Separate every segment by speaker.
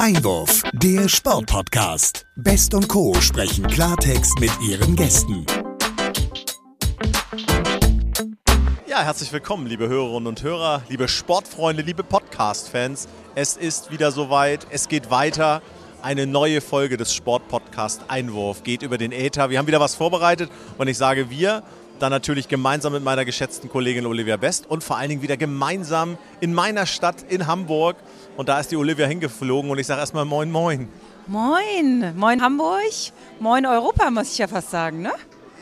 Speaker 1: Einwurf, der Sportpodcast. Best und Co. sprechen Klartext mit ihren Gästen.
Speaker 2: Ja, herzlich willkommen, liebe Hörerinnen und Hörer, liebe Sportfreunde, liebe Podcast-Fans. Es ist wieder soweit, es geht weiter. Eine neue Folge des Sportpodcast Einwurf geht über den Äther. Wir haben wieder was vorbereitet und ich sage wir, dann natürlich gemeinsam mit meiner geschätzten Kollegin Olivia Best und vor allen Dingen wieder gemeinsam in meiner Stadt in Hamburg. Und da ist die Olivia hingeflogen und ich sage erstmal Moin, Moin.
Speaker 3: Moin, moin Hamburg, moin Europa, muss ich ja fast sagen, ne?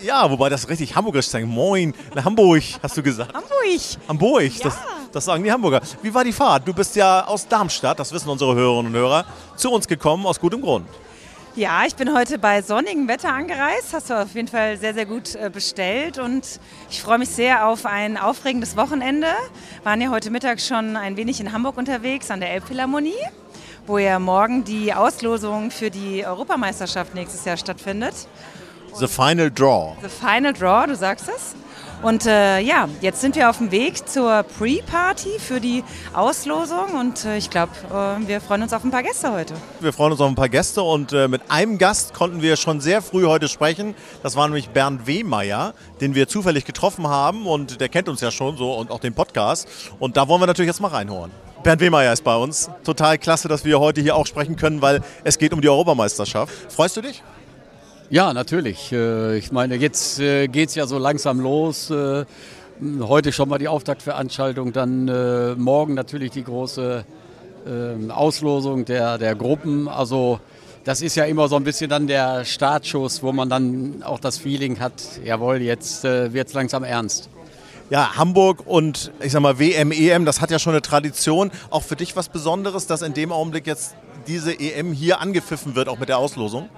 Speaker 2: Ja, wobei das richtig hamburgerisch sagen. Moin, Hamburg, hast du gesagt.
Speaker 3: Hamburg.
Speaker 2: Hamburg,
Speaker 3: Ja.
Speaker 2: das, das sagen die Hamburger. Wie war die Fahrt? Du bist ja aus Darmstadt, das wissen unsere Hörerinnen und Hörer, zu uns gekommen aus gutem Grund.
Speaker 3: Ja, ich bin heute bei sonnigem Wetter angereist. Hast du auf jeden Fall sehr, sehr gut äh, bestellt und ich freue mich sehr auf ein aufregendes Wochenende. Waren ja heute Mittag schon ein wenig in Hamburg unterwegs an der Elbphilharmonie, wo ja morgen die Auslosung für die Europameisterschaft nächstes Jahr stattfindet.
Speaker 2: The Final Draw.
Speaker 3: The Final Draw, du sagst es. Und äh, ja, jetzt sind wir auf dem Weg zur Pre-Party für die Auslosung und äh, ich glaube, äh, wir freuen uns auf ein paar Gäste heute.
Speaker 2: Wir freuen uns auf ein paar Gäste und äh, mit einem Gast konnten wir schon sehr früh heute sprechen. Das war nämlich Bernd Wehmeier, den wir zufällig getroffen haben und der kennt uns ja schon so und auch den Podcast. Und da wollen wir natürlich jetzt mal reinhören. Bernd Wehmeier ist bei uns. Total klasse, dass wir heute hier auch sprechen können, weil es geht um die Europameisterschaft. Freust du dich?
Speaker 4: Ja, natürlich. Äh, Ich meine, jetzt geht es ja so langsam los. Äh, Heute schon mal die Auftaktveranstaltung, dann äh, morgen natürlich die große ähm, Auslosung der, der Gruppen. Also das ist ja immer so ein bisschen dann der Startschuss, wo man dann auch das Feeling hat, jawohl, jetzt wird es langsam ernst.
Speaker 2: Ja, Hamburg und ich sag mal WM, EM, das hat ja schon eine Tradition. Auch für dich was Besonderes, dass in dem Augenblick jetzt diese EM hier angepfiffen wird, auch mit der Auslosung?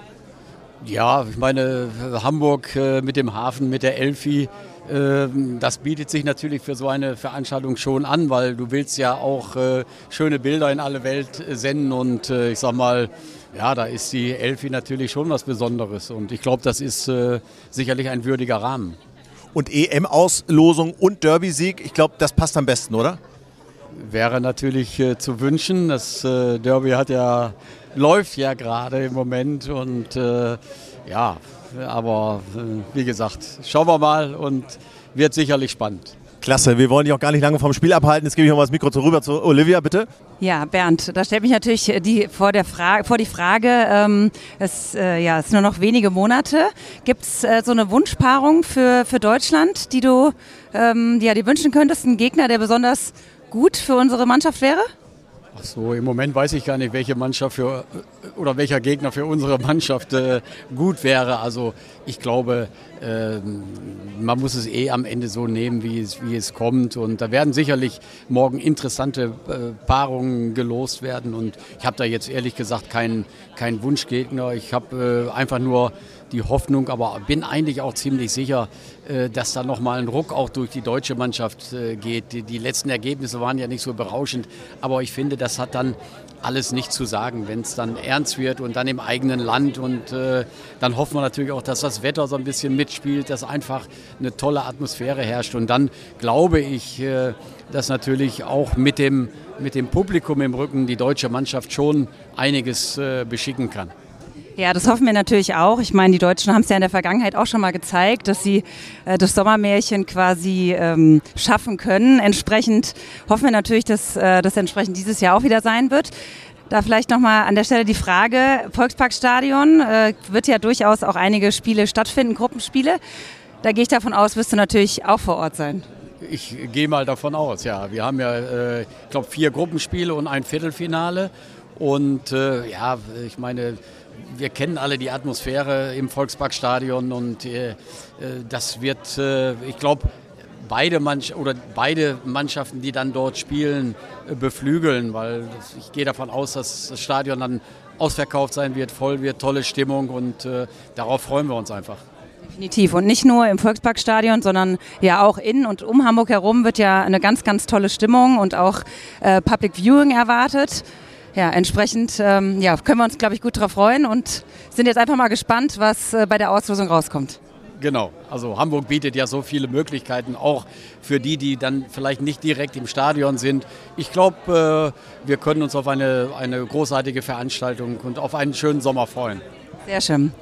Speaker 4: Ja, ich meine, Hamburg äh, mit dem Hafen, mit der Elfi, äh, das bietet sich natürlich für so eine Veranstaltung schon an, weil du willst ja auch äh, schöne Bilder in alle Welt senden und ich sag mal, ja, da ist die Elfi natürlich schon was Besonderes und ich glaube, das ist sicherlich ein würdiger Rahmen.
Speaker 2: Und EM-Auslosung und Derby-Sieg, ich glaube, das passt am besten, oder?
Speaker 4: Wäre natürlich zu wünschen. Das Derby hat ja, läuft ja gerade im Moment und äh, ja, aber äh, wie gesagt, schauen wir mal und wird sicherlich spannend.
Speaker 2: Klasse, wir wollen dich auch gar nicht lange vom Spiel abhalten. Jetzt gebe ich noch mal das Mikro zu, rüber zu Olivia, bitte.
Speaker 3: Ja, Bernd, da stellt mich natürlich die, vor, der Frage, vor die Frage, ähm, es äh, ja, es sind nur noch wenige Monate. Gibt es äh, so eine Wunschpaarung für, für Deutschland, die du ähm, ja, dir wünschen könntest? Ein Gegner, der besonders gut für unsere Mannschaft wäre?
Speaker 4: Ach so, im Moment weiß ich gar nicht, welche Mannschaft für oder welcher Gegner für unsere Mannschaft äh, gut wäre. Also ich glaube, äh, man muss es eh am Ende so nehmen, wie es, wie es kommt. Und da werden sicherlich morgen interessante äh, Paarungen gelost werden. Und ich habe da jetzt ehrlich gesagt keinen keinen Wunschgegner. Ich habe äh, einfach nur die Hoffnung, aber bin eigentlich auch ziemlich sicher, äh, dass da nochmal ein Ruck auch durch die deutsche Mannschaft äh, geht. Die, die letzten Ergebnisse waren ja nicht so berauschend, aber ich finde, das hat dann alles nicht zu sagen, wenn es dann ernst wird und dann im eigenen Land. Und äh, dann hoffen wir natürlich auch, dass das Wetter so ein bisschen mitspielt, dass einfach eine tolle Atmosphäre herrscht. Und dann glaube ich, äh, dass natürlich auch mit dem, mit dem Publikum im Rücken die deutsche Mannschaft schon einiges äh, beschicken kann.
Speaker 3: Ja, das hoffen wir natürlich auch. Ich meine, die Deutschen haben es ja in der Vergangenheit auch schon mal gezeigt, dass sie äh, das Sommermärchen quasi ähm, schaffen können. Entsprechend hoffen wir natürlich, dass äh, das entsprechend dieses Jahr auch wieder sein wird. Da vielleicht nochmal an der Stelle die Frage, Volksparkstadion äh, wird ja durchaus auch einige Spiele stattfinden, Gruppenspiele. Da gehe ich davon aus, wirst du natürlich auch vor Ort sein.
Speaker 4: Ich gehe mal davon aus, ja. Wir haben ja, äh, ich glaube, vier Gruppenspiele und ein Viertelfinale. Und äh, ja, ich meine, wir kennen alle die Atmosphäre im Volksparkstadion und äh, äh, das wird, äh, ich glaube, beide, oder beide Mannschaften, die dann dort spielen, äh, beflügeln, weil ich gehe davon aus, dass das Stadion dann ausverkauft sein wird, voll wird, tolle Stimmung und äh, darauf freuen wir uns einfach.
Speaker 3: Definitiv. Und nicht nur im Volksparkstadion, sondern ja auch in und um Hamburg herum wird ja eine ganz, ganz tolle Stimmung und auch äh, Public Viewing erwartet. Ja, entsprechend ähm, ja, können wir uns, glaube ich, gut darauf freuen und sind jetzt einfach mal gespannt, was äh, bei der Auslosung rauskommt.
Speaker 4: Genau, also Hamburg bietet ja so viele Möglichkeiten, auch für die, die dann vielleicht nicht direkt im Stadion sind. Ich glaube, äh, wir können uns auf eine, eine großartige Veranstaltung und auf einen schönen Sommer freuen.
Speaker 3: Sehr schön.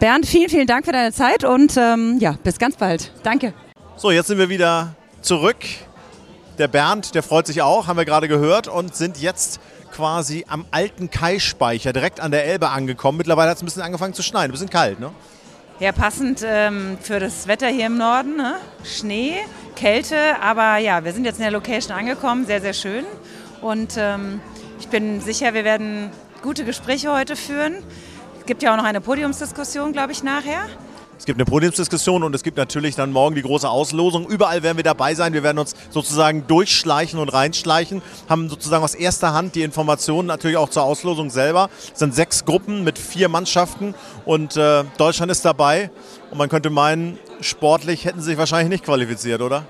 Speaker 3: Bernd, vielen, vielen Dank für deine Zeit und ähm, ja, bis ganz bald. Danke.
Speaker 2: So, jetzt sind wir wieder zurück. Der Bernd, der freut sich auch, haben wir gerade gehört, und sind jetzt quasi am alten Kai-Speicher direkt an der Elbe angekommen. Mittlerweile hat es ein bisschen angefangen zu schneien, ein bisschen kalt, ne?
Speaker 3: Ja, passend ähm, für das Wetter hier im Norden. Ne? Schnee, Kälte, aber ja, wir sind jetzt in der Location angekommen, sehr, sehr schön. Und ähm, ich bin sicher, wir werden gute Gespräche heute führen. Es gibt ja auch noch eine Podiumsdiskussion, glaube ich, nachher.
Speaker 2: Es gibt eine Podiumsdiskussion und es gibt natürlich dann morgen die große Auslosung. Überall werden wir dabei sein. Wir werden uns sozusagen durchschleichen und reinschleichen, haben sozusagen aus erster Hand die Informationen natürlich auch zur Auslosung selber. Es sind sechs Gruppen mit vier Mannschaften und äh, Deutschland ist dabei. Und man könnte meinen, sportlich hätten sie sich wahrscheinlich nicht qualifiziert, oder?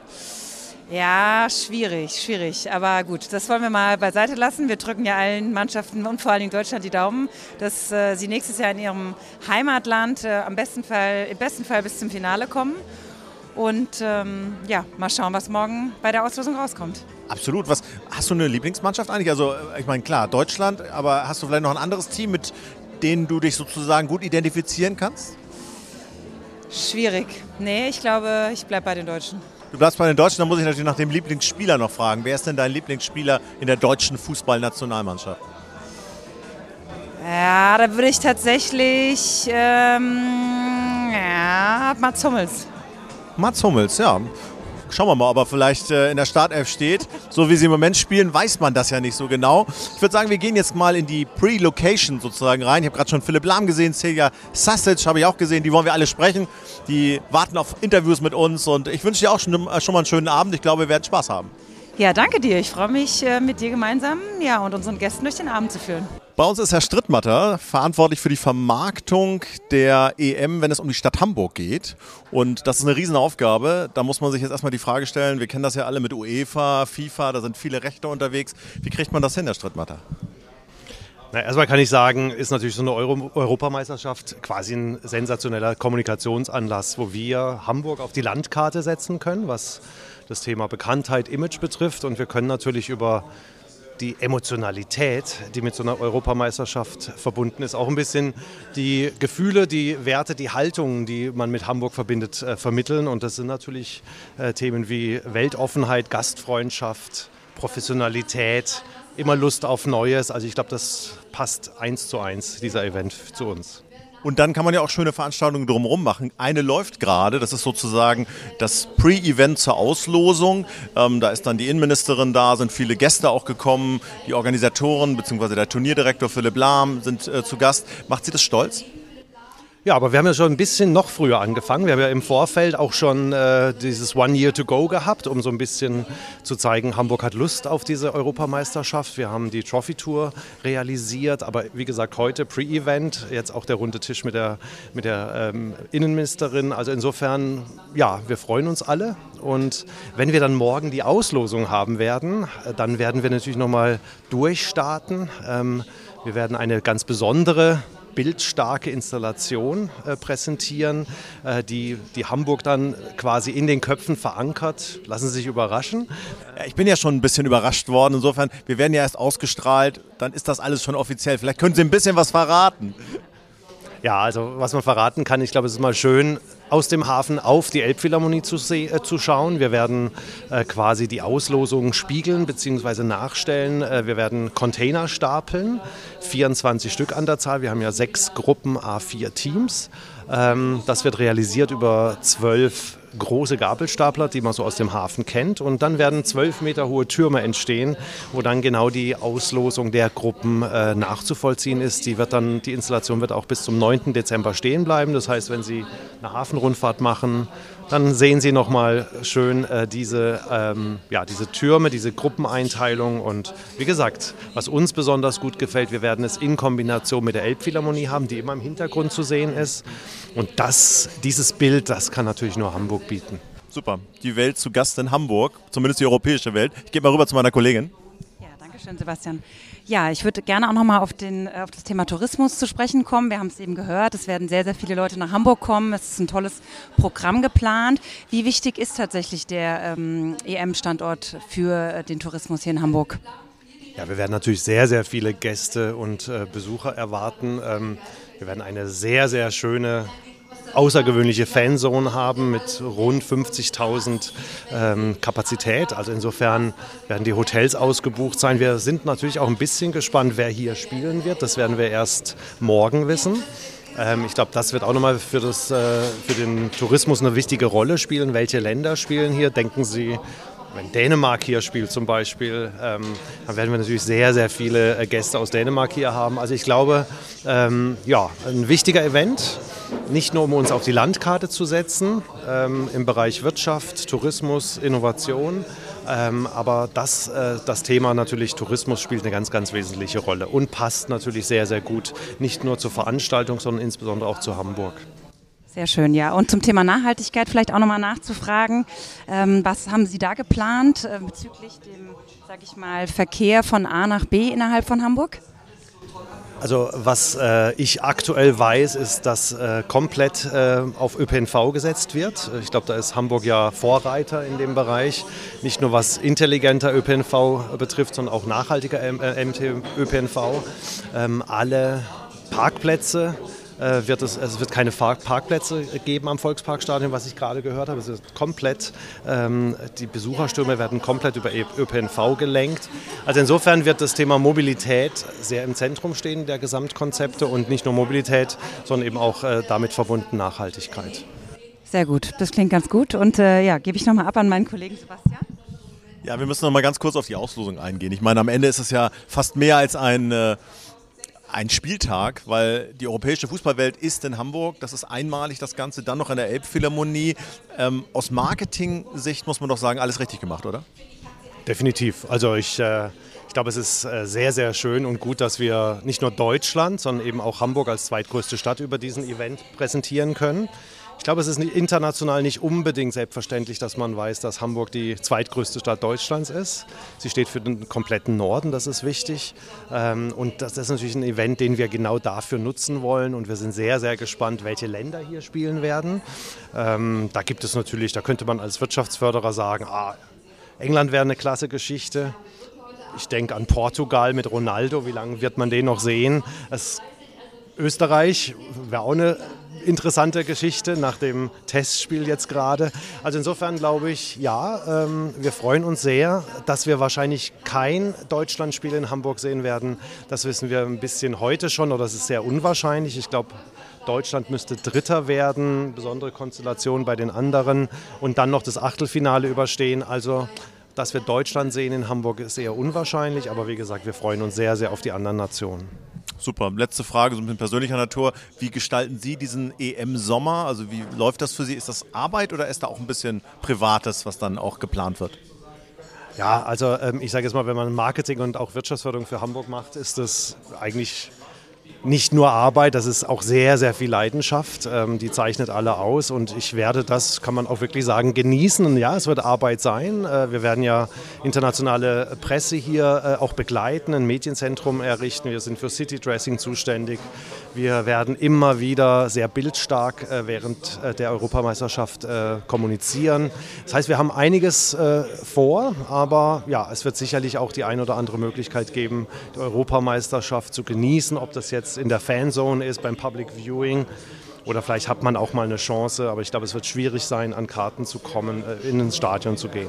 Speaker 3: Ja, schwierig, schwierig. Aber gut, das wollen wir mal beiseite lassen. Wir drücken ja allen Mannschaften und vor allen Dingen Deutschland die Daumen, dass äh, sie nächstes Jahr in ihrem Heimatland äh, am besten Fall, im besten Fall bis zum Finale kommen. Und ähm, ja, mal schauen, was morgen bei der Auslosung rauskommt.
Speaker 2: Absolut. Was, hast du eine Lieblingsmannschaft eigentlich? Also, ich meine, klar, Deutschland, aber hast du vielleicht noch ein anderes Team, mit denen du dich sozusagen gut identifizieren kannst?
Speaker 3: Schwierig. Nee, ich glaube, ich bleibe bei den Deutschen.
Speaker 2: Du bleibst bei den Deutschen, dann muss ich natürlich nach dem Lieblingsspieler noch fragen. Wer ist denn dein Lieblingsspieler in der deutschen Fußballnationalmannschaft?
Speaker 3: Ja, da würde ich tatsächlich ähm, ja, Mats Hummels.
Speaker 2: Mats Hummels, ja. Schauen wir mal, ob er vielleicht äh, in der Startelf steht. So wie sie im Moment spielen, weiß man das ja nicht so genau. Ich würde sagen, wir gehen jetzt mal in die Pre-Location sozusagen rein. Ich habe gerade schon Philipp Lahm gesehen, Celia Sasic habe ich auch gesehen. Die wollen wir alle sprechen. Die warten auf Interviews mit uns und ich wünsche dir auch schon, äh, schon mal einen schönen Abend. Ich glaube, wir werden Spaß haben.
Speaker 3: Ja, danke dir. Ich freue mich, äh, mit dir gemeinsam ja, und unseren Gästen durch den Abend zu führen.
Speaker 2: Bei uns ist Herr Strittmatter verantwortlich für die Vermarktung der EM, wenn es um die Stadt Hamburg geht. Und das ist eine Riesenaufgabe. Da muss man sich jetzt erstmal die Frage stellen, wir kennen das ja alle mit UEFA, FIFA, da sind viele Rechte unterwegs. Wie kriegt man das hin, Herr Strittmatter?
Speaker 5: Na, erstmal kann ich sagen, ist natürlich so eine Euro Europameisterschaft quasi ein sensationeller Kommunikationsanlass, wo wir Hamburg auf die Landkarte setzen können, was das Thema Bekanntheit, Image betrifft. Und wir können natürlich über die Emotionalität, die mit so einer Europameisterschaft verbunden ist, auch ein bisschen die Gefühle, die Werte, die Haltungen, die man mit Hamburg verbindet, äh, vermitteln. Und das sind natürlich äh, Themen wie Weltoffenheit, Gastfreundschaft, Professionalität, immer Lust auf Neues. Also ich glaube, das passt eins zu eins, dieser Event zu uns.
Speaker 2: Und dann kann man ja auch schöne Veranstaltungen drumherum machen. Eine läuft gerade, das ist sozusagen das Pre-Event zur Auslosung. Ähm, da ist dann die Innenministerin da, sind viele Gäste auch gekommen. Die Organisatoren bzw. der Turnierdirektor Philipp Lahm sind äh, zu Gast. Macht Sie das stolz?
Speaker 5: Ja, aber wir haben ja schon ein bisschen noch früher angefangen. Wir haben ja im Vorfeld auch schon äh, dieses One Year to Go gehabt, um so ein bisschen zu zeigen, Hamburg hat Lust auf diese Europameisterschaft. Wir haben die Trophy Tour realisiert, aber wie gesagt, heute Pre-Event, jetzt auch der runde Tisch mit der, mit der ähm, Innenministerin. Also insofern, ja, wir freuen uns alle. Und wenn wir dann morgen die Auslosung haben werden, äh, dann werden wir natürlich nochmal durchstarten. Ähm, wir werden eine ganz besondere bildstarke Installation äh, präsentieren, äh, die, die Hamburg dann quasi in den Köpfen verankert. Lassen Sie sich überraschen.
Speaker 2: Ich bin ja schon ein bisschen überrascht worden. Insofern, wir werden ja erst ausgestrahlt, dann ist das alles schon offiziell. Vielleicht können Sie ein bisschen was verraten.
Speaker 5: Ja, also was man verraten kann, ich glaube, es ist mal schön, aus dem Hafen auf die Elbphilharmonie zu, äh, zu schauen. Wir werden äh, quasi die Auslosungen spiegeln bzw. nachstellen. Äh, wir werden Container stapeln, 24 Stück an der Zahl. Wir haben ja sechs Gruppen A4 Teams. Ähm, das wird realisiert über zwölf große Gabelstapler, die man so aus dem Hafen kennt. Und dann werden zwölf Meter hohe Türme entstehen, wo dann genau die Auslosung der Gruppen äh, nachzuvollziehen ist. Die, wird dann, die Installation wird auch bis zum 9. Dezember stehen bleiben. Das heißt, wenn Sie eine Hafenrundfahrt machen, dann sehen Sie nochmal schön äh, diese, ähm, ja, diese Türme, diese Gruppeneinteilung. Und wie gesagt, was uns besonders gut gefällt, wir werden es in Kombination mit der Elbphilharmonie haben, die immer im Hintergrund zu sehen ist. Und das, dieses Bild, das kann natürlich nur Hamburg bieten.
Speaker 2: Super. Die Welt zu Gast in Hamburg, zumindest die europäische Welt. Ich gehe mal rüber zu meiner Kollegin.
Speaker 3: Ja, danke Dankeschön, Sebastian. Ja, ich würde gerne auch nochmal auf, äh, auf das Thema Tourismus zu sprechen kommen. Wir haben es eben gehört, es werden sehr, sehr viele Leute nach Hamburg kommen. Es ist ein tolles Programm geplant. Wie wichtig ist tatsächlich der ähm, EM-Standort für äh, den Tourismus hier in Hamburg?
Speaker 5: Ja, wir werden natürlich sehr, sehr viele Gäste und äh, Besucher erwarten. Ähm, wir werden eine sehr, sehr schöne außergewöhnliche Fanzone haben mit rund 50.000 ähm, Kapazität. Also insofern werden die Hotels ausgebucht sein. Wir sind natürlich auch ein bisschen gespannt, wer hier spielen wird. Das werden wir erst morgen wissen. Ähm, ich glaube, das wird auch nochmal für, äh, für den Tourismus eine wichtige Rolle spielen. Welche Länder spielen hier? Denken Sie wenn Dänemark hier spielt zum Beispiel, ähm, dann werden wir natürlich sehr, sehr viele äh, Gäste aus Dänemark hier haben. Also ich glaube, ähm, ja, ein wichtiger Event, nicht nur um uns auf die Landkarte zu setzen ähm, im Bereich Wirtschaft, Tourismus, Innovation, ähm, aber das, äh, das Thema natürlich Tourismus spielt eine ganz, ganz wesentliche Rolle und passt natürlich sehr, sehr gut, nicht nur zur Veranstaltung, sondern insbesondere auch zu Hamburg.
Speaker 3: Sehr schön, ja. Und zum Thema Nachhaltigkeit vielleicht auch nochmal nachzufragen. Ähm, was haben Sie da geplant äh, bezüglich dem, sage ich mal, Verkehr von A nach B innerhalb von Hamburg?
Speaker 5: Also was äh, ich aktuell weiß, ist, dass äh, komplett äh, auf ÖPNV gesetzt wird. Ich glaube, da ist Hamburg ja Vorreiter in dem Bereich. Nicht nur was intelligenter ÖPNV betrifft, sondern auch nachhaltiger MT-ÖPNV. Ähm, alle Parkplätze äh, wird es, es wird keine Parkplätze geben am Volksparkstadion, was ich gerade gehört habe. Es ist komplett, ähm, die Besucherstürme werden komplett über ÖPNV gelenkt. Also insofern wird das Thema Mobilität sehr im Zentrum stehen der Gesamtkonzepte und nicht nur Mobilität, sondern eben auch äh, damit verbunden Nachhaltigkeit.
Speaker 3: Sehr gut, das klingt ganz gut. Und äh, ja, gebe ich nochmal ab an meinen Kollegen Sebastian.
Speaker 2: Ja, wir müssen noch mal ganz kurz auf die Auslosung eingehen. Ich meine, am Ende ist es ja fast mehr als ein äh, ein Spieltag, weil die europäische Fußballwelt ist in Hamburg. Das ist einmalig, das Ganze. Dann noch in der Elbphilharmonie. Ähm, aus Marketing-Sicht muss man doch sagen, alles richtig gemacht, oder?
Speaker 5: Definitiv. Also ich, äh, ich glaube, es ist äh, sehr, sehr schön und gut, dass wir nicht nur Deutschland, sondern eben auch Hamburg als zweitgrößte Stadt über diesen Event präsentieren können. Ich glaube, es ist international nicht unbedingt selbstverständlich, dass man weiß, dass Hamburg die zweitgrößte Stadt Deutschlands ist. Sie steht für den kompletten Norden, das ist wichtig. Ähm, und das ist natürlich ein Event, den wir genau dafür nutzen wollen. Und wir sind sehr, sehr gespannt, welche Länder hier spielen werden. Ähm, da gibt es natürlich, da könnte man als Wirtschaftsförderer sagen, ah, England wäre eine klasse Geschichte. Ich denke an Portugal mit Ronaldo. Wie lange wird man den noch sehen? Es Österreich wäre auch eine interessante Geschichte nach dem Testspiel jetzt gerade. Also insofern glaube ich, ja, ähm, wir freuen uns sehr, dass wir wahrscheinlich kein Deutschlandspiel in Hamburg sehen werden. Das wissen wir ein bisschen heute schon oder es ist sehr unwahrscheinlich. Ich glaube, Deutschland müsste Dritter werden, besondere Konstellation bei den anderen und dann noch das Achtelfinale überstehen. Also dass wir Deutschland sehen in Hamburg ist eher unwahrscheinlich, aber wie gesagt, wir freuen uns sehr, sehr auf die anderen Nationen.
Speaker 2: Super. Letzte Frage, so ein bisschen persönlicher Natur. Wie gestalten Sie diesen EM-Sommer? Also wie läuft das für Sie? Ist das Arbeit oder ist da auch ein bisschen Privates, was dann auch geplant wird?
Speaker 5: Ja, also ähm, ich sage jetzt mal, wenn man Marketing und auch Wirtschaftsförderung für Hamburg macht, ist das eigentlich nicht nur Arbeit, das ist auch sehr, sehr viel Leidenschaft. Ähm, die zeichnet alle aus und ich werde das, kann man auch wirklich sagen, genießen. Und ja, es wird Arbeit sein. Äh, wir werden ja internationale Presse hier äh, auch begleiten, ein Medienzentrum errichten. Wir sind für City Dressing zuständig. Wir werden immer wieder sehr bildstark äh, während äh, der Europameisterschaft äh, kommunizieren. Das heißt, wir haben einiges äh, vor, aber ja, es wird sicherlich auch die ein oder andere Möglichkeit geben, die Europameisterschaft zu genießen, ob das jetzt in der Fanzone ist, beim Public Viewing. Oder vielleicht hat man auch mal eine Chance, aber ich glaube, es wird schwierig sein, an Karten zu kommen, in ins Stadion zu gehen.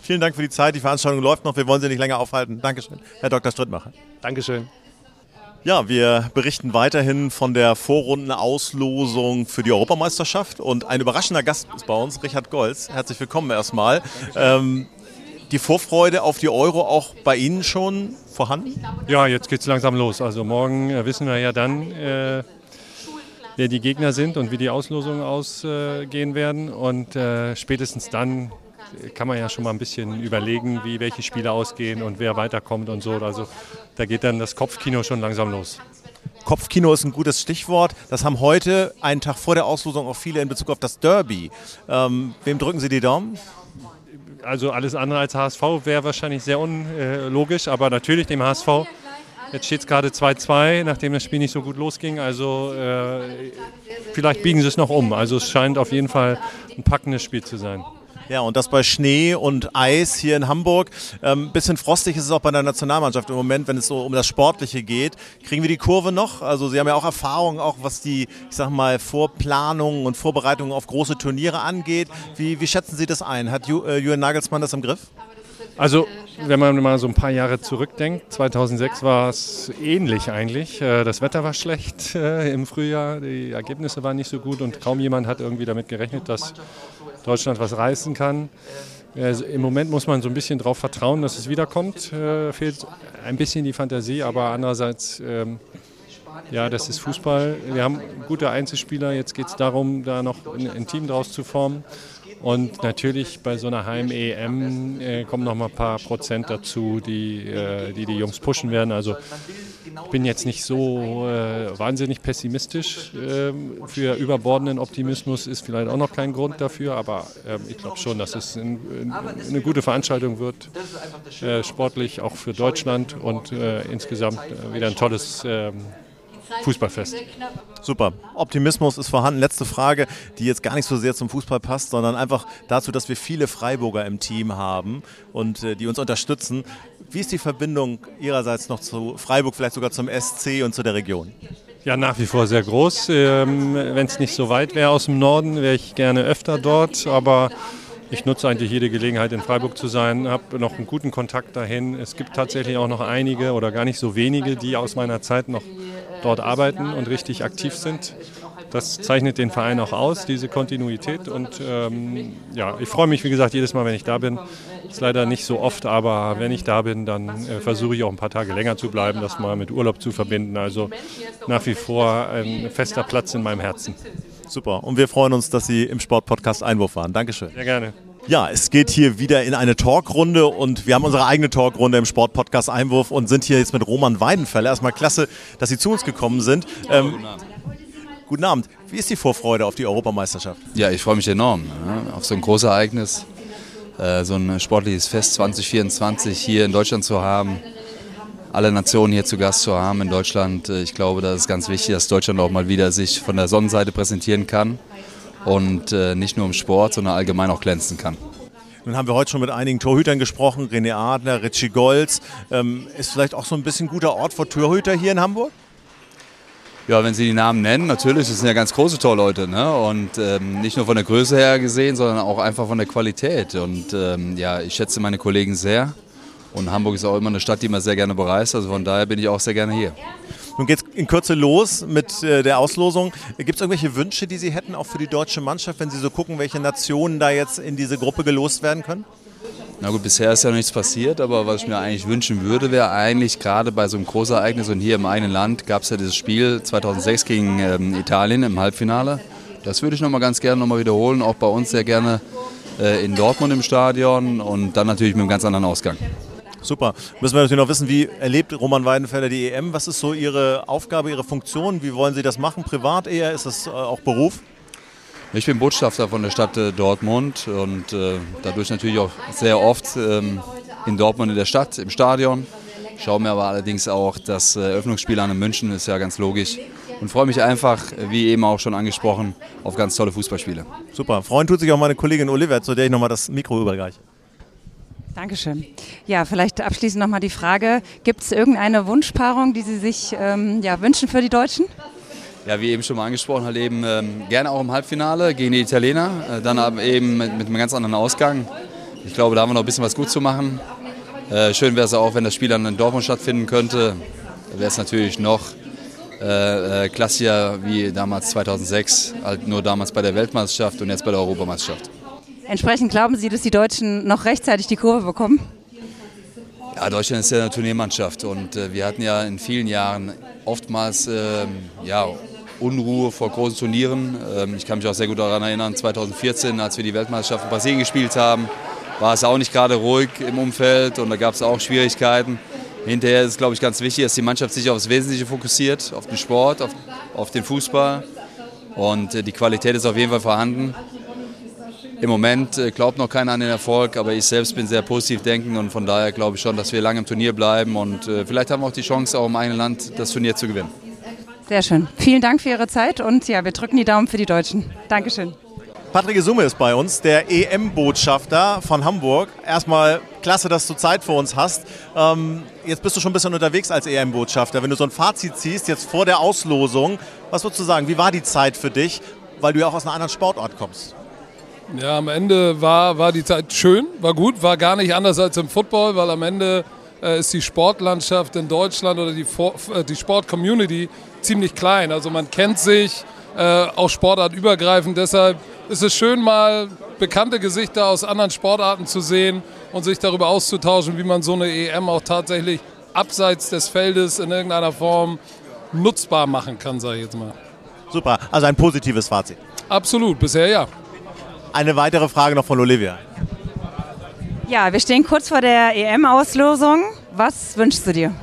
Speaker 2: Vielen Dank für die Zeit. Die Veranstaltung läuft noch. Wir wollen Sie nicht länger aufhalten. Dankeschön, Herr Dr. Strittmacher.
Speaker 5: Dankeschön.
Speaker 2: Ja, wir berichten weiterhin von der Vorrundenauslosung für die Europameisterschaft und ein überraschender Gast ist bei uns, Richard Golz. Herzlich willkommen erstmal. Ähm, die Vorfreude auf die Euro auch bei Ihnen schon vorhanden?
Speaker 6: Ja, jetzt geht es langsam los. Also morgen äh, wissen wir ja dann, äh, wer die Gegner sind und wie die Auslosungen ausgehen werden. Und äh, spätestens dann kann man ja schon mal ein bisschen überlegen, wie welche Spiele ausgehen und wer weiterkommt und so. Also da geht dann das Kopfkino schon langsam los.
Speaker 2: Kopfkino ist ein gutes Stichwort. Das haben heute, einen Tag vor der Auslosung, auch viele in Bezug auf das Derby. Ähm, wem drücken Sie die Daumen?
Speaker 6: also alles andere als HSV wäre wahrscheinlich sehr unlogisch, aber natürlich dem HSV. Jetzt steht es gerade 2-2, nachdem das Spiel nicht so gut losging. Also äh, vielleicht biegen sie es noch um. Also es scheint auf jeden Fall ein packendes Spiel zu sein.
Speaker 2: Ja, und das bei Schnee und Eis hier in Hamburg. Ähm, bisschen frostig ist es auch bei der Nationalmannschaft im Moment, wenn es so um das Sportliche geht. Kriegen wir die Kurve noch? Also Sie haben ja auch Erfahrung, auch was die, ich sag mal, Vorplanungen und Vorbereitungen auf große Turniere angeht. Wie, wie schätzen Sie das ein? Hat Ju, äh, Jürgen Nagelsmann das im Griff?
Speaker 6: Also, wenn man mal so ein paar Jahre zurückdenkt, 2006 war es ähnlich eigentlich. Äh, das Wetter war schlecht äh, im Frühjahr, die Ergebnisse waren nicht so gut und kaum jemand hat irgendwie damit gerechnet, dass Deutschland was reißen kann. Also Im Moment muss man so ein bisschen darauf vertrauen, dass es wiederkommt. Äh, fehlt ein bisschen die Fantasie, aber andererseits, ähm, ja, das ist Fußball. Wir haben gute Einzelspieler. Jetzt geht es darum, da noch ein, ein Team draus zu formen. Und natürlich bei so einer Heim-EM äh, kommen noch mal ein paar Prozent dazu, die, äh, die die Jungs pushen werden. Also ich bin jetzt nicht so äh, wahnsinnig pessimistisch. Ähm, für überbordenden Optimismus ist vielleicht auch noch kein Grund dafür, aber ähm, ich glaube schon, dass es ein, eine gute Veranstaltung wird, äh, sportlich auch für Deutschland und äh, insgesamt äh, wieder ein tolles ähm, Fußballfest.
Speaker 2: Super. Optimismus ist vorhanden. Letzte Frage, die jetzt gar nicht so sehr zum Fußball passt, sondern einfach dazu, dass wir viele Freiburger im Team haben und äh, die uns unterstützen. Wie ist die Verbindung Ihrerseits noch zu Freiburg, vielleicht sogar zum SC und zu der Region?
Speaker 6: Ja, nach wie vor sehr groß. Ähm, Wenn es nicht so weit wäre aus dem Norden, wäre ich gerne öfter dort. Aber ich nutze eigentlich jede Gelegenheit, in Freiburg zu sein, habe noch einen guten Kontakt dahin. Es gibt tatsächlich auch noch einige oder gar nicht so wenige, die aus meiner Zeit noch dort arbeiten und richtig aktiv sind. Das zeichnet den Verein auch aus, diese Kontinuität. Und ähm, ja, ich freue mich, wie gesagt, jedes Mal, wenn ich da bin. Ist leider nicht so oft, aber wenn ich da bin, dann äh, versuche ich auch ein paar Tage länger zu bleiben, das mal mit Urlaub zu verbinden. Also nach wie vor ein fester Platz in meinem Herzen.
Speaker 2: Super. Und wir freuen uns, dass Sie im Sportpodcast Einwurf waren. Dankeschön.
Speaker 6: Sehr gerne.
Speaker 2: Ja, es geht hier wieder in eine Talkrunde und wir haben unsere eigene Talkrunde im Sportpodcast Einwurf und sind hier jetzt mit Roman Weidenfeller. Erstmal klasse, dass Sie zu uns gekommen sind. Ähm, guten, Abend. guten Abend. Wie ist die Vorfreude auf die Europameisterschaft?
Speaker 7: Ja, ich freue mich enorm ne, auf so ein großes Ereignis, äh, so ein sportliches Fest 2024 hier in Deutschland zu haben alle Nationen hier zu Gast zu haben in Deutschland. Äh, ich glaube, das ist ganz wichtig, dass Deutschland auch mal wieder sich von der Sonnenseite präsentieren kann und äh, nicht nur im Sport, sondern allgemein auch glänzen kann.
Speaker 2: Nun haben wir heute schon mit einigen Torhütern gesprochen, René Adler, Richie Golz. Ähm, ist vielleicht auch so ein bisschen guter Ort für Torhüter hier in Hamburg?
Speaker 7: Ja, wenn Sie die Namen nennen, natürlich, das sind ja ganz große Torleute. Ne? Und ähm, nicht nur von der Größe her gesehen, sondern auch einfach von der Qualität. Und ähm, ja, ich schätze meine Kollegen sehr. Und Hamburg ist auch immer eine Stadt, die man sehr gerne bereist. Also von daher bin ich auch sehr gerne hier.
Speaker 2: Nun geht es in Kürze los mit äh, der Auslosung. Gibt es irgendwelche Wünsche, die Sie hätten, auch für die deutsche Mannschaft, wenn Sie so gucken, welche Nationen da jetzt in diese Gruppe gelost werden können?
Speaker 7: Na gut, bisher ist ja nichts passiert, aber was ich mir eigentlich wünschen würde, wäre eigentlich gerade bei so einem Großereignis und hier im eigenen Land gab es ja dieses Spiel 2006 gegen ähm, Italien im Halbfinale. Das würde ich noch mal ganz gerne noch mal wiederholen, auch bei uns sehr gerne äh, in Dortmund im Stadion und dann natürlich mit einem ganz anderen Ausgang.
Speaker 2: Super. Müssen wir natürlich noch wissen, wie erlebt Roman Weidenfeller die EM? Was ist so Ihre Aufgabe, Ihre Funktion? Wie wollen Sie das machen? Privat eher? Ist das äh, auch Beruf?
Speaker 7: Ich bin Botschafter von der Stadt äh, Dortmund und äh, dadurch natürlich auch sehr oft ähm, in Dortmund in der Stadt, im Stadion. Schaue mir aber allerdings auch das äh, Eröffnungsspiel an in München, ist ja ganz logisch. Und freue mich einfach, wie eben auch schon angesprochen, auf ganz tolle Fußballspiele.
Speaker 2: Super. Freuen tut sich auch meine Kollegin Oliver, zu der ich nochmal das Mikro überreiche.
Speaker 3: Dankeschön. Ja, vielleicht abschließend nochmal die Frage, gibt es irgendeine Wunschpaarung, die Sie sich ähm, ja, wünschen für die Deutschen?
Speaker 7: Ja, wie eben schon mal angesprochen, halt eben ähm, gerne auch im Halbfinale gegen die Italiener, äh, dann aber eben mit, mit, einem ganz anderen Ausgang. Ich glaube, da haben wir noch ein bisschen was gut zu machen. Äh, schön wäre es auch, wenn das Spiel dann in Dortmund stattfinden könnte. Da wäre es natürlich noch äh, äh, klassischer wie damals 2006, halt nur damals bei der Weltmeisterschaft und jetzt bei der Europameisterschaft.
Speaker 3: Entsprechend glauben Sie, dass die Deutschen noch rechtzeitig die Kurve bekommen?
Speaker 7: Ja, Deutschland ist ja eine Turniermannschaft und äh, wir hatten ja in vielen Jahren oftmals äh, ja, Unruhe vor großen Turnieren. Ähm, ich kann mich auch sehr gut daran erinnern, 2014, als wir die Weltmeisterschaft in Brasilien gespielt haben, war es auch nicht gerade ruhig im Umfeld und da gab es auch Schwierigkeiten. Hinterher ist es, glaube ich, ganz wichtig, dass die Mannschaft sich aufs Wesentliche fokussiert, auf den Sport, auf, auf den Fußball. Und äh, die Qualität ist auf jeden Fall vorhanden. Im Moment äh, glaubt noch keiner an den Erfolg, aber ich selbst bin sehr positiv denken und von daher glaube ich schon, dass wir lange im Turnier bleiben und äh, vielleicht haben wir auch die Chance, auch im eigenen Land das Turnier zu gewinnen.
Speaker 3: Sehr schön. Vielen Dank für Ihre Zeit und ja, wir drücken die Daumen für die Deutschen. Dankeschön.
Speaker 2: Patrick Summe ist bei uns, der EM-Botschafter von Hamburg. Erstmal klasse, dass du Zeit für uns hast. Ähm, jetzt bist du schon ein bisschen unterwegs als EM-Botschafter. Wenn du so ein Fazit ziehst, jetzt vor der Auslosung, was würdest du sagen? Wie war die Zeit für dich, weil du ja auch aus einem anderen Sportort kommst?
Speaker 8: Ja, am Ende war, war die Zeit schön, war gut, war gar nicht anders als im Football, weil am Ende äh, ist die Sportlandschaft in Deutschland oder die, äh, die Sport-Community ziemlich klein. Also man kennt sich, äh, auch sportartübergreifend. Deshalb ist es schön, mal bekannte Gesichter aus anderen Sportarten zu sehen und sich darüber auszutauschen, wie man so eine EM auch tatsächlich abseits des Feldes in irgendeiner Form nutzbar machen kann, sage ich jetzt mal.
Speaker 2: Super, also ein positives Fazit.
Speaker 8: Absolut, bisher ja.
Speaker 2: Eine weitere Frage noch von Olivia.
Speaker 3: Ja, wir stehen kurz vor der EM-Auslosung. Was wünschst du dir?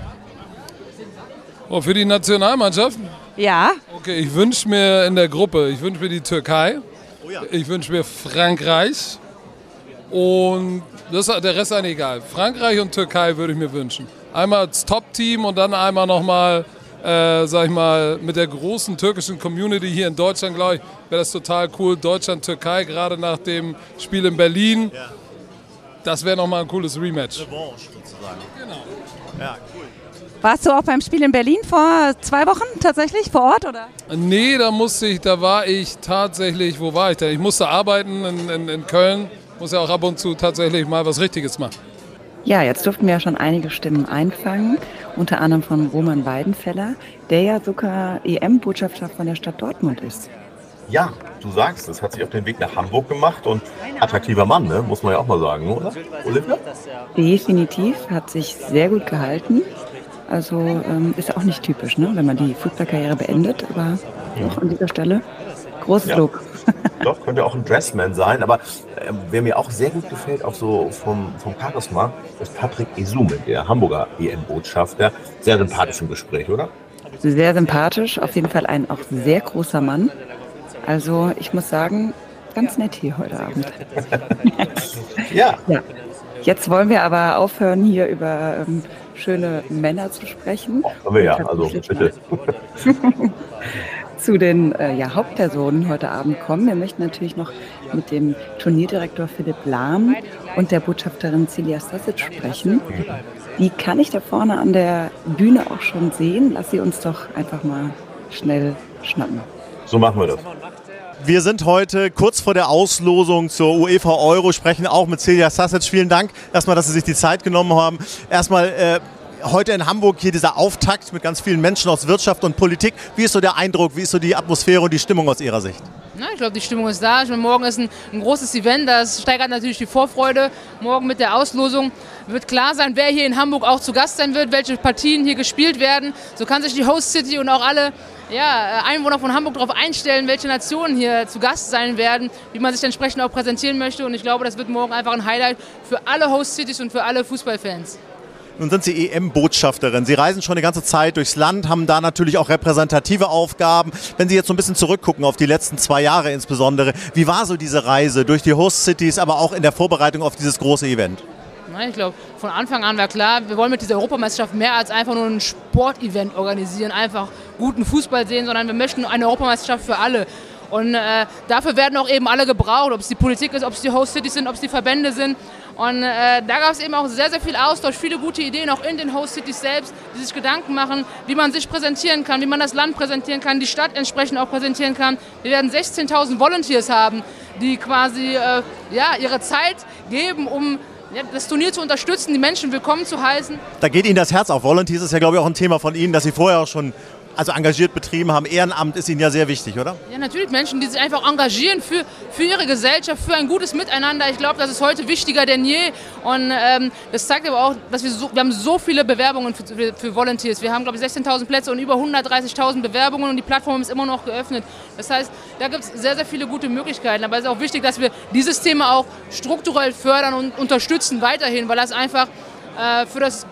Speaker 8: Oh, für die Nationalmannschaft?
Speaker 3: Ja.
Speaker 8: Okay, ich wünsche mir in der Gruppe, ich wünsche mir die Türkei. Oh ja. Ich wünsche mir Frankreich. Und das, der Rest ist eigentlich egal. Frankreich und Türkei würde ich mir wünschen. Einmal als Top-Team und dann einmal nochmal, äh, sag ich mal, mit der großen türkischen Community hier in Deutschland, glaube ich, wäre das total cool. Deutschland-Türkei, gerade nach dem Spiel in Berlin. Ja. Das wäre nochmal ein cooles Rematch.
Speaker 2: Revanche sozusagen. Genau.
Speaker 3: Ja, warst du auch beim Spiel in Berlin vor zwei Wochen tatsächlich vor Ort oder?
Speaker 8: Nee, da musste ich, da war ich tatsächlich, wo war ich denn? Ich musste arbeiten in, in, in Köln, muss ja auch ab und zu tatsächlich mal was Richtiges machen.
Speaker 9: Ja, jetzt durften wir ja schon einige Stimmen einfangen, unter anderem von Roman Weidenfeller, der ja sogar EM-Botschafter von der Stadt Dortmund ist.
Speaker 10: Ja, du sagst es, hat sich auf den Weg nach Hamburg gemacht und attraktiver Mann, ne? muss man ja auch mal sagen, oder? Olivia?
Speaker 9: Definitiv, hat sich sehr gut gehalten. Also ähm, ist auch nicht typisch, ne? wenn man die Fußballkarriere beendet, aber auch an dieser Stelle großes ja. Lob.
Speaker 10: Doch, könnte auch ein Dressman sein, aber äh, wer mir auch sehr gut gefällt, auch so vom, vom Charisma, ist Patrick Esume, der Hamburger EM-Botschafter. Sehr sympathisch im Gespräch, oder?
Speaker 9: Sehr sympathisch, auf jeden Fall ein auch sehr großer Mann. Also ich muss sagen, ganz nett hier heute Abend.
Speaker 10: ja.
Speaker 9: ja. Jetzt wollen wir aber aufhören, hier über ähm, schöne Männer zu sprechen.
Speaker 10: Oh, wir ja, also bitte.
Speaker 9: zu den äh, ja, Hauptpersonen heute Abend kommen. Wir möchten natürlich noch mit dem Turnierdirektor Philipp Lahm und der Botschafterin Celia Stasic sprechen. Die kann ich da vorne an der Bühne auch schon sehen. Lass sie uns doch einfach mal schnell schnappen.
Speaker 10: So machen wir das.
Speaker 2: Wir sind heute kurz vor der Auslosung zur UEFA Euro, sprechen auch mit Celia Sasic. Vielen Dank erstmal, dass Sie sich die Zeit genommen haben. Erstmal äh, heute in Hamburg hier dieser Auftakt mit ganz vielen Menschen aus Wirtschaft und Politik. Wie ist so der Eindruck, wie ist so die Atmosphäre und die Stimmung aus Ihrer Sicht?
Speaker 11: Na, ich glaube, die Stimmung ist da. Ich meine, morgen ist ein, ein, großes Event, das steigert natürlich die Vorfreude. Morgen mit der Auslosung wird klar sein, wer hier in Hamburg auch zu Gast sein wird, welche Partien hier gespielt werden. So kann sich die Host City und auch alle ja, äh, Einwohner von Hamburg darauf einstellen, welche Nationen hier zu Gast sein werden, wie man sich entsprechend auch präsentieren möchte. Und ich glaube, das wird morgen einfach ein Highlight für alle Host-Cities und für alle Fußballfans.
Speaker 2: Nun sind Sie EM-Botschafterin. Sie reisen schon die ganze Zeit durchs Land, haben da natürlich auch repräsentative Aufgaben. Wenn Sie jetzt so ein bisschen zurückgucken auf die letzten zwei Jahre insbesondere, wie war so diese Reise durch die Host-Cities, aber auch in der Vorbereitung auf dieses große Event?
Speaker 11: Ich glaube, von Anfang an war klar, wir wollen mit dieser Europameisterschaft mehr als einfach nur ein Sportevent organisieren, einfach guten Fußball sehen, sondern wir möchten eine Europameisterschaft für alle. Und äh, dafür werden auch eben alle gebraucht, ob es die Politik ist, ob es die Host Cities sind, ob es die Verbände sind. Und äh, da gab es eben auch sehr, sehr viel Austausch, viele gute Ideen auch in den Host Cities selbst, die sich Gedanken machen, wie man sich präsentieren kann, wie man das Land präsentieren kann, die Stadt entsprechend auch präsentieren kann. Wir werden 16.000 Volunteers haben, die quasi äh, ja, ihre Zeit geben, um ja, das Turnier zu unterstützen, die Menschen willkommen zu heißen.
Speaker 2: Da geht Ihnen das Herz auf. Volunteers ist ja, glaube ich, auch ein Thema von Ihnen, das Sie vorher auch schon also engagiert betrieben haben. Ehrenamt ist Ihnen ja sehr wichtig, oder?
Speaker 11: Ja, natürlich Menschen, die sich einfach engagieren für, für ihre Gesellschaft, für ein gutes Miteinander. Ich glaube, das ist heute wichtiger denn je. Und ähm, das zeigt aber auch, dass wir so, wir haben so viele Bewerbungen für, für, für Volunteers. Wir haben, glaube ich, 16.000 Plätze und über 130.000 Bewerbungen und die Plattform ist immer noch geöffnet. Das heißt, da gibt es sehr, sehr viele gute Möglichkeiten. Aber es ist auch wichtig, dass wir dieses Thema auch strukturell fördern und unterstützen weiterhin, weil das einfach äh, für das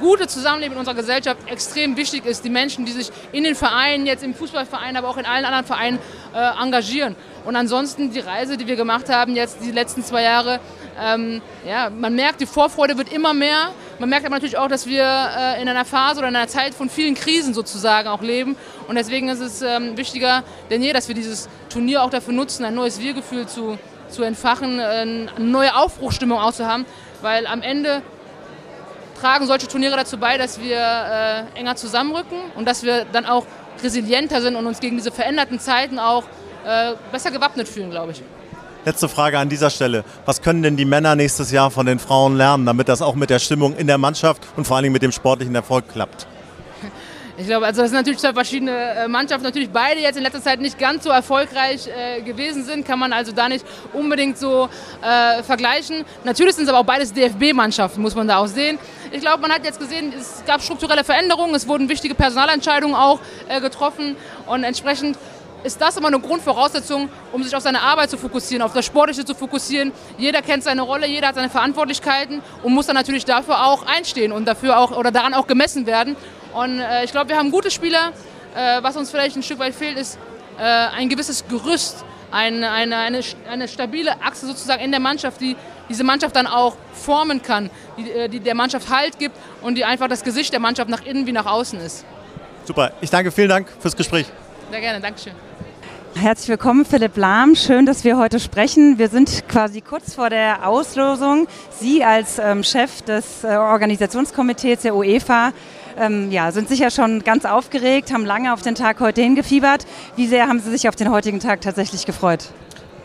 Speaker 11: gute Zusammenleben in unserer Gesellschaft extrem wichtig ist. Die Menschen, die sich in den Vereinen, jetzt im Fußballverein, aber auch in allen anderen Vereinen äh, engagieren. Und ansonsten die Reise, die wir gemacht haben jetzt die letzten zwei Jahre, ähm, ja, man merkt, die Vorfreude wird immer mehr. Man merkt aber natürlich auch, dass wir äh, in einer Phase oder in einer Zeit von vielen Krisen sozusagen auch leben. Und deswegen ist es ähm, wichtiger denn je, dass wir dieses Turnier auch dafür nutzen, ein neues Wir-Gefühl zu, zu entfachen, äh, eine neue Aufbruchstimmung auch zu haben. Weil am Ende tragen solche Turniere dazu bei, dass wir äh, enger zusammenrücken und dass wir dann auch resilienter sind und uns gegen diese veränderten Zeiten auch äh, besser gewappnet fühlen, glaube ich.
Speaker 2: Letzte Frage an dieser Stelle. Was können denn die Männer nächstes Jahr von den Frauen lernen, damit das auch mit der Stimmung in der Mannschaft und vor allem mit dem sportlichen Erfolg klappt?
Speaker 11: Ich glaube, also das sind natürlich zwei verschiedene äh, Mannschaften, natürlich beide jetzt in letzter Zeit nicht ganz so erfolgreich äh, gewesen sind, kann man also da nicht unbedingt so äh, vergleichen. Natürlich sind es aber auch beides DFB-Mannschaften, muss man da auch sehen. Ich glaube, man hat jetzt gesehen, es gab strukturelle Veränderungen, es wurden wichtige Personalentscheidungen auch äh, getroffen und entsprechend ist das immer eine Grundvoraussetzung, um sich auf seine Arbeit zu fokussieren, auf das Sportliche zu fokussieren. Jeder kennt seine Rolle, jeder hat seine Verantwortlichkeiten und muss dann natürlich dafür auch einstehen und dafür auch oder daran auch gemessen werden. Und äh, ich glaube, wir haben gute Spieler. Äh, was uns vielleicht ein Stück weit fehlt, ist äh, ein gewisses Gerüst, eine, eine, eine, eine stabile Achse sozusagen in der Mannschaft, die diese Mannschaft dann auch formen kann, die, äh, die der Mannschaft Halt gibt und die einfach das Gesicht der Mannschaft nach innen wie nach außen ist.
Speaker 2: Super, ich danke, vielen Dank fürs Gespräch.
Speaker 11: Sehr gerne, Dankeschön.
Speaker 3: Herzlich willkommen, Philipp Lahm. Schön, dass wir heute sprechen. Wir sind quasi kurz vor der Auslosung. Sie als ähm, Chef des äh, Organisationskomitees der UEFA ähm, ja, sind sicher schon ganz aufgeregt, haben lange auf den Tag heute hingefiebert. Wie sehr haben Sie sich auf den heutigen Tag tatsächlich gefreut?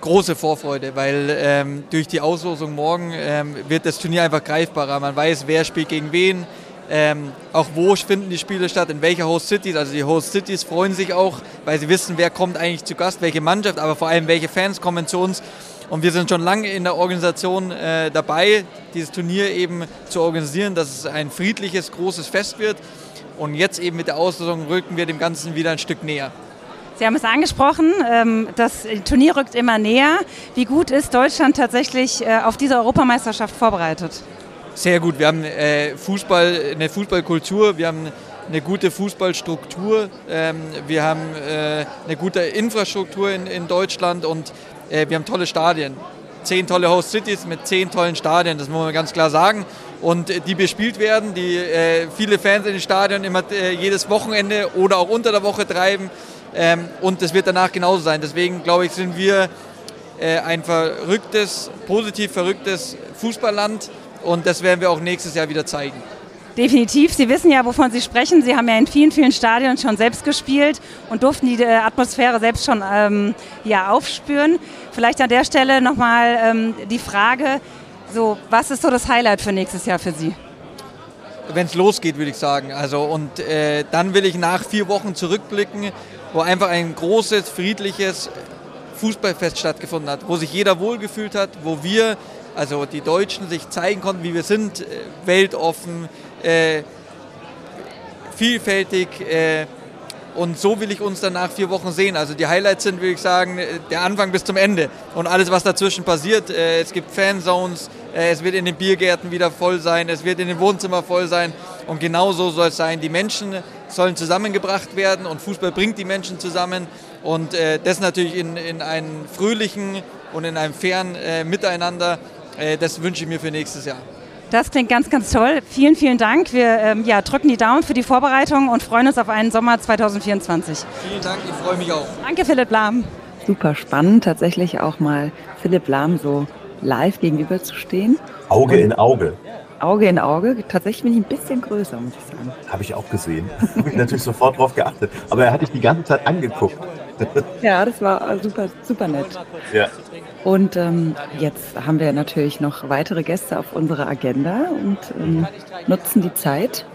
Speaker 12: große Vorfreude, weil ähm, durch die Auslosung morgen ähm, wird das Turnier einfach greifbarer. Man weiß, wer spielt gegen wen, ähm, auch wo finden die Spiele statt, in welcher Host Cities. Also die Host Cities freuen sich auch, weil sie wissen, wer kommt eigentlich zu Gast, welche Mannschaft, aber vor allem welche Fans kommen zu uns. Und wir sind schon lange in der Organisation äh, dabei, dieses Turnier eben zu organisieren, dass es ein friedliches, großes Fest wird. Und jetzt eben mit der Auslosung rücken wir dem Ganzen wieder ein Stück näher.
Speaker 3: Sie haben es angesprochen, ähm, das Turnier rückt immer näher. Wie gut ist Deutschland tatsächlich äh, auf diese Europameisterschaft vorbereitet?
Speaker 12: Sehr gut. Wir haben äh, Fußball, eine Fußballkultur, wir haben eine gute Fußballstruktur, ähm, wir haben äh, eine gute Infrastruktur in, in Deutschland und äh, wir haben tolle Stadien. Zehn tolle Host Cities mit zehn tollen Stadien, das muss man ganz klar sagen. Und äh, die bespielt werden, die äh, viele Fans in den Stadien immer äh, jedes Wochenende oder auch unter der Woche treiben. Ähm, und das wird danach genauso sein. Deswegen glaube ich, sind wir äh, ein verrücktes, positiv verrücktes Fußballland und das werden wir auch nächstes Jahr wieder zeigen.
Speaker 3: Definitiv. Sie wissen ja, wovon Sie sprechen. Sie haben ja in vielen, vielen Stadien schon selbst gespielt und durften die äh, Atmosphäre selbst schon ähm, ja, aufspüren. Vielleicht an der Stelle nochmal ähm, die Frage, so, was ist so das Highlight für nächstes Jahr für Sie?
Speaker 12: Wenn es losgeht, würde ich sagen. Also, und äh, dann will ich nach vier Wochen zurückblicken, wo einfach ein großes, friedliches Fußballfest stattgefunden hat, wo sich jeder wohlgefühlt hat, wo wir also die Deutschen sich zeigen konnten, wie wir sind, äh, weltoffen, äh, vielfältig. Äh, und so will ich uns dann nach vier Wochen sehen. Also die Highlights sind, würde ich sagen, äh, der Anfang bis zum Ende. Und alles, was dazwischen passiert. Äh, es gibt Fanzones, äh, es wird in den Biergärten wieder voll sein, es wird in den Wohnzimmern voll sein. Und genau so soll es sein. Die Menschen sollen zusammengebracht werden und Fußball bringt die Menschen zusammen. Und das natürlich in, in einem fröhlichen und in einem fairen Miteinander. das wünsche ich mir für nächstes Jahr.
Speaker 3: Das klingt ganz, ganz toll. Vielen, vielen Dank. Wir ähm, ja, drücken die Daumen für die Vorbereitung und freuen uns auf einen Sommer 2024.
Speaker 12: Vielen Dank, ich freue mich auch.
Speaker 3: Danke, Philipp Lahm.
Speaker 9: Super spannend, tatsächlich auch mal Philipp Lahm so live gegenüberzustehen.
Speaker 10: Auge in Auge.
Speaker 9: Auge in Auge. Tatsächlich bin ich ein bisschen größer, muss ich sagen.
Speaker 10: Habe ich auch gesehen. Habe ich natürlich sofort drauf geachtet. Aber er hat dich die ganze Zeit angeguckt.
Speaker 9: ja, das war super, super nett.
Speaker 10: Ja.
Speaker 9: Und ähm, jetzt haben wir natürlich noch weitere Gäste auf unserer Agenda und ähm, nutzen die Zeit.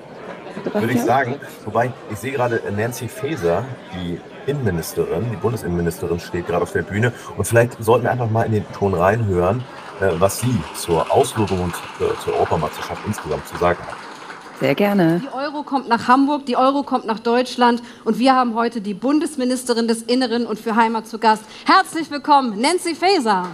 Speaker 10: Würde ich sagen. Wobei, ich sehe gerade Nancy Faeser, die Innenministerin, die Bundesinnenministerin, steht gerade auf der Bühne. Und vielleicht sollten wir einfach mal in den Ton reinhören, äh, was sie zur Auslosung und äh, zur Europameisterschaft insgesamt zu sagen hat.
Speaker 9: Sehr gerne.
Speaker 13: Die Euro kommt nach Hamburg, die Euro kommt nach Deutschland und wir haben heute die Bundesministerin des Inneren und für Heimat zu Gast. Herzlich willkommen, Nancy Faeser.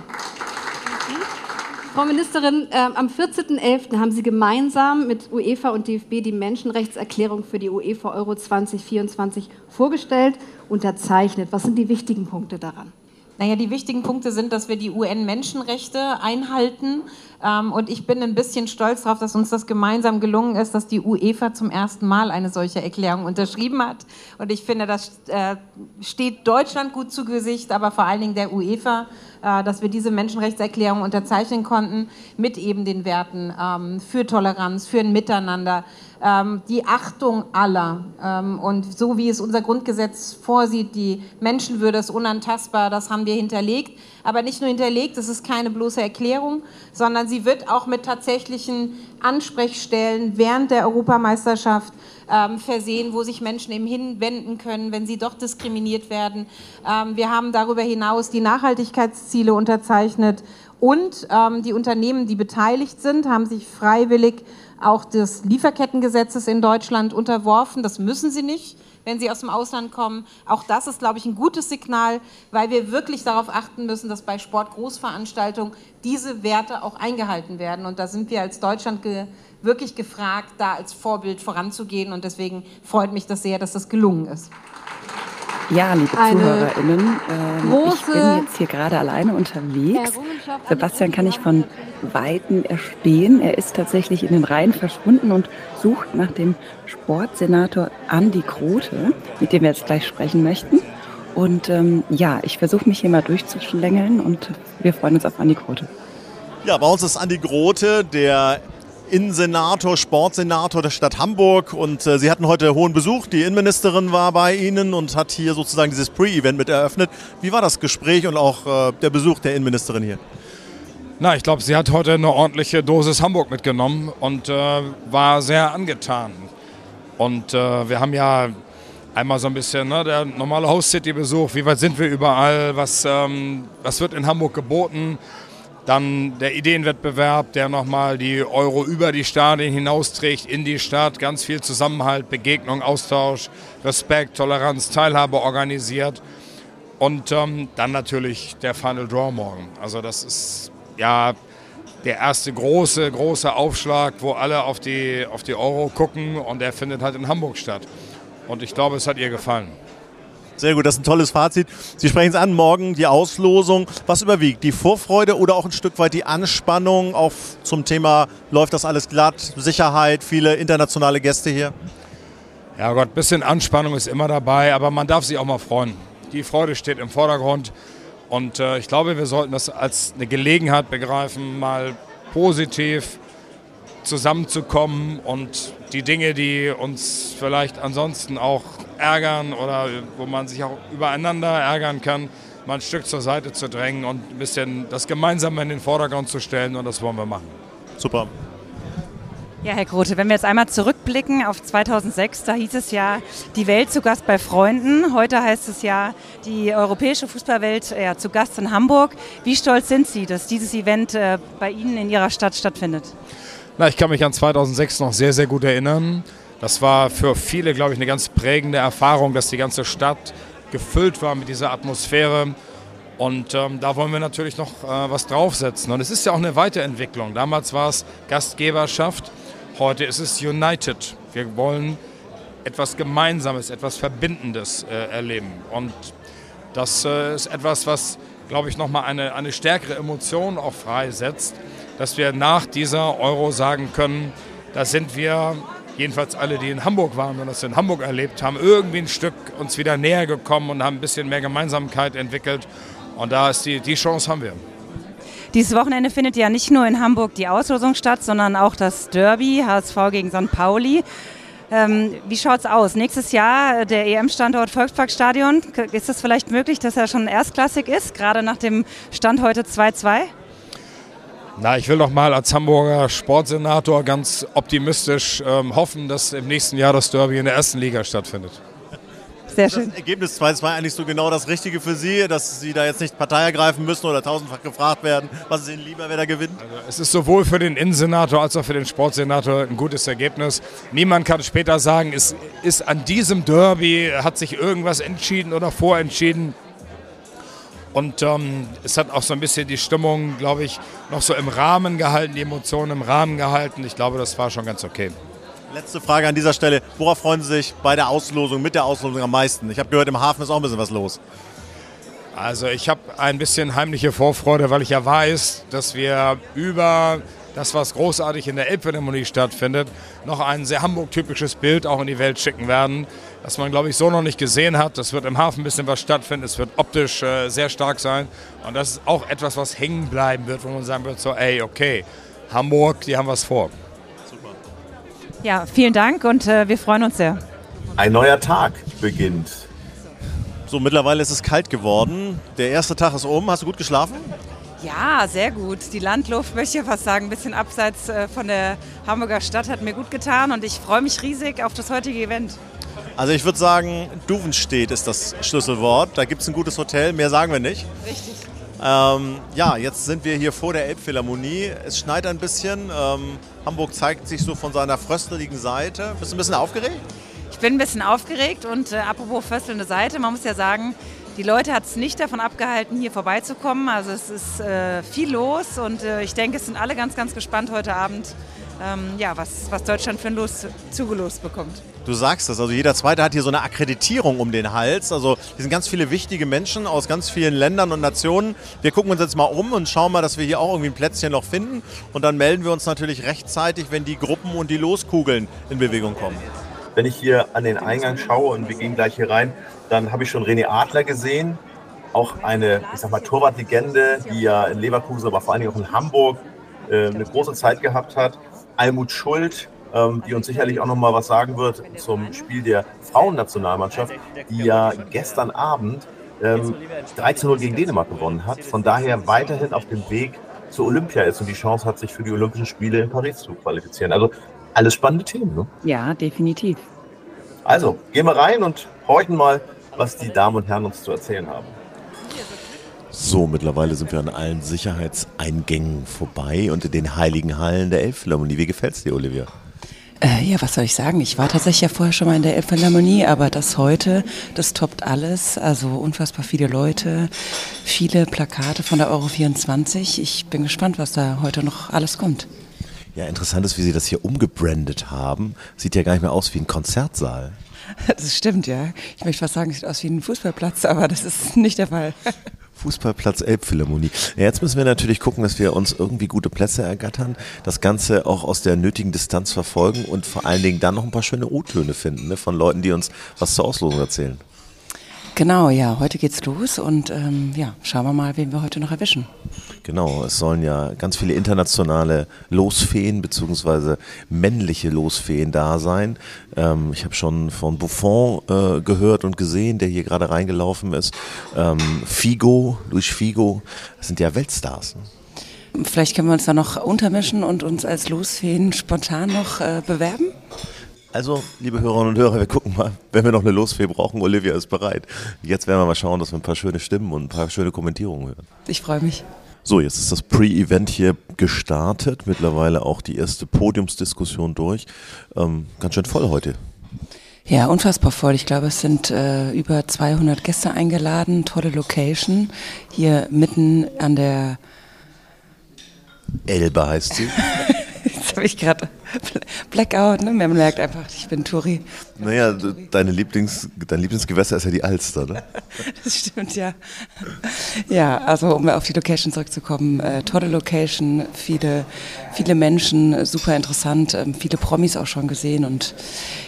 Speaker 13: Frau Ministerin, äh, am 14.11. haben Sie gemeinsam mit UEFA und DFB die Menschenrechtserklärung für die UEFA Euro 2024 vorgestellt, unterzeichnet. Was sind die wichtigen Punkte daran?
Speaker 14: Naja, die wichtigen Punkte sind, dass wir die UN-Menschenrechte einhalten. Ähm, und ich bin ein bisschen stolz darauf, dass uns das gemeinsam gelungen ist, dass die UEFA zum ersten Mal eine solche Erklärung unterschrieben hat. Und ich finde, das äh, steht Deutschland gut zu Gesicht, aber vor allen Dingen der UEFA, dass wir diese Menschenrechtserklärung unterzeichnen konnten mit eben den Werten ähm, für Toleranz, für ein Miteinander, ähm, die Achtung aller. Ähm, und so wie es unser Grundgesetz vorsieht, die Menschenwürde ist unantastbar, das haben wir hinterlegt. Aber nicht nur hinterlegt, es ist keine bloße Erklärung, sondern sie wird auch mit tatsächlichen Ansprechstellen während der Europameisterschaft ähm, versehen, wo sich Menschen eben hinwenden können, wenn sie doch diskriminiert werden. Ähm, wir haben darüber hinaus die Nachhaltigkeitsziele unterzeichnet und ähm, die Unternehmen, die beteiligt sind, haben sich freiwillig auch des Lieferkettengesetzes in Deutschland unterworfen. Das müssen sie nicht, wenn sie aus dem Ausland kommen. Auch das ist, glaube ich, ein gutes Signal, weil wir wirklich darauf achten müssen, dass bei Sportgroßveranstaltungen diese Werte auch eingehalten werden. Und da sind wir als Deutschland wirklich gefragt, da als Vorbild voranzugehen. Und deswegen freut mich das sehr, dass das gelungen ist.
Speaker 9: Ja, liebe
Speaker 13: Eine
Speaker 9: ZuhörerInnen, ähm, ich bin jetzt hier gerade alleine unterwegs. Sebastian kann ich von Weitem erspähen. Er ist tatsächlich in den Reihen verschwunden und sucht nach dem Sportsenator Andi Grote, mit dem wir jetzt gleich sprechen möchten. Und ähm, ja, ich versuche mich hier mal durchzuschlängeln und wir freuen uns auf Andi Grote.
Speaker 2: Ja, bei uns ist Andi Grote, der Innensenator, Sportsenator der Stadt Hamburg. Und äh, Sie hatten heute hohen Besuch. Die Innenministerin war bei Ihnen und hat hier sozusagen dieses Pre-Event mit eröffnet. Wie war das Gespräch und auch äh, der Besuch der Innenministerin hier?
Speaker 15: Na, ich glaube, sie hat heute eine ordentliche Dosis Hamburg mitgenommen und äh, war sehr angetan. Und äh, wir haben ja einmal so ein bisschen ne, der normale Host-City-Besuch. Wie weit sind wir überall? Was, ähm, was wird in Hamburg geboten? Dann der Ideenwettbewerb, der nochmal die Euro über die Stadien hinausträgt, in die Stadt. Ganz viel Zusammenhalt, Begegnung, Austausch, Respekt, Toleranz, Teilhabe organisiert. Und ähm, dann natürlich der Final Draw morgen. Also das ist ja der erste große, große Aufschlag, wo alle auf die, auf die Euro gucken und der findet halt in Hamburg statt. Und ich glaube, es hat ihr gefallen.
Speaker 2: Sehr gut, das ist ein tolles Fazit. Sie sprechen es an, morgen die Auslosung. Was überwiegt? Die Vorfreude oder auch ein Stück weit die Anspannung auch zum Thema, läuft das alles glatt, Sicherheit, viele internationale Gäste hier?
Speaker 15: Ja Gott, ein bisschen Anspannung ist immer dabei, aber man darf sich auch mal freuen. Die Freude steht im Vordergrund und äh, ich glaube, wir sollten das als eine Gelegenheit begreifen, mal positiv zusammenzukommen und die Dinge, die uns vielleicht ansonsten auch ärgern oder wo man sich auch übereinander ärgern kann, mal ein Stück zur Seite zu drängen und ein bisschen das Gemeinsame in den Vordergrund zu stellen und das wollen wir machen.
Speaker 2: Super.
Speaker 3: Ja, Herr Grote, wenn wir jetzt einmal zurückblicken auf 2006, da hieß es ja, die Welt zu Gast bei Freunden. Heute heißt es ja, die europäische Fußballwelt ja, zu Gast in Hamburg. Wie stolz sind Sie, dass dieses Event äh, bei Ihnen in Ihrer Stadt stattfindet?
Speaker 15: Na, ich kann mich an 2006 noch sehr, sehr gut erinnern. Das war für viele, glaube ich, eine ganz prägende Erfahrung, dass die ganze Stadt gefüllt war mit dieser Atmosphäre. Und ähm, da wollen wir natürlich noch äh, was draufsetzen. Und es ist ja auch eine Weiterentwicklung. Damals war es Gastgeberschaft, heute ist es United. Wir wollen etwas Gemeinsames, etwas Verbindendes äh, erleben. Und das äh, ist etwas, was, glaube ich, nochmal eine, eine stärkere Emotion auch freisetzt, dass wir nach dieser Euro sagen können, da sind wir, jedenfalls alle, die in Hamburg waren und das in Hamburg erlebt haben, irgendwie ein Stück uns wieder näher gekommen und haben ein bisschen mehr Gemeinsamkeit entwickelt. Und da ist die, die Chance haben wir.
Speaker 3: Dieses Wochenende findet ja nicht nur in Hamburg die Auslosung statt, sondern auch das Derby HSV gegen St. Pauli. Ähm, wie schaut es aus? Nächstes Jahr äh, der EM-Standort Volksparkstadion. Ist es vielleicht möglich, dass er schon erstklassig ist, gerade nach dem Stand heute 2-2?
Speaker 15: Na, ich will doch mal als Hamburger Sportsenator ganz optimistisch ähm, hoffen, dass im nächsten Jahr das Derby in der ersten Liga stattfindet.
Speaker 3: Sehr schön.
Speaker 2: Das Ergebnis 2-2 eigentlich so genau das Richtige für Sie, dass Sie da jetzt nicht Partei ergreifen müssen oder tausendfach gefragt werden, was ist Ihnen lieber, wer da gewinnt?
Speaker 15: Also es ist sowohl für den Innensenator als auch für den Sportsenator ein gutes Ergebnis. Niemand kann später sagen, es ist an diesem Derby, hat sich irgendwas entschieden oder vorentschieden. Und ähm, es hat auch so ein bisschen die Stimmung, glaube ich, noch so im Rahmen gehalten, die Emotionen im Rahmen gehalten. Ich glaube, das war schon ganz okay.
Speaker 2: Letzte Frage an dieser Stelle. Worauf freuen Sie sich bei der Auslosung, mit der Auslosung am meisten? Ich habe gehört, im Hafen ist auch ein bisschen was los.
Speaker 15: Also ich habe ein bisschen heimliche Vorfreude, weil ich ja weiß, dass wir über das, was großartig in der Elbphilharmonie stattfindet, noch ein sehr Hamburg-typisches Bild auch in die Welt schicken werden, das man, glaube ich, so noch nicht gesehen hat. Das wird im Hafen ein bisschen was stattfinden, es wird optisch äh, sehr stark sein und das ist auch etwas, was hängen bleiben wird, wo man sagen wird, so, ey, okay, Hamburg, die haben was vor.
Speaker 3: Ja, vielen Dank und äh, wir freuen uns sehr.
Speaker 10: Ein neuer Tag beginnt.
Speaker 2: So, mittlerweile ist es kalt geworden. Der erste Tag ist um. Hast du gut geschlafen?
Speaker 3: Ja, sehr gut. Die Landluft, möchte ich fast sagen, ein bisschen abseits äh, von der Hamburger Stadt hat mir gut getan und ich freue mich riesig auf das heutige Event.
Speaker 2: Also ich würde sagen, Duvenstedt ist das Schlüsselwort. Da gibt es ein gutes Hotel, mehr sagen wir nicht.
Speaker 3: Richtig.
Speaker 2: Ähm, ja, jetzt sind wir hier vor der Elbphilharmonie. Es schneit ein bisschen. Ähm, Hamburg zeigt sich so von seiner frösteligen Seite. Bist du ein bisschen aufgeregt?
Speaker 3: Ich bin ein bisschen aufgeregt und äh, apropos fröstelnde Seite, man muss ja sagen, die Leute hat es nicht davon abgehalten, hier vorbeizukommen. Also es ist äh, viel los und äh, ich denke, es sind alle ganz, ganz gespannt heute Abend, ähm, ja, was, was Deutschland für ein Los zugelost bekommt.
Speaker 2: Du sagst das, also jeder Zweite hat hier so eine Akkreditierung um den Hals. Also hier sind ganz viele wichtige Menschen aus ganz vielen Ländern und Nationen. Wir gucken uns jetzt mal um und schauen mal, dass wir hier auch irgendwie ein Plätzchen noch finden. Und dann melden wir uns natürlich rechtzeitig, wenn die Gruppen und die Loskugeln in Bewegung kommen.
Speaker 10: Wenn ich hier an den Eingang schaue und wir gehen gleich hier rein, dann habe ich schon René Adler gesehen. Auch eine, ich sag mal, Torwartlegende, die ja in Leverkusen, aber vor allen Dingen auch in Hamburg äh, eine große Zeit gehabt hat. Almut Schuld, ähm, die uns sicherlich auch noch mal was sagen wird zum Spiel der Frauennationalmannschaft, die ja gestern Abend ähm, 13-0 gegen Dänemark gewonnen hat. Von daher weiterhin auf dem Weg zur Olympia ist und die Chance hat, sich für die Olympischen Spiele in Paris zu qualifizieren. Also alles spannende Themen. Ne?
Speaker 9: Ja, definitiv.
Speaker 10: Also, gehen wir rein und horchen mal, was die Damen und Herren uns zu erzählen haben.
Speaker 16: So, mittlerweile sind wir an allen Sicherheitseingängen vorbei und in den heiligen Hallen der Elbphilharmonie. Wie gefällt es dir, Olivia?
Speaker 9: Äh, ja, was soll ich sagen? Ich war tatsächlich ja vorher schon mal in der Elbphilharmonie, aber das heute, das toppt alles. Also unfassbar viele Leute, viele Plakate von der Euro 24. Ich bin gespannt, was da heute noch alles kommt.
Speaker 16: Ja, interessant ist, wie sie das hier umgebrandet haben. Sieht ja gar nicht mehr aus wie ein Konzertsaal.
Speaker 9: Das stimmt, ja. Ich möchte fast sagen, es sieht aus wie ein Fußballplatz, aber das ist nicht der Fall.
Speaker 16: Fußballplatz Elbphilharmonie. Ja, jetzt müssen wir natürlich gucken, dass wir uns irgendwie gute Plätze ergattern, das Ganze auch aus der nötigen Distanz verfolgen und vor allen Dingen dann noch ein paar schöne O-Töne finden ne, von Leuten, die uns was zur Auslosung erzählen.
Speaker 9: Genau, ja, heute geht's los und ähm, ja, schauen wir mal, wen wir heute noch erwischen.
Speaker 16: Genau, es sollen ja ganz viele internationale Losfeen bzw. männliche Losfeen da sein. Ähm, ich habe schon von Buffon äh, gehört und gesehen, der hier gerade reingelaufen ist. Ähm, Figo, Luis Figo, das sind ja Weltstars. Ne?
Speaker 9: Vielleicht können wir uns da noch untermischen und uns als Losfeen spontan noch äh, bewerben.
Speaker 16: Also, liebe Hörerinnen und Hörer, wir gucken mal, wenn wir noch eine Losfee brauchen, Olivia ist bereit. Jetzt werden wir mal schauen, dass wir ein paar schöne Stimmen und ein paar schöne Kommentierungen hören.
Speaker 9: Ich freue mich.
Speaker 16: So, jetzt ist das Pre-Event hier gestartet. Mittlerweile auch die erste Podiumsdiskussion durch. Ähm, ganz schön voll heute.
Speaker 9: Ja, unfassbar voll. Ich glaube, es sind äh, über 200 Gäste eingeladen. Tolle Location. Hier mitten an der
Speaker 16: Elbe heißt sie.
Speaker 9: Habe ich gerade Blackout, ne? Man merkt einfach, ich bin Touri.
Speaker 16: Naja, deine Lieblings, dein Lieblingsgewässer ist ja die Alster, ne?
Speaker 9: Das stimmt, ja. Ja, also um auf die Location zurückzukommen, äh, tolle Location, viele, viele Menschen, super interessant, äh, viele Promis auch schon gesehen und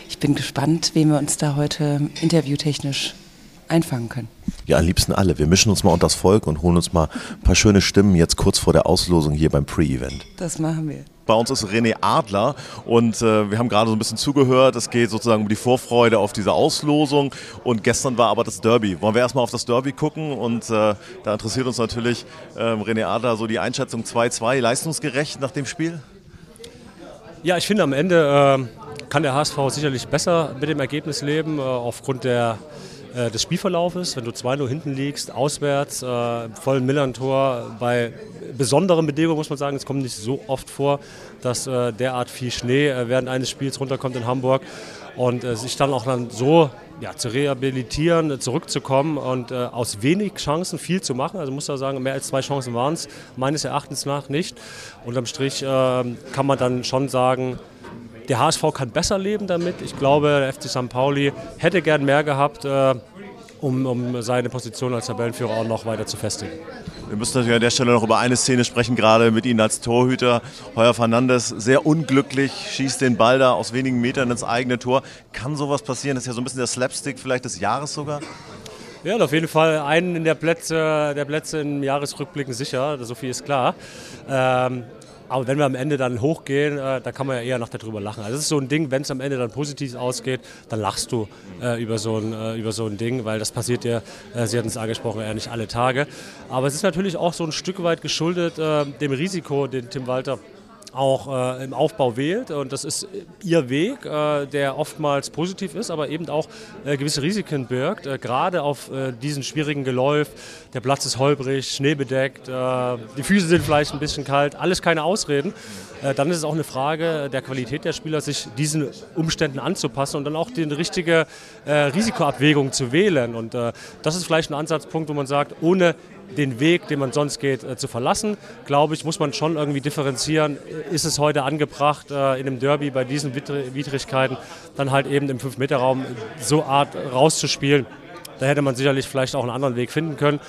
Speaker 9: ich bin gespannt, wen wir uns da heute interviewtechnisch einfangen können.
Speaker 16: Ja, am liebsten alle. Wir mischen uns mal unter das Volk und holen uns mal ein paar schöne Stimmen jetzt kurz vor der Auslosung hier beim Pre-Event.
Speaker 9: Das machen wir.
Speaker 2: Bei uns ist René Adler und äh, wir haben gerade so ein bisschen zugehört. Es geht sozusagen um die Vorfreude auf diese Auslosung und gestern war aber das Derby. Wollen wir erstmal auf das Derby gucken und äh, da interessiert uns natürlich äh, René Adler so die Einschätzung 2-2, leistungsgerecht nach dem Spiel?
Speaker 17: Ja, ich finde am Ende äh, kann der HSV sicherlich besser mit dem Ergebnis leben, äh, aufgrund der äh, des Spielverlaufes, wenn du 2-0 hinten liegst, auswärts, äh, vollen Millern-Tor, bei besonderen Bedingungen muss man sagen, es kommt nicht so oft vor, dass äh, derart viel Schnee äh, während eines Spiels runterkommt in Hamburg und äh, sich dann auch dann so ja, zu rehabilitieren, zurückzukommen und äh, aus wenig Chancen viel zu machen. Also muss da sagen, mehr als zwei Chancen waren es meines Erachtens nach nicht. Unterm Strich kann man dann schon sagen, der HSV kann besser leben damit. Ich glaube, der FC St. Pauli hätte gern mehr gehabt, äh, um, um seine Position als Tabellenführer auch noch weiter zu festigen.
Speaker 2: Wir müssen natürlich an der Stelle noch über eine Szene sprechen, gerade mit Ihnen als Torhüter. Heuer Fernandes, sehr unglücklich, schießt den Ball da aus wenigen Metern ins eigene Tor. Kann sowas passieren? Das ist ja so ein bisschen der Slapstick vielleicht des Jahres sogar.
Speaker 17: Ja, auf jeden Fall einen der Plätze, der Plätze im Jahresrückblicken sicher, so viel ist klar. Ähm, aber wenn wir am Ende dann hochgehen, äh, da kann man ja eher noch darüber lachen. Also das ist so ein Ding, wenn es am Ende dann positiv ausgeht, dann lachst du äh, über, so ein, äh, über so ein Ding, weil das passiert ja, äh, Sie hatten es angesprochen, ja nicht alle Tage. Aber es ist natürlich auch so ein Stück weit geschuldet äh, dem Risiko, den Tim Walter auch äh, im Aufbau wählt. Und das ist ihr Weg, äh, der oftmals positiv ist, aber eben auch äh, gewisse Risiken birgt. Äh, gerade auf äh, diesen schwierigen Geläuf. Der Platz ist holprig, schneebedeckt, äh, die Füße sind vielleicht ein bisschen kalt, alles keine Ausreden. dann ist es auch eine Frage der Qualität der Spieler, sich diesen Umständen anzupassen und dann auch die richtige Risikoabwägung zu wählen. Und das ist vielleicht ein Ansatzpunkt, wo man sagt, ohne den Weg, den man sonst geht, äh, zu verlassen. Glaube ich, muss man schon irgendwie differenzieren. Ist es heute angebracht, äh, in einem Derby bei diesen Widrigkeiten dann halt eben im 5-Meter-Raum so Art rauszuspielen? Da hätte man sicherlich vielleicht auch einen anderen Weg finden können.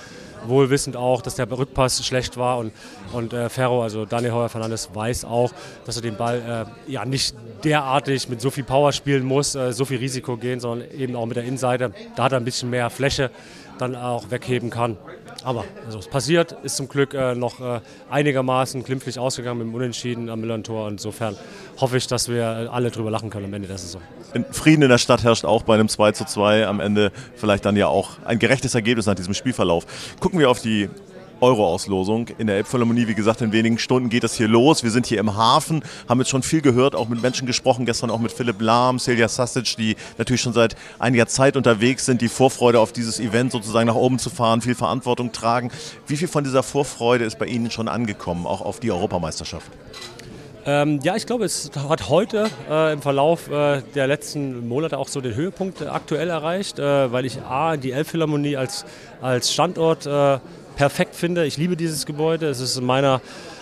Speaker 17: Wohl wissend auch, dass der Rückpass schlecht war und, und äh, Ferro, also Daniel Heuer Fernandes, weiß auch, dass er den Ball äh, ja nicht derartig mit so viel Power spielen muss, so viel Risiko gehen, sondern eben auch mit der Innenseite. Da hat er ein bisschen mehr Fläche dann auch wegheben kann. Aber also es passiert, ist zum Glück äh, noch äh, einigermaßen glimpflich ausgegangen mit dem Unentschieden am Millern-Tor. Insofern hoffe ich, dass wir alle drüber lachen können am Ende der Saison.
Speaker 2: Frieden in der Stadt herrscht auch bei einem 2 zu 2. Am Ende vielleicht dann ja auch ein gerechtes Ergebnis nach diesem Spielverlauf. Gucken wir auf die Euro-Auslosung in der Elbphilharmonie. Wie gesagt, in wenigen Stunden geht das hier los. Wir sind hier im Hafen, haben jetzt schon viel gehört, auch mit Menschen gesprochen, gestern auch mit Philipp Lahm, Celia Sasic, die natürlich schon seit einiger Zeit unterwegs sind, die Vorfreude auf dieses Event sozusagen nach oben zu fahren, viel Verantwortung tragen. Wie viel von dieser Vorfreude ist bei Ihnen schon angekommen, auch auf die Europameisterschaft?
Speaker 17: Ähm, ja, ich glaube, es hat heute äh, im Verlauf äh, der letzten Monate auch so den Höhepunkt äh, aktuell erreicht, äh, weil ich A, die Elbphilharmonie als, als Standort äh, perfekt finde. Ich liebe dieses Gebäude. Es ist in meiner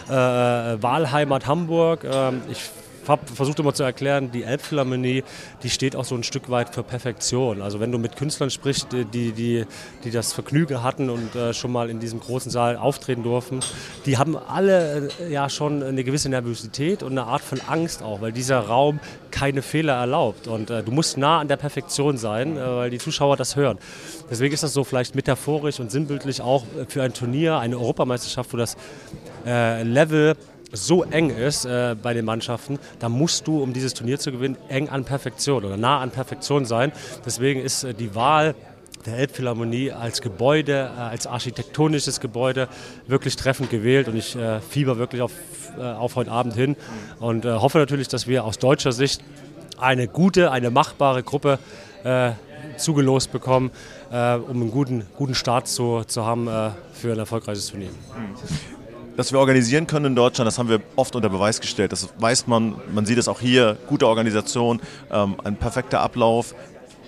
Speaker 17: äh, Wahlheimat Hamburg. Ähm, ich habe versucht immer zu erklären, die Elbphilharmonie, die steht auch so ein Stück weit für Perfektion. Also wenn du mit Künstlern sprichst, die, die, die das Vergnügen hatten und äh, schon mal in diesem großen Saal auftreten durften, die haben alle äh, ja schon eine gewisse Nervosität und eine Art von Angst auch, weil dieser Raum keine Fehler erlaubt. Und äh, du musst nah an der Perfektion sein, äh, weil die Zuschauer das hören. Deswegen ist das so vielleicht metaphorisch und sinnbildlich auch für ein Turnier, eine Europameisterschaft, wo das äh, Level so eng ist äh, bei den Mannschaften, da musst du, um dieses Turnier zu gewinnen, eng an Perfektion oder nah an Perfektion sein. Deswegen ist äh, die Wahl der Elbphilharmonie als Gebäude, äh, als architektonisches Gebäude wirklich treffend gewählt und ich äh, fieber wirklich auf, äh, auf heute Abend hin und äh, hoffe natürlich, dass wir aus deutscher Sicht eine gute, eine machbare Gruppe zugelost bekommen, um einen guten, guten Start zu, zu haben für ein erfolgreiches Turnier. Mhm
Speaker 2: dass wir organisieren können in Deutschland, das haben wir oft unter Beweis gestellt. Das weiß man, man sieht es auch hier, gute Organisation, ähm, ein perfekter Ablauf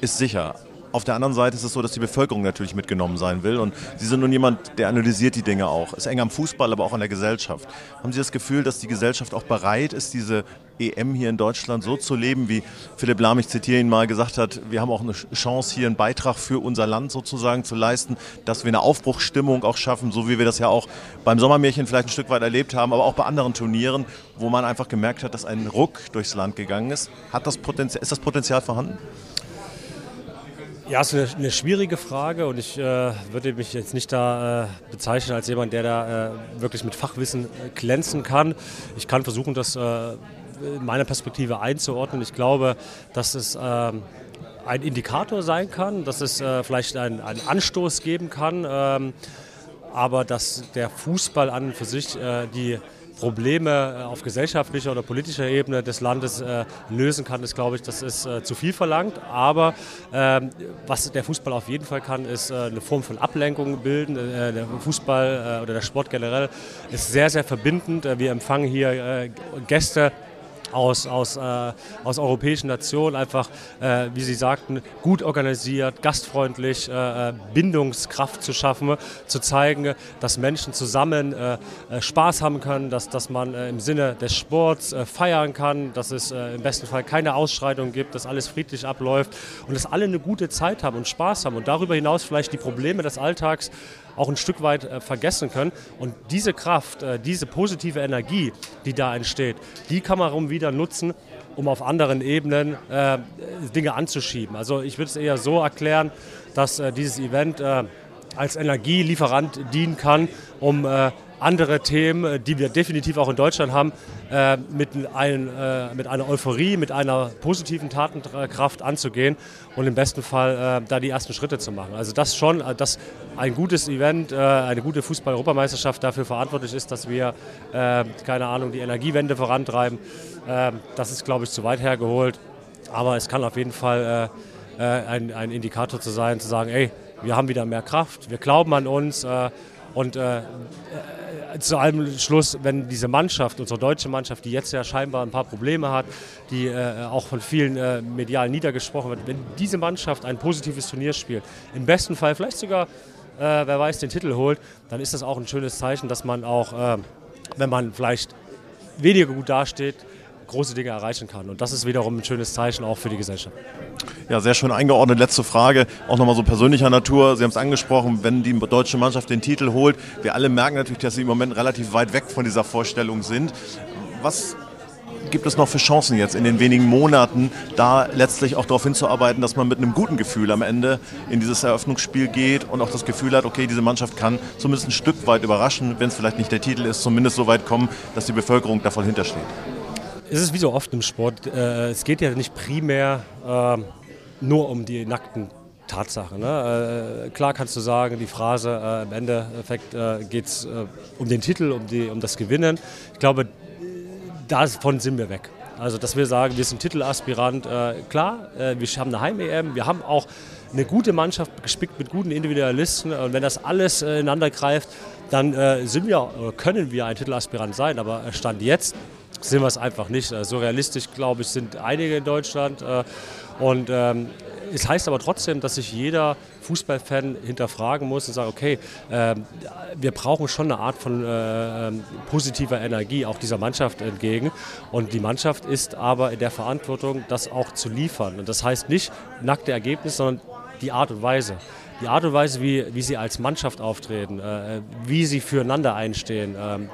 Speaker 2: ist sicher. Auf der anderen Seite ist es so, dass die Bevölkerung natürlich mitgenommen sein will. Und Sie sind nun jemand, der analysiert die Dinge auch. Ist eng am Fußball, aber auch an der Gesellschaft. Haben Sie das Gefühl, dass die Gesellschaft auch bereit ist, diese EM hier in Deutschland so zu leben, wie Philipp Lahm, ich zitiere ihn mal, gesagt hat, wir haben auch eine Chance, hier einen Beitrag für unser Land sozusagen zu leisten, dass wir eine Aufbruchsstimmung auch schaffen, so wie wir das ja auch beim Sommermärchen vielleicht ein Stück weit erlebt haben, aber auch bei anderen Turnieren, wo man einfach gemerkt hat, dass ein Ruck durchs Land gegangen ist. Hat das Potenzial, ist das Potenzial vorhanden?
Speaker 17: Ja, es ist eine, eine, schwierige Frage und ich äh, würde mich jetzt nicht da äh, bezeichnen als jemand, der da äh, wirklich mit Fachwissen äh, glänzen kann. Ich kann versuchen, das äh, in meiner Perspektive einzuordnen. Ich glaube, dass es ähm, ein Indikator sein kann, dass es äh, vielleicht einen, einen, Anstoß geben kann, ähm, aber dass der Fußball an und für sich die Probleme äh, auf gesellschaftlicher oder politischer Ebene des Landes äh, lösen kann, ist, glaube ich, das ist äh, zu viel verlangt. Aber ähm, was der Fußball auf jeden Fall kann, ist eine Form von Ablenkung bilden. Der Fußball oder der Sport generell ist sehr, sehr verbindend. wir empfangen hier Gäste aus, aus, äh, aus europäischen Nationen, einfach, äh, wie Sie sagten, gut organisiert, gastfreundlich, äh, äh Bindungskraft zu schaffen, zu zeigen, dass Menschen zusammen äh, äh, Spaß haben können, dass, dass man im Sinne des Sports feiern kann, dass es im besten Fall keine Ausschreitungen gibt, dass alles friedlich abläuft und dass alle eine gute Zeit haben und Spaß haben und darüber hinaus vielleicht die Probleme des Alltags auch ein Stück weit äh, vergessen können. Und diese Kraft, äh, diese positive Energie, die da entsteht, die kann man wieder nutzen, um auf anderen Ebenen äh, Dinge anzuschieben. Also ich würde es eher so erklären, dass äh, dieses Event äh, als Energielieferant dienen kann, um äh, andere Themen, äh, die wir definitiv auch in Deutschland haben, äh, mit, ein, äh, mit einer Euphorie, mit einer positiven Tatenkraft anzugehen und im besten Fall da die ersten Schritte zu machen. Also das schon, dass ein gutes Event, eine gute Fußball-Europameisterschaft dafür verantwortlich ist, dass wir, keine Ahnung, die Energiewende vorantreiben. das ist, glaube ich, zu weit hergeholt. Aber es kann auf jeden Fall ein, ein Indikator zu sein, zu sagen, ey, wir haben wieder mehr Kraft, wir glauben an uns und äh, zu allem Schluss, wenn diese Mannschaft, unsere deutsche Mannschaft, die jetzt ja scheinbar ein paar Probleme hat, die äh, auch von vielen äh, medial niedergesprochen wird, wenn diese Mannschaft ein positives Turnier spielt, im besten Fall vielleicht sogar, äh, wer weiß, den Titel holt, dann ist das auch ein schönes Zeichen, dass man auch, äh, wenn man vielleicht weniger gut dasteht, große Dinge erreichen kann. Und das ist wiederum ein schönes Zeichen auch für die Gesellschaft.
Speaker 2: Ja, sehr schön eingeordnet. Letzte Frage, auch nochmal so persönlicher Natur. Sie haben es angesprochen, wenn die deutsche Mannschaft den Titel holt. Wir alle merken natürlich, dass sie im Moment relativ weit weg von dieser Vorstellung sind. Was gibt es noch für Chancen jetzt in den wenigen Monaten, da letztlich auch darauf hinzuarbeiten, dass man mit einem guten Gefühl am Ende in dieses Eröffnungsspiel geht und auch das Gefühl hat, okay, diese Mannschaft kann zumindest ein Stück weit überraschen, wenn es vielleicht nicht der Titel ist, zumindest so weit kommen, dass die Bevölkerung da voll hintersteht
Speaker 17: es ist wie so oft im Sport, äh, es geht ja nicht primär äh, nur um die nackten Tatsachen. Ne? Äh, klar kannst du sagen, die Phrase, äh, im Endeffekt äh, geht es äh, um den Titel, um, die, um das Gewinnen. Ich glaube, davon sind wir weg. Also, dass wir sagen, wir sind Titelaspirant, klar, wir haben eine Heim-EM, wir haben auch eine gute Mannschaft gespickt mit guten Individualisten und wenn das alles ineinander greift, dann sind wir, können wir ein Titelaspirant sein, aber Stand jetzt sind wir es einfach nicht. Äh, so realistisch, glaube ich, sind einige in Deutschland. Äh, und ähm, es heißt aber trotzdem, dass sich jeder Fußballfan hinterfragen muss und sagt, okay, äh, wir brauchen schon eine Art von äh, ähm, positiver Energie auch dieser Mannschaft entgegen. Und die Mannschaft ist aber in der Verantwortung, das auch zu liefern. Und das heißt nicht nackte Ergebnisse, sondern die Art und Weise die Art und Weise, wie, wie sie als Mannschaft auftreten, äh, wie sie füreinander einstehen. Ähm,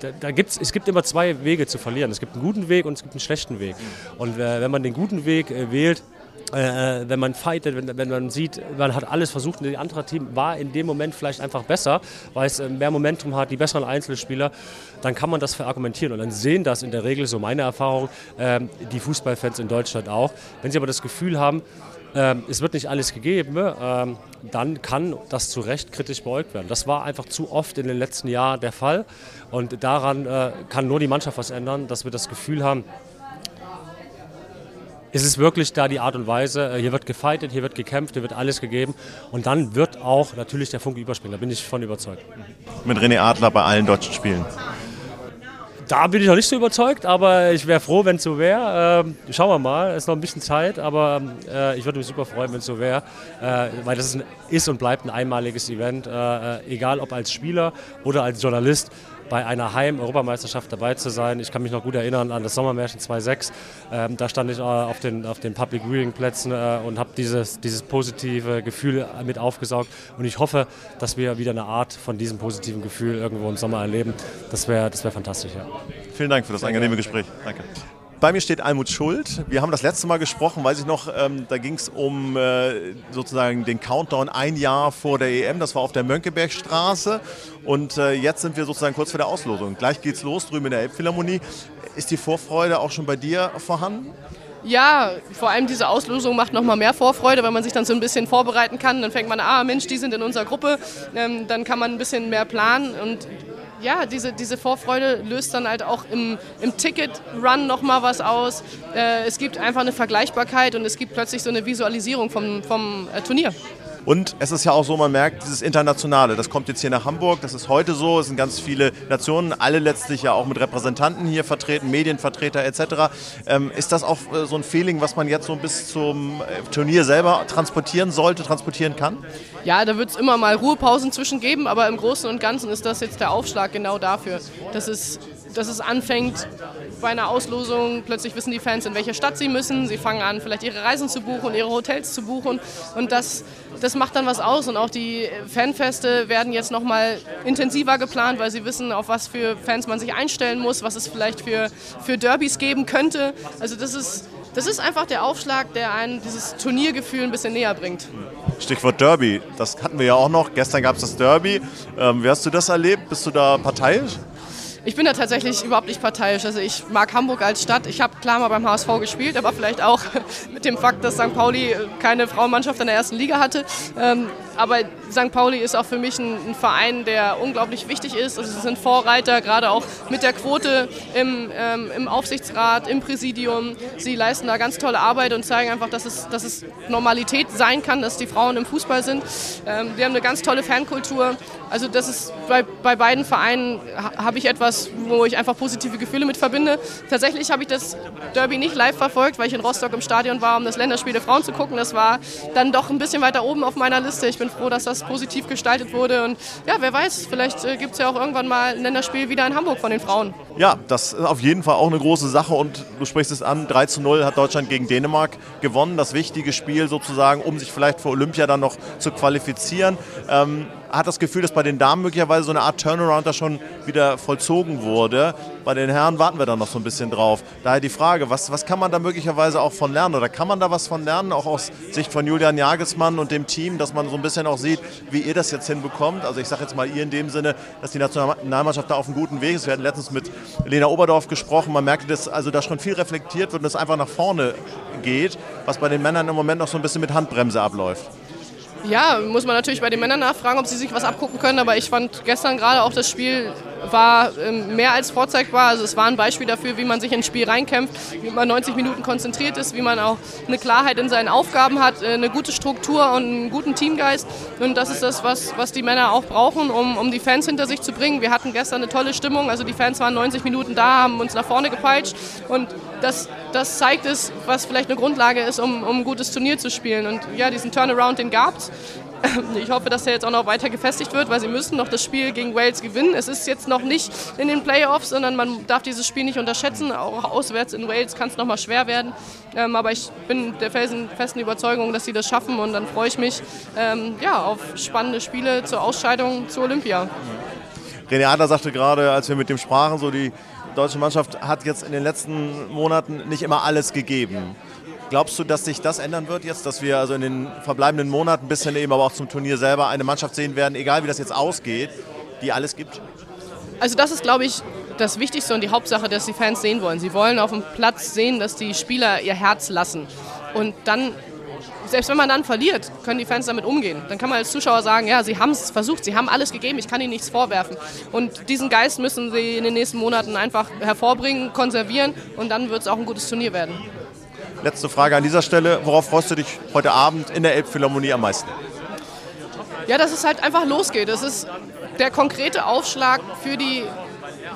Speaker 17: da, da gibt's, es gibt immer zwei Wege zu verlieren. Es gibt einen guten Weg und es gibt einen schlechten Weg. Und äh, wenn man den guten Weg äh, wählt, äh, wenn man fightet, wenn, wenn, man sieht, man hat alles versucht und das andere Team war in dem Moment vielleicht einfach besser, weil es äh, mehr Momentum hat, die besseren Einzelspieler, dann kann man das verargumentieren und dann sehen das in der Regel, so meine Erfahrung, äh, die Fußballfans in Deutschland auch. Wenn sie aber das Gefühl haben, ähm, es wird nicht alles gegeben, ähm, dann kann das zu Recht kritisch beäugt werden. Das war einfach zu oft in den letzten Jahren der Fall und daran äh, kann nur die Mannschaft was ändern, dass wir das Gefühl haben, es ist wirklich da die Art und Weise, äh, hier wird gefightet, hier wird gekämpft, hier wird alles gegeben und dann wird auch natürlich der Funke überspringen, da bin ich von überzeugt.
Speaker 2: Mit René Adler bei allen deutschen Spielen.
Speaker 17: Da bin ich noch nicht so überzeugt, aber ich wäre froh, wenn es so wäre. Ähm, schauen wir mal, es ist noch ein bisschen Zeit, aber äh, ich würde mich super freuen, wenn es so wäre, äh, weil das ist, ein, ist, und bleibt ein einmaliges Event, äh, äh egal ob als Spieler oder als Journalist bei einer Heim-Europameisterschaft dabei zu sein. Ich kann mich noch gut erinnern an das Sommermärchen 2.6. Ähm, da stand ich äh, auf den, auf den Public Viewing Plätzen äh, und habe dieses, dieses positive Gefühl mit aufgesaugt. Und ich hoffe, dass wir wieder eine Art von diesem positiven Gefühl irgendwo im Sommer erleben. Das wäre das wär fantastisch. Ja.
Speaker 2: Vielen Dank für das angenehme Gespräch. Danke. Bei mir steht Almut Schuld. Wir haben das letzte Mal gesprochen, weiß ich noch, ähm, da ging es um äh, sozusagen den Countdown ein Jahr vor der EM. Das war auf der Mönckebergstraße. Und äh, jetzt sind wir sozusagen kurz vor der Auslosung. Gleich geht's los drüben in der Elbphilharmonie. Ist die Vorfreude auch schon bei dir vorhanden?
Speaker 18: Ja, vor allem diese Auslosung macht noch mal mehr Vorfreude, weil man sich dann so ein bisschen vorbereiten kann. Dann fängt man, ah Mensch, die sind in unserer Gruppe. Ähm, dann kann man ein bisschen mehr planen und ja, diese, diese Vorfreude löst dann halt auch im, im Ticket-Run nochmal was aus. Äh, es gibt einfach eine Vergleichbarkeit und es gibt plötzlich so eine Visualisierung vom, vom äh, Turnier.
Speaker 2: Und es ist ja auch so, man merkt, dieses Internationale, das kommt jetzt hier nach Hamburg, das ist heute so, es sind ganz viele Nationen, alle letztlich ja auch mit Repräsentanten hier vertreten, Medienvertreter etc. Ähm, ist das auch äh, so ein Feeling, was man jetzt so bis zum äh, Turnier selber transportieren sollte, transportieren kann?
Speaker 18: Ja, da wird es immer mal Ruhepausen zwischen geben, aber im Großen und Ganzen ist das jetzt der Aufschlag genau dafür, dass es, dass es anfängt, bei einer Auslosung plötzlich wissen die Fans, in welche Stadt sie müssen. Sie fangen an, vielleicht ihre Reisen zu buchen, ihre Hotels zu buchen. Und das, das macht dann was aus. Und auch die Fanfeste werden jetzt nochmal intensiver geplant, weil sie wissen, auf was für Fans man sich einstellen muss, was es vielleicht für, für Derbys geben könnte. Also das ist, das ist einfach der Aufschlag, der einen dieses Turniergefühl ein bisschen näher bringt.
Speaker 2: Stichwort Derby, das hatten wir ja auch noch. Gestern gab es das Derby. Ähm, wie hast du das erlebt? Bist du da parteiisch?
Speaker 18: Ich bin da tatsächlich überhaupt nicht parteiisch. Also ich mag Hamburg als Stadt. Ich habe klar mal beim HSV gespielt, aber vielleicht auch mit dem Fakt, dass St. Pauli keine Frauenmannschaft in der ersten Liga hatte. Ähm, aber St. Pauli ist auch für mich ein, ein, Verein, der unglaublich wichtig ist. Also sie sind Vorreiter, gerade auch mit der Quote im, ähm, im Aufsichtsrat, im Präsidium. Sie leisten da ganz tolle Arbeit und zeigen einfach, dass es, dass es Normalität sein kann, dass die Frauen im Fußball sind. Ähm, wir haben eine ganz tolle Fankultur. Also das ist bei, bei beiden Vereinen habe ich etwas, wo ich einfach positive Gefühle mit verbinde. Tatsächlich habe ich das Derby nicht live verfolgt, weil ich in Rostock im Stadion war, um das Länderspiel der Frauen zu gucken. Das war dann doch ein bisschen weiter oben auf meiner Liste. Ich bin froh, dass das positiv gestaltet wurde. Und ja, wer weiß, vielleicht äh, gibt es ja auch irgendwann mal ein Länderspiel wieder in Hamburg von den Frauen.
Speaker 2: Ja, das ist auf jeden Fall auch eine große Sache. Und du sprichst es an, 3 zu 0 hat Deutschland gegen Dänemark gewonnen. Das wichtige Spiel sozusagen, um sich vielleicht für Olympia dann noch zu qualifizieren. Ähm, hat das Gefühl, dass bei den Damen möglicherweise so eine Art Turnaround da schon wieder vollzogen wurde. Bei den Herren warten wir da noch so ein bisschen drauf. Daher die Frage, was, was kann man da möglicherweise auch von lernen? Oder kann man da was von lernen, auch aus Sicht von Julian Jagelsmann und dem Team, dass man so ein bisschen auch sieht, wie ihr das jetzt hinbekommt? Also ich sage jetzt mal ihr in dem Sinne, dass die Nationalmannschaft da auf einem guten Weg ist. Wir hatten letztens mit Lena Oberdorf gesprochen. Man merkte, dass also da schon viel reflektiert wird und es einfach nach vorne geht, was bei den Männern im Moment noch so ein bisschen mit Handbremse abläuft.
Speaker 18: Ja, muss man natürlich bei den Männern nachfragen, ob sie sich was abgucken können. Aber ich fand gestern gerade auch das Spiel war ähm, mehr als vorzeigbar. Also es war ein Beispiel dafür, wie man sich ins Spiel reinkämpft, wie man 90 Minuten konzentriert ist, wie man auch eine Klarheit in seinen Aufgaben hat, äh, eine gute Struktur und einen guten Teamgeist. Und das ist das, was, was die Männer auch brauchen, um, um die Fans hinter sich zu bringen. Wir hatten gestern eine tolle Stimmung. Also die Fans waren 90 Minuten da, haben uns nach vorne gepeitscht. Und das, das zeigt es, was vielleicht eine Grundlage ist, um, um ein gutes Turnier zu spielen. Und ja, diesen Turnaround, den gab es. Ich hoffe, dass er jetzt auch noch weiter gefestigt wird, weil sie müssen noch das Spiel gegen Wales gewinnen. Es ist jetzt noch nicht in den Playoffs, sondern man darf dieses Spiel nicht unterschätzen. Auch auswärts in Wales kann es noch mal schwer werden. Ähm, aber ich bin der felsenfesten Überzeugung, dass sie das schaffen und dann freue ich mich ähm, ja, auf spannende Spiele zur Ausscheidung zur Olympia.
Speaker 2: René Adler sagte gerade, als wir mit dem sprachen, so die deutsche Mannschaft hat jetzt in den letzten Monaten nicht immer alles gegeben. Glaubst du, dass sich das ändern wird jetzt, dass wir also in den verbleibenden Monaten bis hin eben aber auch zum Turnier selber eine Mannschaft sehen werden, egal wie das jetzt ausgeht, die alles gibt?
Speaker 18: Also das ist, glaube ich, das Wichtigste und die Hauptsache, dass die Fans sehen wollen. Sie wollen auf dem Platz sehen, dass die Spieler ihr Herz lassen. Und dann, selbst wenn man dann verliert, können die Fans damit umgehen. Dann kann man als Zuschauer sagen, ja, sie haben es versucht, sie haben alles gegeben, ich kann ihnen nichts vorwerfen. Und diesen Geist müssen sie in den nächsten Monaten einfach hervorbringen, konservieren und dann wird es auch ein gutes Turnier werden.
Speaker 2: Letzte Frage an dieser Stelle. Worauf freust du dich heute Abend in der Elbphilharmonie am meisten?
Speaker 18: Ja, dass es halt einfach losgeht. Das ist der konkrete Aufschlag für die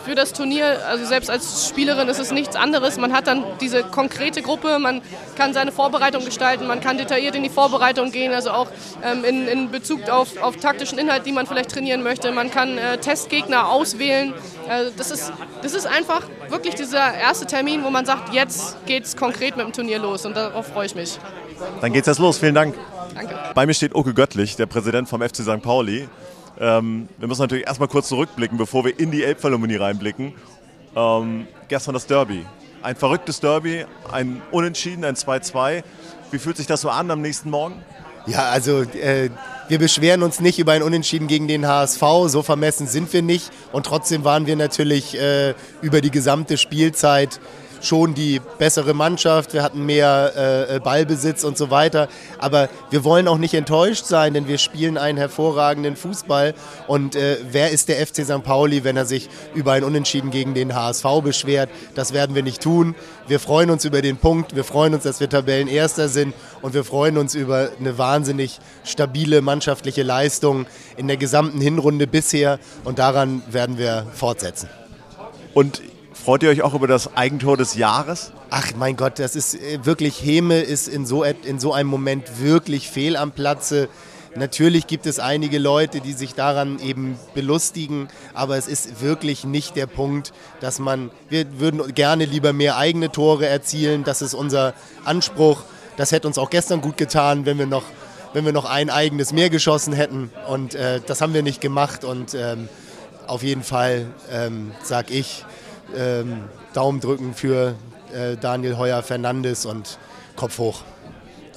Speaker 18: für das Turnier, also selbst als Spielerin ist es nichts anderes. Man hat dann diese konkrete Gruppe, man kann seine Vorbereitung gestalten, man kann detailliert in die Vorbereitung gehen, also auch ähm, in, in, Bezug auf, auf, taktischen Inhalt, die man vielleicht trainieren möchte. Man kann äh, Testgegner auswählen. Also das, ist, das ist einfach wirklich dieser erste Termin, wo man sagt, jetzt geht es konkret mit dem Turnier los und darauf freue ich mich.
Speaker 2: Dann geht's jetzt los. Vielen Dank.
Speaker 18: Danke.
Speaker 2: Bei mir steht Oke Göttlich, der Präsident vom FC St. Pauli. Ähm, wir müssen natürlich erstmal kurz zurückblicken, bevor wir in die Elbphilharmonie reinblicken. Ähm, gestern das Derby. Ein verrücktes Derby, ein Unentschieden, ein 2-2. Wie fühlt sich das so an am nächsten Morgen?
Speaker 19: Ja, also äh, wir beschweren uns nicht über ein Unentschieden gegen den HSV, so vermessen sind wir nicht. Und trotzdem waren wir natürlich äh, über die gesamte Spielzeit schon die bessere Mannschaft, wir hatten mehr äh, Ballbesitz und so weiter. Aber wir wollen auch nicht enttäuscht sein, denn wir spielen einen hervorragenden Fußball. Und äh, wer ist der FC St. Pauli, wenn er sich über ein Unentschieden gegen den HSV beschwert? Das werden wir nicht tun. Wir freuen uns über den Punkt, wir freuen uns, dass wir Tabellenerster sind und wir freuen uns über eine wahnsinnig stabile mannschaftliche Leistung in der gesamten Hinrunde bisher und daran werden wir fortsetzen.
Speaker 2: Und freut ihr euch auch über das Eigentor des Jahres?
Speaker 19: Ach mein Gott, das ist äh, wirklich, Heme ist in so, in so einem Moment wirklich fehl am Platze. Natürlich gibt es einige Leute, die sich daran eben belustigen, aber es ist wirklich nicht der Punkt, dass man, wir würden gerne lieber mehr eigene Tore erzielen, das ist unser Anspruch. Das hätte uns auch gestern gut getan, wenn wir noch, wenn wir noch ein eigenes mehr geschossen hätten und äh, das haben wir nicht gemacht und ähm, auf jeden Fall ähm, sage ich ähm, Daumen drücken für äh, Daniel Heuer Fernandes und Kopf hoch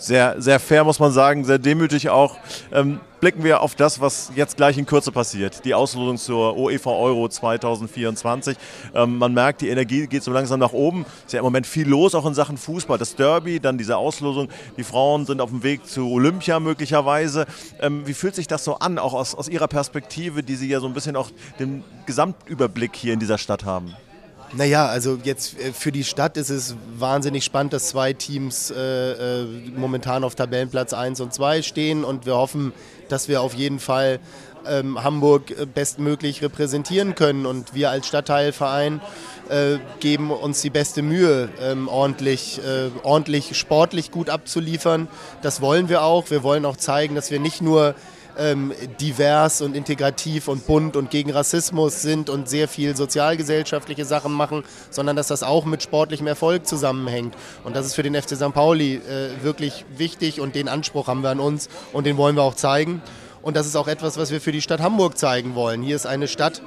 Speaker 2: sehr, sehr fair, muss man sagen, sehr demütig auch. Ähm, blicken wir auf das, was jetzt gleich in Kürze passiert. Die Auslosung zur UEFA Euro 2024. Ähm, man merkt, die Energie geht so langsam nach oben. Es ist ja im Moment viel los, auch in Sachen Fußball. Das Derby, dann diese Auslosung. Die Frauen sind auf dem Weg zu Olympia möglicherweise. Ähm, wie fühlt sich das so an, auch aus, aus Ihrer Perspektive, die Sie ja so ein bisschen auch den Gesamtüberblick hier in dieser Stadt haben?
Speaker 19: Naja, also jetzt äh, für die Stadt ist es wahnsinnig spannend, dass zwei Teams äh, äh momentan auf Tabellenplatz 1 und 2 stehen und wir hoffen, dass wir auf jeden Fall ähm, Hamburg äh, bestmöglich repräsentieren können und wir als Stadtteilverein äh, geben uns die beste Mühe, ähm, ordentlich, äh, ordentlich sportlich gut abzuliefern. Das wollen wir auch. Wir wollen auch zeigen, dass wir nicht nur ähm, divers und integrativ und bunt und gegen Rassismus sind und sehr viel sozialgesellschaftliche Sachen machen, sondern dass das auch mit sportlichem Erfolg zusammenhängt. Und das ist für den FC St. Pauli äh, wirklich wichtig und den Anspruch haben wir an uns und den wollen wir auch zeigen. Und das ist auch etwas, was wir für die Stadt Hamburg zeigen wollen. Hier ist eine Stadt,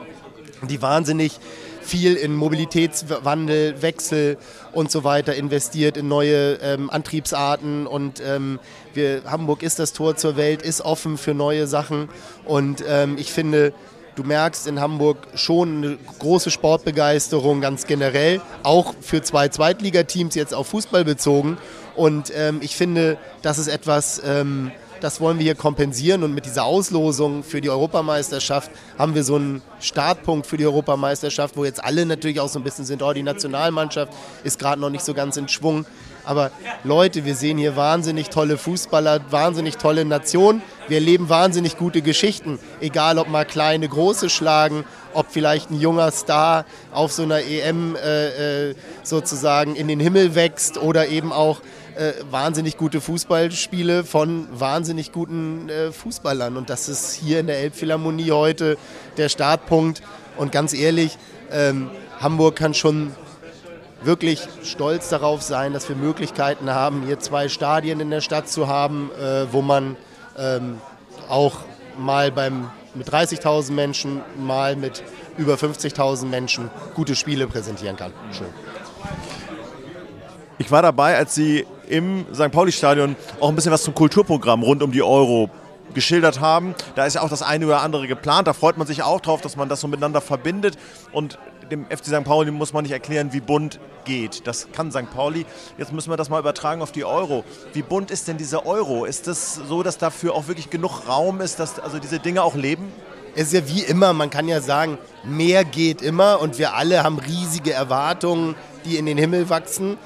Speaker 19: die wahnsinnig viel in Mobilitätswandel, Wechsel und so weiter investiert, in neue ähm, Antriebsarten. Und ähm, wir, Hamburg ist das Tor zur Welt, ist offen für neue Sachen. Und ähm, ich finde, du merkst in Hamburg schon eine große Sportbegeisterung ganz generell, auch für zwei Zweitligateams jetzt auf Fußball bezogen. Und ähm, ich finde, das ist etwas ähm, das wollen wir hier kompensieren und mit dieser Auslosung für die Europameisterschaft haben wir so einen Startpunkt für die Europameisterschaft, wo jetzt alle natürlich auch so ein bisschen sind, oh, die Nationalmannschaft ist gerade noch nicht so ganz in Schwung. Aber Leute, wir sehen hier wahnsinnig tolle Fußballer, wahnsinnig tolle Nationen. Wir erleben wahnsinnig gute Geschichten. Egal, ob mal kleine, große schlagen, ob vielleicht ein junger Star auf so einer EM äh, äh, sozusagen in den Himmel wächst oder eben auch äh, wahnsinnig gute Fußballspiele von wahnsinnig guten äh, Fußballern. Und das ist hier in der Elbphilharmonie heute der Startpunkt. Und ganz ehrlich, ähm, Hamburg kann schon wirklich stolz darauf sein, dass wir Möglichkeiten haben, hier zwei Stadien in der Stadt zu haben, äh, wo man ähm, auch mal beim, mit 30.000 Menschen, mal mit über 50.000 Menschen gute Spiele präsentieren kann. Schön.
Speaker 2: Ich war dabei, als Sie im St. Pauli-Stadion auch ein bisschen was zum Kulturprogramm rund um die Euro geschildert haben. Da ist ja auch das eine oder andere geplant. Da freut man sich auch drauf, dass man das so miteinander verbindet. Und dem FC St. Pauli muss man nicht erklären, wie bunt geht. Das kann St. Pauli. Jetzt müssen wir das mal übertragen auf die Euro. Wie bunt ist denn diese Euro? Ist das so, dass dafür auch wirklich genug Raum ist, dass also diese Dinge auch leben?
Speaker 19: Es ist ja wie immer, man kann ja sagen, mehr geht immer und wir alle haben riesige Erwartungen, die in den Himmel wachsen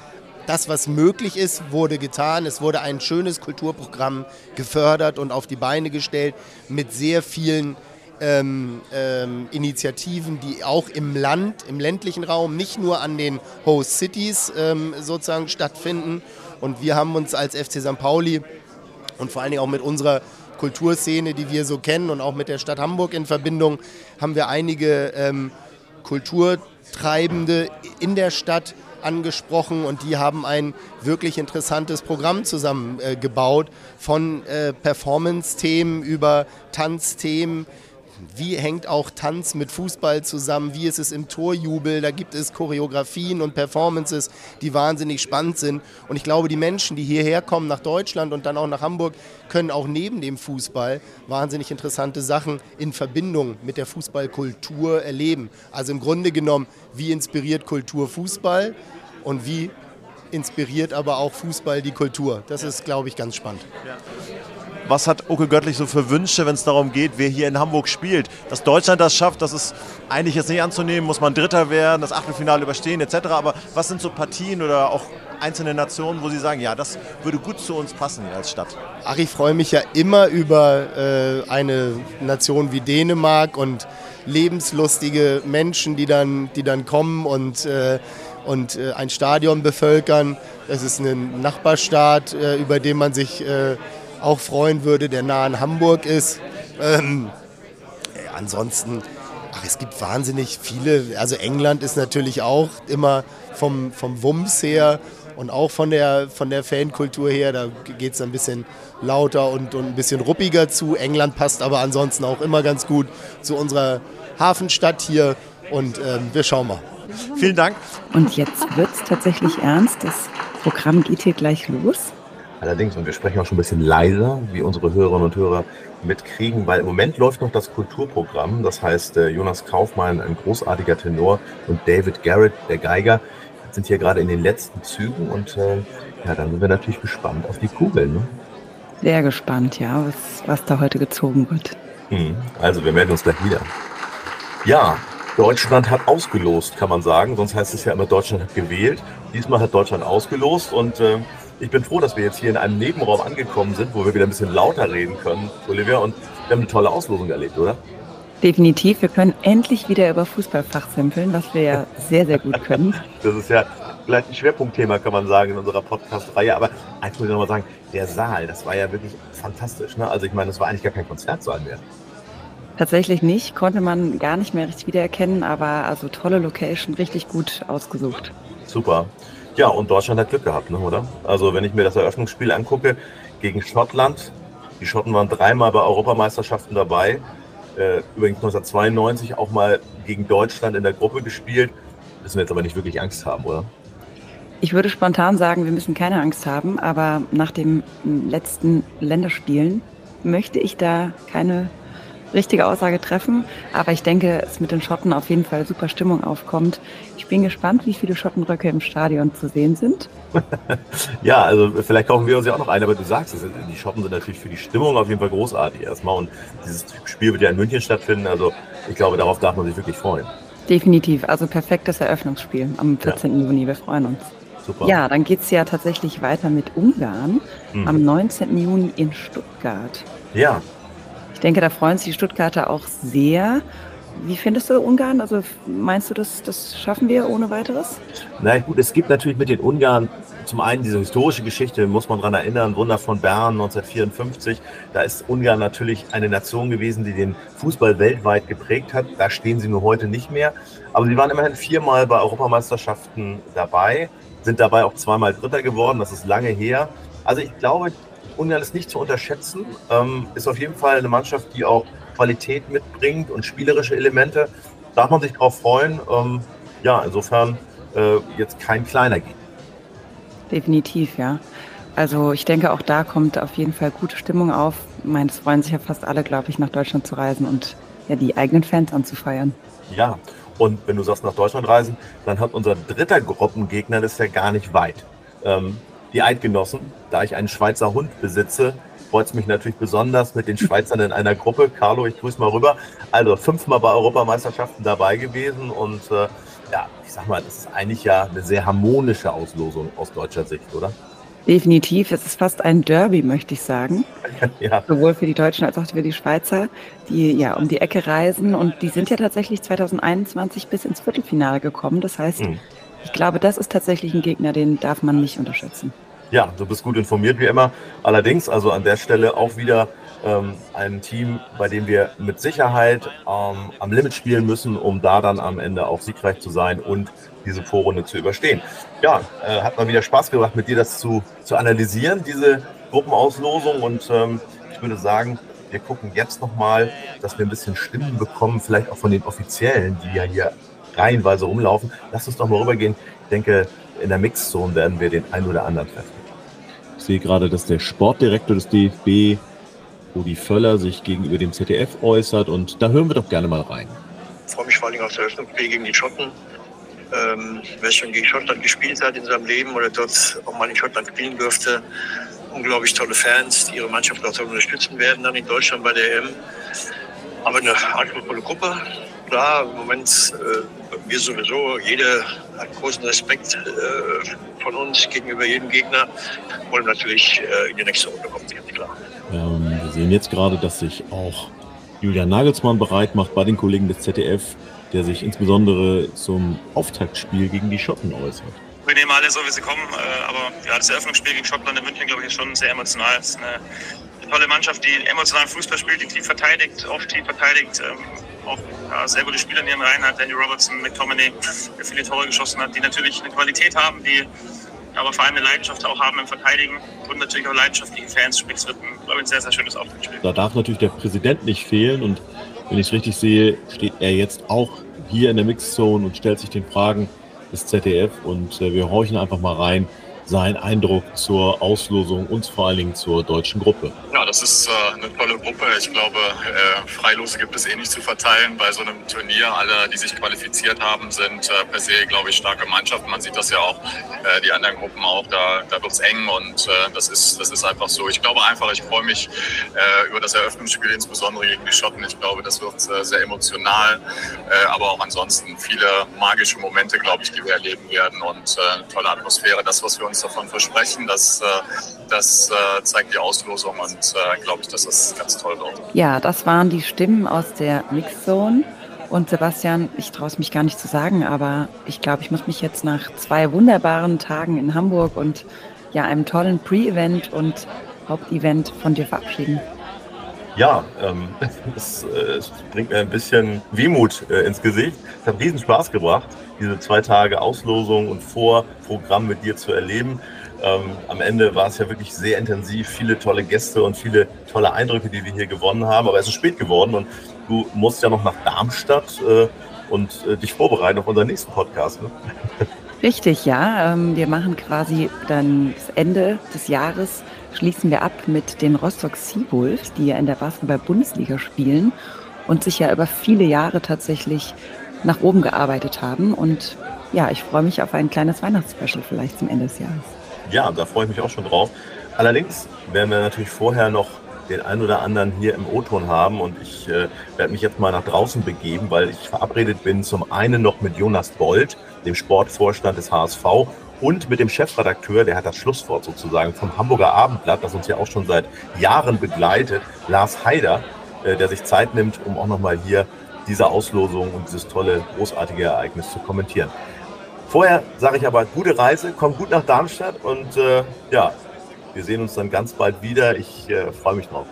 Speaker 19: das, was möglich ist, wurde getan. Es wurde ein schönes Kulturprogramm gefördert und auf die Beine gestellt mit sehr vielen ähm, ähm, Initiativen, die auch im Land, im ländlichen Raum, nicht nur an den Host Cities ähm, sozusagen stattfinden. Und wir haben uns als FC St. Pauli und vor allen Dingen auch mit unserer Kulturszene, die wir so kennen und auch mit der Stadt Hamburg in Verbindung, haben wir einige ähm, Kulturtreibende in der Stadt, angesprochen und die haben ein wirklich interessantes Programm zusammengebaut äh, von äh, Performance-Themen über Tanzthemen. Wie hängt auch Tanz mit Fußball zusammen? Wie ist es im Torjubel? Da gibt es Choreografien und Performances, die wahnsinnig spannend sind. Und ich glaube, die Menschen, die hierher kommen nach Deutschland und dann auch nach Hamburg, können auch neben dem Fußball wahnsinnig interessante Sachen in Verbindung mit der Fußballkultur erleben. Also im Grunde genommen, wie inspiriert Kultur Fußball? und wie inspiriert aber auch Fußball die Kultur. Das ist, glaube ich, ganz spannend.
Speaker 2: Was hat Oke Göttlich so für Wünsche, wenn es darum geht, wer hier in Hamburg spielt? Dass Deutschland das schafft, das ist eigentlich jetzt nicht anzunehmen, muss man Dritter werden, das Achtelfinale überstehen etc. Aber was sind so Partien oder auch einzelne Nationen, wo Sie sagen, ja, das würde gut zu uns passen hier als Stadt?
Speaker 19: Ach, ich freue mich ja immer über äh, eine Nation wie Dänemark und lebenslustige Menschen, die dann, die dann kommen und, äh, und äh, ein Stadion bevölkern. Das ist ein Nachbarstaat, äh, über den man sich äh, auch freuen würde, der nah an Hamburg ist. Ähm, ansonsten, ach, es gibt wahnsinnig viele. Also England ist natürlich auch immer vom, vom Wumms her und auch von der, von der Fankultur her, da geht es ein bisschen lauter und, und ein bisschen ruppiger zu. England passt aber ansonsten auch immer ganz gut zu unserer Hafenstadt hier und ähm, wir schauen mal.
Speaker 2: Vielen Dank.
Speaker 9: Und jetzt wird es tatsächlich ernst. Das Programm geht hier gleich los.
Speaker 10: Allerdings, und wir sprechen auch schon ein bisschen leiser, wie unsere Hörerinnen und Hörer mitkriegen, weil im Moment läuft noch das Kulturprogramm. Das heißt, äh, Jonas Kaufmann, ein großartiger Tenor, und David Garrett, der Geiger, sind hier gerade in den letzten Zügen. Und äh, ja, dann sind wir natürlich gespannt auf die Kugeln. Ne?
Speaker 9: Sehr gespannt, ja, was, was da heute gezogen wird.
Speaker 10: Hm, Also, wir melden uns gleich wieder. Ja, Deutschland hat ausgelost, kann man sagen. Sonst heißt es ja immer, Deutschland hat gewählt. Diesmal hat Deutschland ausgelost und äh, ich bin froh, dass wir jetzt hier in einem Nebenraum angekommen sind, wo wir wieder ein bisschen lauter reden können, Olivia. Und wir haben eine tolle Auslosung erlebt, oder?
Speaker 9: Definitiv, wir können endlich wieder über Fußball fachsimpeln, was wir ja sehr, sehr gut können.
Speaker 10: Das ist ja vielleicht ein Schwerpunktthema, kann man sagen, in unserer Podcast-Reihe. Aber eins muss ich nochmal sagen, der Saal, das war ja wirklich fantastisch. Ne? Also ich meine, das war eigentlich gar kein Konzertsaal mehr.
Speaker 9: Tatsächlich nicht, konnte man gar nicht mehr richtig wiedererkennen, aber also tolle Location, richtig gut ausgesucht.
Speaker 10: Super. Ja, und Deutschland hat Glück gehabt, ne, oder? Also wenn ich mir das Eröffnungsspiel angucke gegen Schottland, die Schotten waren dreimal bei Europameisterschaften dabei, äh, übrigens 1992 auch mal gegen Deutschland in der Gruppe gespielt, müssen wir jetzt aber nicht wirklich Angst haben, oder?
Speaker 9: Ich würde spontan sagen, wir müssen keine Angst haben, aber nach den letzten Länderspielen möchte ich da keine richtige Aussage treffen. Aber ich denke, es mit den Schotten auf jeden Fall super Stimmung aufkommt. Ich bin gespannt, wie viele Schottenröcke im Stadion zu sehen sind.
Speaker 10: Ja, also vielleicht kaufen wir uns ja auch noch ein, aber du sagst es, die Schotten sind natürlich für die Stimmung auf jeden Fall großartig erstmal und dieses Spiel wird ja in München stattfinden, also ich glaube, darauf darf man sich wirklich freuen.
Speaker 9: Definitiv, also perfektes Eröffnungsspiel am 14. Juni. Wir freuen uns.
Speaker 10: Super.
Speaker 9: Ja, dann geht es ja tatsächlich weiter mit Ungarn
Speaker 10: Mhm.
Speaker 9: am 19. Juni in Stuttgart.
Speaker 10: Ja,
Speaker 9: denke, da freuen sich die Stuttgarter auch sehr. Wie findest du Ungarn? Also meinst du, das, das schaffen wir ohne weiteres?
Speaker 10: Na gut, es gibt natürlich mit den Ungarn zum einen diese historische Geschichte, muss man daran erinnern, Wunder von Bern 1954. Da ist Ungarn natürlich eine Nation gewesen, die den Fußball weltweit geprägt hat. Da stehen sie nur heute nicht mehr. Aber sie waren immerhin viermal bei Europameisterschaften dabei, sind dabei auch zweimal Dritter geworden. Das ist lange her. Also ich glaube, Ungarn ist nicht zu unterschätzen. Ähm, ist auf jeden Fall eine Mannschaft, die auch Qualität mitbringt und spielerische Elemente. Darf man sich darauf freuen. Ähm, ja, insofern äh, jetzt kein kleiner Gegner.
Speaker 9: Definitiv, ja. Also ich denke, auch da kommt auf jeden Fall gute Stimmung auf. Ich meine, es freuen sich ja fast alle, glaube ich, nach Deutschland zu reisen und ja, die eigenen Fans anzufeiern.
Speaker 10: Ja, und wenn du sagst nach Deutschland reisen, dann hat unser dritter Gruppengegner das ja gar nicht weit. Ähm, die Eidgenossen, da ich einen Schweizer Hund besitze, freut es mich natürlich besonders mit den Schweizern in einer Gruppe. Carlo, ich grüße mal rüber. Also fünfmal bei Europameisterschaften dabei gewesen und äh, ja, ich sag mal, das ist eigentlich ja eine sehr harmonische Auslosung aus deutscher Sicht, oder?
Speaker 9: Definitiv, es ist fast ein Derby, möchte ich sagen.
Speaker 10: ja.
Speaker 9: Sowohl für die Deutschen als auch für die Schweizer, die ja um die Ecke reisen. Und die sind ja tatsächlich 2021 bis ins Viertelfinale gekommen. Das heißt,
Speaker 10: Mhm.
Speaker 9: Ich glaube, das ist tatsächlich ein Gegner, den darf man nicht unterschätzen.
Speaker 10: Ja, du bist gut informiert wie immer. Allerdings, also an der Stelle auch wieder ähm, ein Team, bei dem wir mit Sicherheit ähm, am Limit spielen müssen, um da dann am Ende auch siegreich zu sein und diese Vorrunde zu überstehen. Ja, äh, hat mal wieder Spaß gemacht, mit dir das zu, zu analysieren, diese Gruppenauslosung. Und ähm, ich würde sagen, wir gucken jetzt nochmal, dass wir ein bisschen Stimmen bekommen, vielleicht auch von den Offiziellen, die ja hier reihenweise rumlaufen. Lass uns doch mal rübergehen. Ich denke, in der Mixzone werden wir den einen oder anderen treffen.
Speaker 20: Ich sehe gerade, dass der Sportdirektor des DFB, Rudi Völler, sich gegenüber dem ZDF äußert und da hören wir doch gerne mal rein.
Speaker 21: Ich freue mich vor allem auf das Eröffnungsspiel gegen die Schotten. ähm, wer schon gegen Schottland gespielt hat in seinem Leben oder dort auch mal in Schottland spielen durfte. Unglaublich tolle Fans, die ihre Mannschaft auch unterstützen werden dann in Deutschland bei der EM. Aber eine anspruchsvolle Gruppe. Klar, im Moment äh, wir sowieso, jeder hat großen Respekt äh, von uns gegenüber jedem Gegner. Wollen natürlich äh, in die nächste Runde kommen, ganz klar.
Speaker 20: Ähm, wir sehen jetzt gerade, dass sich auch Julian Nagelsmann bereit macht bei den Kollegen des ZDF, der sich insbesondere zum Auftaktspiel gegen die Schotten äußert.
Speaker 22: Wir nehmen alle so, wie sie kommen, äh, aber ja, das Eröffnungsspiel gegen Schottland in München, glaube ich, ist schon sehr emotional. Es ist eine tolle Mannschaft, die emotionalen Fußball spielt, die tief verteidigt, oft tief verteidigt. Ähm, auch ja, sehr gute Spieler in ihren Reihen hat, Danny Robertson, McTominay, der viele Tore geschossen hat, die natürlich eine Qualität haben, die aber vor allem eine Leidenschaft auch haben im Verteidigen und natürlich auch leidenschaftliche Fans. Sprich, es wird ein, glaube ich, ein sehr, sehr schönes Auftaktspiel.
Speaker 20: Da darf natürlich der Präsident nicht fehlen und wenn ich es richtig sehe, steht er jetzt auch hier in der Mixzone und stellt sich den Fragen des ZDF und äh, wir horchen einfach mal rein, sein Eindruck zur Auslosung und vor allen Dingen zur deutschen Gruppe.
Speaker 23: Ja, das ist äh, eine tolle Gruppe. Ich glaube, äh, Freilose gibt es eh nicht zu verteilen bei so einem Turnier. Alle, die sich qualifiziert haben, sind äh, per se, glaube ich, starke Mannschaften. Man sieht das ja auch, äh, die anderen Gruppen auch. Da, da wird es eng und äh, das, ist, das ist einfach so. Ich glaube einfach, ich freue mich äh, über das Eröffnungsspiel, insbesondere gegen die Schotten. Ich glaube, das wird sehr emotional, aber auch ansonsten viele magische Momente, glaube ich, die wir erleben werden und äh, tolle Atmosphäre. Das, was wir uns davon versprechen, das, äh, das äh, zeigt die Auslosung und äh, glaube ich, dass das ganz toll wird.
Speaker 9: Ja, das waren die Stimmen aus der Mixzone. Und Sebastian, ich traue es mich gar nicht zu sagen, aber ich glaube, ich muss mich jetzt nach zwei wunderbaren Tagen in Hamburg und ja, einem tollen Pre-Event und Hauptevent von dir verabschieden.
Speaker 10: Ja, ähm, es, äh, es bringt mir ein bisschen Wehmut äh, ins Gesicht. Es hat riesen Spaß gebracht, diese zwei Tage Auslosung und Vorprogramm mit dir zu erleben. Ähm, am Ende war es ja wirklich sehr intensiv, viele tolle Gäste und viele tolle Eindrücke, die wir hier gewonnen haben. Aber es ist spät geworden und du musst ja noch nach Darmstadt äh, und äh, dich vorbereiten auf unseren nächsten Podcast. Ne?
Speaker 9: Richtig, ja. Ähm, wir machen quasi dann das Ende des Jahres, schließen wir ab mit den Rostock Seawolves, die ja in der Basketball-Bundesliga spielen und sich ja über viele Jahre tatsächlich nach oben gearbeitet haben. Und ja, ich freue mich auf ein kleines Weihnachtsspecial vielleicht zum Ende des Jahres.
Speaker 10: Ja, da freue ich mich auch schon drauf. Allerdings werden wir natürlich vorher noch den einen oder anderen hier im O-Ton haben und ich äh, werde mich jetzt mal nach draußen begeben, weil ich verabredet bin zum einen noch mit Jonas Bold, dem Sportvorstand des HSV und mit dem Chefredakteur, der hat das Schlusswort sozusagen vom Hamburger Abendblatt, das uns ja auch schon seit Jahren begleitet, Lars Haider, äh, der sich Zeit nimmt, um auch nochmal hier diese Auslosung und dieses tolle, großartige Ereignis zu kommentieren. Vorher sage ich aber gute Reise, komm gut nach Darmstadt und äh, ja, wir sehen uns dann ganz bald wieder. Ich äh, freue mich drauf.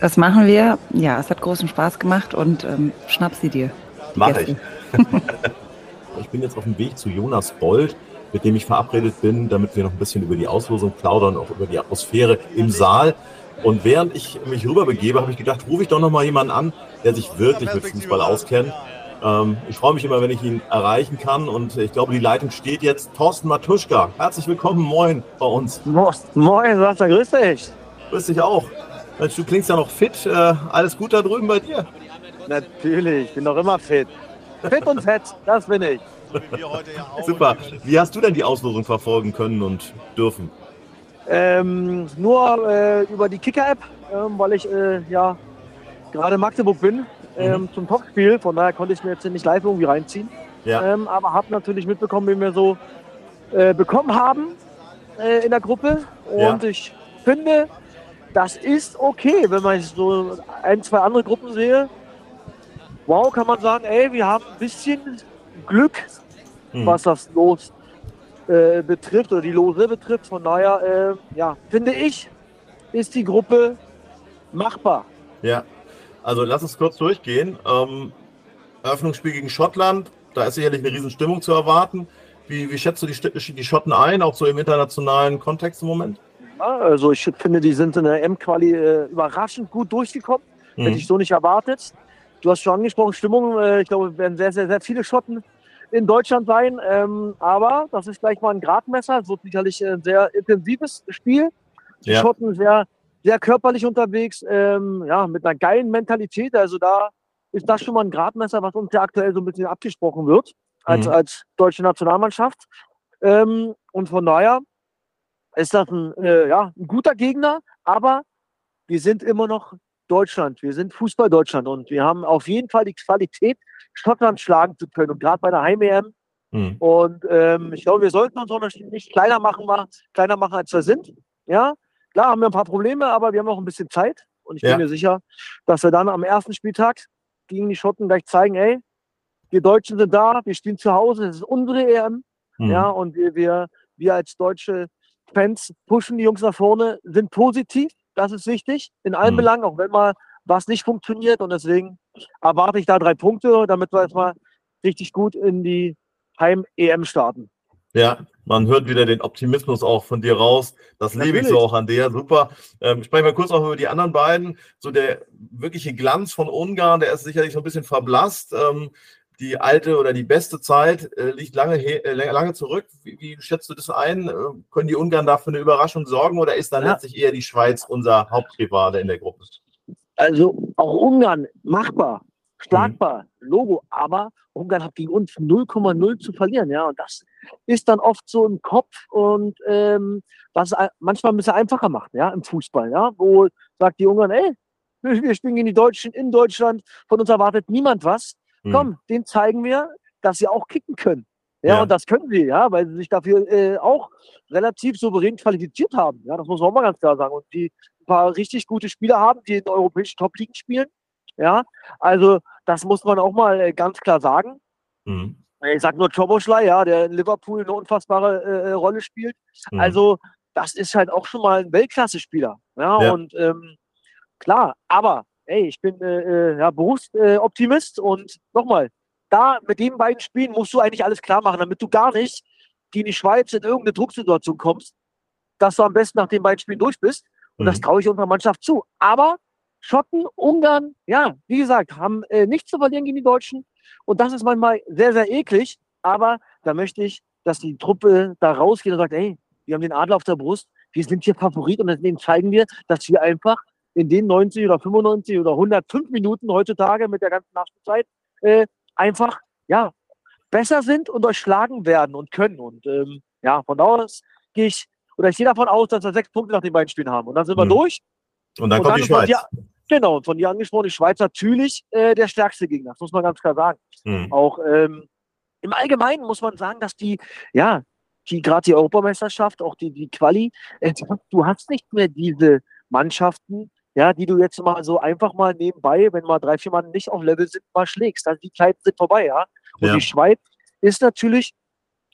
Speaker 9: Das machen wir. Ja, es hat großen Spaß gemacht und ähm, schnapp sie dir. die
Speaker 10: Mach
Speaker 9: Gäste.
Speaker 10: ich. ich bin jetzt auf dem Weg zu Jonas Bold, mit dem ich verabredet bin, damit wir noch ein bisschen über die Auslosung plaudern, auch über die Atmosphäre im Saal. Und während ich mich rüberbegebe, habe ich gedacht, rufe ich doch noch mal jemanden an, der sich wirklich mit Fußball auskennt. Ähm, ich freue mich immer, wenn ich ihn erreichen kann. Und ich glaube, die Leitung steht jetzt. Thorsten Matuschka, herzlich willkommen, moin bei uns.
Speaker 24: Moin, Sascha, grüß dich.
Speaker 10: Grüß dich auch. Mensch, du klingst ja noch fit. Äh, alles gut da drüben bei dir?
Speaker 24: Natürlich, ich bin noch immer fit. Fit und fett, das bin ich.
Speaker 10: Super. Wie hast du denn die Auslosung verfolgen können und dürfen?
Speaker 24: Ähm, nur äh, über die Kicker-App, ähm, weil ich äh, ja gerade in Magdeburg bin ähm, zum Topspiel. Von daher konnte ich mir jetzt nicht live irgendwie reinziehen.
Speaker 10: Ja.
Speaker 24: Ähm, aber habe natürlich mitbekommen, wie wir so äh, bekommen haben äh, in der Gruppe. Und
Speaker 10: Ja.
Speaker 24: ich finde, das ist okay, wenn man so ein, zwei andere Gruppen sehe. Wow, kann man sagen, ey, wir haben ein bisschen Glück,
Speaker 10: Mhm.
Speaker 24: was das Los äh, betrifft oder die Lose betrifft. Von daher, äh, ja, finde ich, ist die Gruppe machbar.
Speaker 10: Ja. Also lass uns kurz durchgehen. Ähm, Eröffnungsspiel gegen Schottland, da ist sicherlich eine Riesenstimmung zu erwarten. Wie, wie schätzt du die, die Schotten ein, auch so im internationalen Kontext im Moment?
Speaker 24: Ja, also ich finde, die sind in der M-Quali äh, überraschend gut durchgekommen.
Speaker 10: Mhm.
Speaker 24: Hätte ich so nicht erwartet. Du hast schon angesprochen, Stimmung. Äh, ich glaube, es werden sehr, sehr, sehr viele Schotten in Deutschland sein. Ähm, aber das ist gleich mal ein Gradmesser. Es wird sicherlich ein sehr intensives Spiel. Die
Speaker 10: Ja.
Speaker 24: Schotten sehr, sehr körperlich unterwegs, ähm, ja, mit einer geilen Mentalität. Also da ist das schon mal ein Gradmesser, was uns ja aktuell so ein bisschen abgesprochen wird. als,
Speaker 10: Mhm.
Speaker 24: als deutsche Nationalmannschaft. Ähm, und von daher ist das ein, äh, ja, ein guter Gegner, aber wir sind immer noch Deutschland. Wir sind Fußball Deutschland und wir haben auf jeden Fall die Qualität, Schottland schlagen zu können. Und gerade bei der Heim-EM.
Speaker 10: Mhm.
Speaker 24: Und ähm, ich glaube, wir sollten uns auch nicht kleiner machen, mal, kleiner machen, als wir sind. Ja, klar haben wir ein paar Probleme, aber wir haben auch ein bisschen Zeit. Und ich
Speaker 10: Ja.
Speaker 24: bin mir sicher, dass wir dann am ersten Spieltag gegen die Schotten gleich zeigen, ey, wir Deutschen sind da, wir spielen zu Hause, das ist unsere EM.
Speaker 10: Mhm.
Speaker 24: Ja, und wir, wir, wir als deutsche Fans pushen die Jungs nach vorne, sind positiv, das ist wichtig, in allen
Speaker 10: Mhm.
Speaker 24: Belangen, auch wenn mal was nicht funktioniert. Und deswegen erwarte ich da drei Punkte, damit wir jetzt mal richtig gut in die Heim-EM starten.
Speaker 10: Ja, man hört wieder den Optimismus auch von dir raus. Das lebe ich so
Speaker 24: Natürlich.
Speaker 10: auch an dir. Super. Ähm, sprechen wir kurz auch über die anderen beiden. So der wirkliche Glanz von Ungarn, der ist sicherlich so ein bisschen verblasst. Ähm, die alte oder die beste Zeit äh, liegt lange, äh, lange zurück. Wie, wie schätzt du das ein? Äh, können die Ungarn dafür eine Überraschung sorgen oder ist dann
Speaker 24: Ja.
Speaker 10: letztlich eher die Schweiz unser Hauptrivale in der Gruppe?
Speaker 24: Also auch Ungarn machbar, schlagbar, Logo, aber Ungarn hat gegen uns 0,0 zu verlieren, ja. Und das ist dann oft so im Kopf und ähm, was manchmal ein bisschen einfacher macht, ja, im Fußball, ja, wo sagt die Ungarn, ey, wir spielen gegen die Deutschen in Deutschland, von uns erwartet niemand was.
Speaker 10: Mhm.
Speaker 24: Komm, denen zeigen wir, dass sie auch kicken können. Ja,
Speaker 10: Ja.
Speaker 24: und das können sie, ja, weil sie sich dafür äh, auch relativ souverän qualifiziert haben. Ja, das muss man auch mal ganz klar sagen. Und die ein paar richtig gute Spieler haben, die in europäischen Top-Ligen spielen. Ja, also das muss man auch mal äh, ganz klar sagen.
Speaker 10: Mhm.
Speaker 24: Ich sag nur Choboschlei, ja, der in Liverpool eine unfassbare äh, Rolle spielt.
Speaker 10: Mhm.
Speaker 24: Also das ist halt auch schon mal ein Weltklasse-Spieler. Ja,
Speaker 10: Ja.
Speaker 24: und ähm, klar, aber ey, ich bin äh, äh, ja, Berufsoptimist äh, und nochmal, da mit den beiden Spielen musst du eigentlich alles klar machen, damit du gar nicht gegen die Schweiz in irgendeine Drucksituation kommst, dass du am besten nach den beiden Spielen durch bist. Und das
Speaker 10: Mhm.
Speaker 24: traue ich unserer Mannschaft zu. Aber Schotten, Ungarn, ja, wie gesagt, haben äh, nichts zu verlieren gegen die Deutschen. Und das ist manchmal sehr, sehr eklig. Aber da möchte ich, dass die Truppe da rausgeht und sagt, ey, wir haben den Adler auf der Brust, wir sind hier Favorit und deswegen zeigen wir, dass wir einfach in den 90 oder 95 oder 105 Minuten heutzutage mit der ganzen Nachspielzeit äh, einfach, ja, besser sind und euch schlagen werden und können. Und ähm, ja, von da aus gehe ich, oder ich gehe davon aus, dass wir sechs Punkte nach den beiden Spielen haben. Und dann sind wir
Speaker 10: Mhm.
Speaker 24: durch.
Speaker 10: Und dann kommt die
Speaker 24: ist von
Speaker 10: Schweiz.
Speaker 24: dir- genau, und von dir angesprochen, die Schweiz natürlich äh, der stärkste Gegner. Das muss man ganz klar sagen.
Speaker 10: Mhm.
Speaker 24: Auch ähm, im Allgemeinen muss man sagen, dass die, ja, die gerade die Europameisterschaft, auch die, die Quali, äh, du hast nicht mehr diese Mannschaften, ja, die du jetzt mal so einfach mal nebenbei, wenn mal drei, vier Mann nicht auf Level sind, mal schlägst. Also die Zeiten sind vorbei, ja. Und
Speaker 10: Ja.
Speaker 24: die Schweiz ist natürlich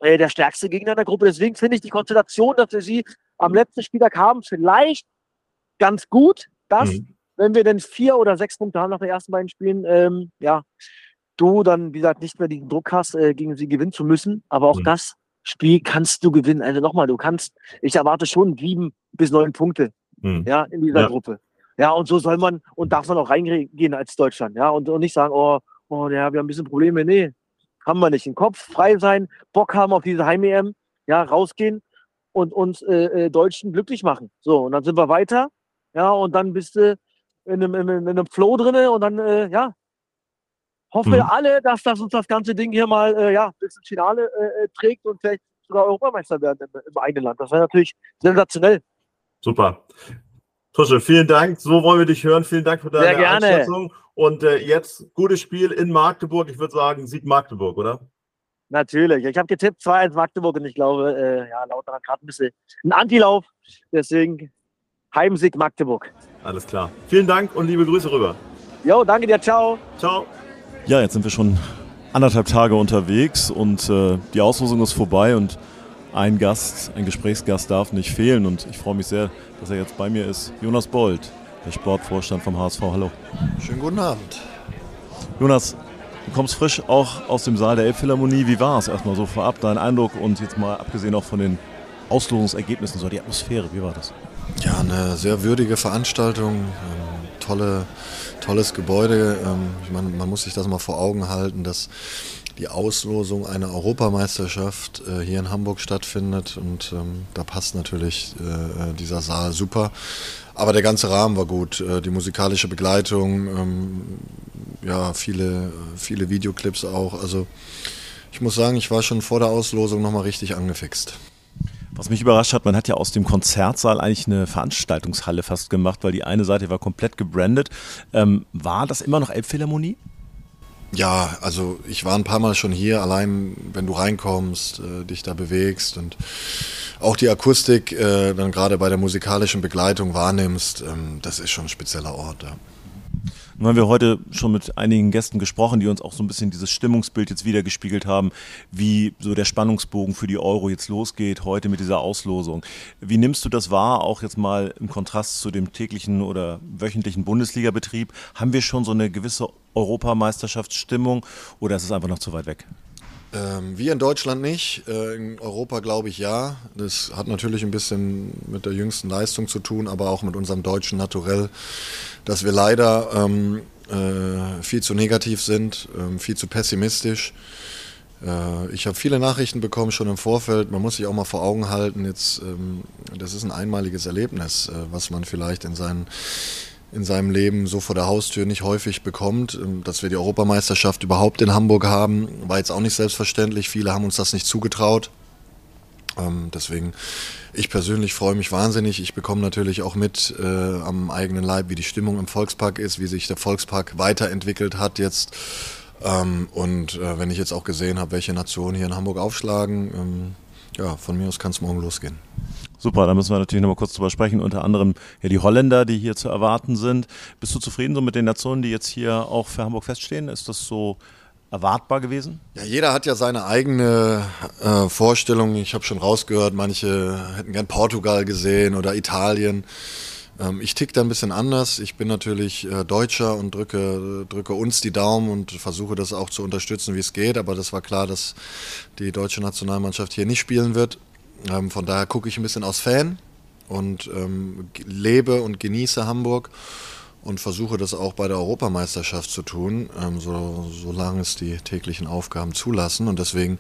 Speaker 24: äh, der stärkste Gegner in der Gruppe. Deswegen finde ich die Konstellation, dass wir sie am letzten Spieltag haben, vielleicht ganz gut, dass,
Speaker 10: Mhm.
Speaker 24: wenn wir denn vier oder sechs Punkte haben nach den ersten beiden Spielen, ähm, ja, du dann, wie gesagt, nicht mehr diesen Druck hast, äh, gegen sie gewinnen zu müssen. Aber auch
Speaker 10: Mhm.
Speaker 24: das Spiel kannst du gewinnen. Also nochmal, du kannst, ich erwarte schon sieben bis neun Punkte,
Speaker 10: Mhm.
Speaker 24: ja, in dieser
Speaker 10: Ja.
Speaker 24: Gruppe. Ja, und so soll man und darf man auch reingehen als Deutschland, ja, und, und nicht sagen, oh, oh, ja, wir haben ein bisschen Probleme. Nee, haben wir nicht. Im Kopf frei sein, Bock haben auf diese Heim-EM, ja, rausgehen und uns äh, äh, Deutschen glücklich machen. So, und dann sind wir weiter, ja, und dann bist du in einem, in einem, in einem Flow drinne und dann, äh, ja, hoffen wir
Speaker 10: Mhm.
Speaker 24: alle, dass das uns das ganze Ding hier mal, äh, ja, bis ins Finale äh, äh, trägt und vielleicht sogar Europameister werden im, im eigenen Land. Das wäre natürlich sensationell.
Speaker 10: Super. Tusche, vielen Dank. So wollen wir dich hören. Vielen Dank für deine. Einschätzung. Und äh, jetzt gutes Spiel in Magdeburg. Ich würde sagen, Sieg Magdeburg, oder?
Speaker 24: Natürlich. Ich habe getippt 2-1 Magdeburg und ich glaube, äh, ja, Lauter hat gerade ein bisschen ein Antilauf. Deswegen Heimsieg Magdeburg.
Speaker 10: Alles klar. Vielen Dank und liebe Grüße rüber.
Speaker 24: Jo, danke dir. Ciao.
Speaker 10: Ciao.
Speaker 2: Ja, jetzt sind wir schon anderthalb Tage unterwegs und äh, die Auslosung ist vorbei und ein Gast, ein Gesprächsgast darf nicht fehlen und ich freue mich sehr, dass er jetzt bei mir ist. Jonas Bold, der Sportvorstand vom HSV. Hallo.
Speaker 25: Schönen guten Abend.
Speaker 2: Jonas, du kommst frisch auch aus dem Saal der Elbphilharmonie. Wie war es erstmal so vorab, dein Eindruck und jetzt mal abgesehen auch von den Auslosungsergebnissen, so die Atmosphäre, wie war das?
Speaker 25: Ja, eine sehr würdige Veranstaltung, ähm, tolle, tolles Gebäude. Ähm, ich meine, man muss sich das mal vor Augen halten, dass die Auslosung einer Europameisterschaft äh, hier in Hamburg stattfindet und ähm, da passt natürlich äh, dieser Saal super. Aber der ganze Rahmen war gut, äh, die musikalische Begleitung, ähm, ja, viele, viele Videoclips auch. Also Ich muss sagen, ich war schon vor der Auslosung nochmal richtig angefixt.
Speaker 2: Was mich überrascht hat, man hat ja aus dem Konzertsaal eigentlich eine Veranstaltungshalle fast gemacht, weil die eine Seite war komplett gebrandet. Ähm, war das immer noch Elbphilharmonie?
Speaker 25: Ja, also ich war ein paar Mal schon hier, allein wenn du reinkommst, äh, dich da bewegst und auch die Akustik äh, dann gerade bei der musikalischen Begleitung wahrnimmst, ähm, das ist schon ein spezieller Ort. Ja.
Speaker 2: Nun haben wir heute schon mit einigen Gästen gesprochen, die uns auch so ein bisschen dieses Stimmungsbild jetzt wiedergespiegelt haben, wie so der Spannungsbogen für die Euro jetzt losgeht, heute mit dieser Auslosung. Wie nimmst du das wahr, auch jetzt mal im Kontrast zu dem täglichen oder wöchentlichen Bundesligabetrieb? Haben wir schon so eine gewisse Europameisterschaftsstimmung oder ist es einfach noch zu weit weg?
Speaker 25: Ähm, wir in Deutschland nicht, äh, in Europa glaube ich ja. Das hat natürlich ein bisschen mit der jüngsten Leistung zu tun, aber auch mit unserem deutschen Naturell, dass wir leider ähm, äh, viel zu negativ sind, äh, viel zu pessimistisch. Äh, ich habe viele Nachrichten bekommen schon im Vorfeld. Man muss sich auch mal vor Augen halten, jetzt, ähm, das ist ein einmaliges Erlebnis, äh, was man vielleicht in seinen in seinem Leben so vor der Haustür nicht häufig bekommt. Ähm, dass wir die Europameisterschaft überhaupt in Hamburg haben, war jetzt auch nicht selbstverständlich. Viele haben uns das nicht zugetraut. Ähm, deswegen, ich persönlich freue mich wahnsinnig. Ich bekomme natürlich auch mit äh, am eigenen Leib, wie die Stimmung im Volkspark ist, wie sich der Volkspark weiterentwickelt hat jetzt. Ähm, und äh, wenn ich jetzt auch gesehen habe, welche Nationen hier in Hamburg aufschlagen, ähm, ja, von mir aus kann es morgen losgehen.
Speaker 2: Super, da müssen wir natürlich nochmal kurz drüber sprechen. Unter anderem ja die Holländer, die hier zu erwarten sind. Bist du zufrieden so mit den Nationen, die jetzt hier auch für Hamburg feststehen? Ist das so erwartbar gewesen?
Speaker 25: Ja, jeder hat ja seine eigene äh, Vorstellung. Ich habe schon rausgehört, manche hätten gern Portugal gesehen oder Italien. Ähm, ich tick da ein bisschen anders. Ich bin natürlich äh, Deutscher und drücke, drücke uns die Daumen und versuche das auch zu unterstützen, wie es geht. Aber das war klar, dass die deutsche Nationalmannschaft hier nicht spielen wird. Ähm, von daher gucke ich ein bisschen aus Fan und ähm, lebe und genieße Hamburg und versuche das auch bei der Europameisterschaft zu tun, ähm, so, solange es die täglichen Aufgaben zulassen. Und deswegen,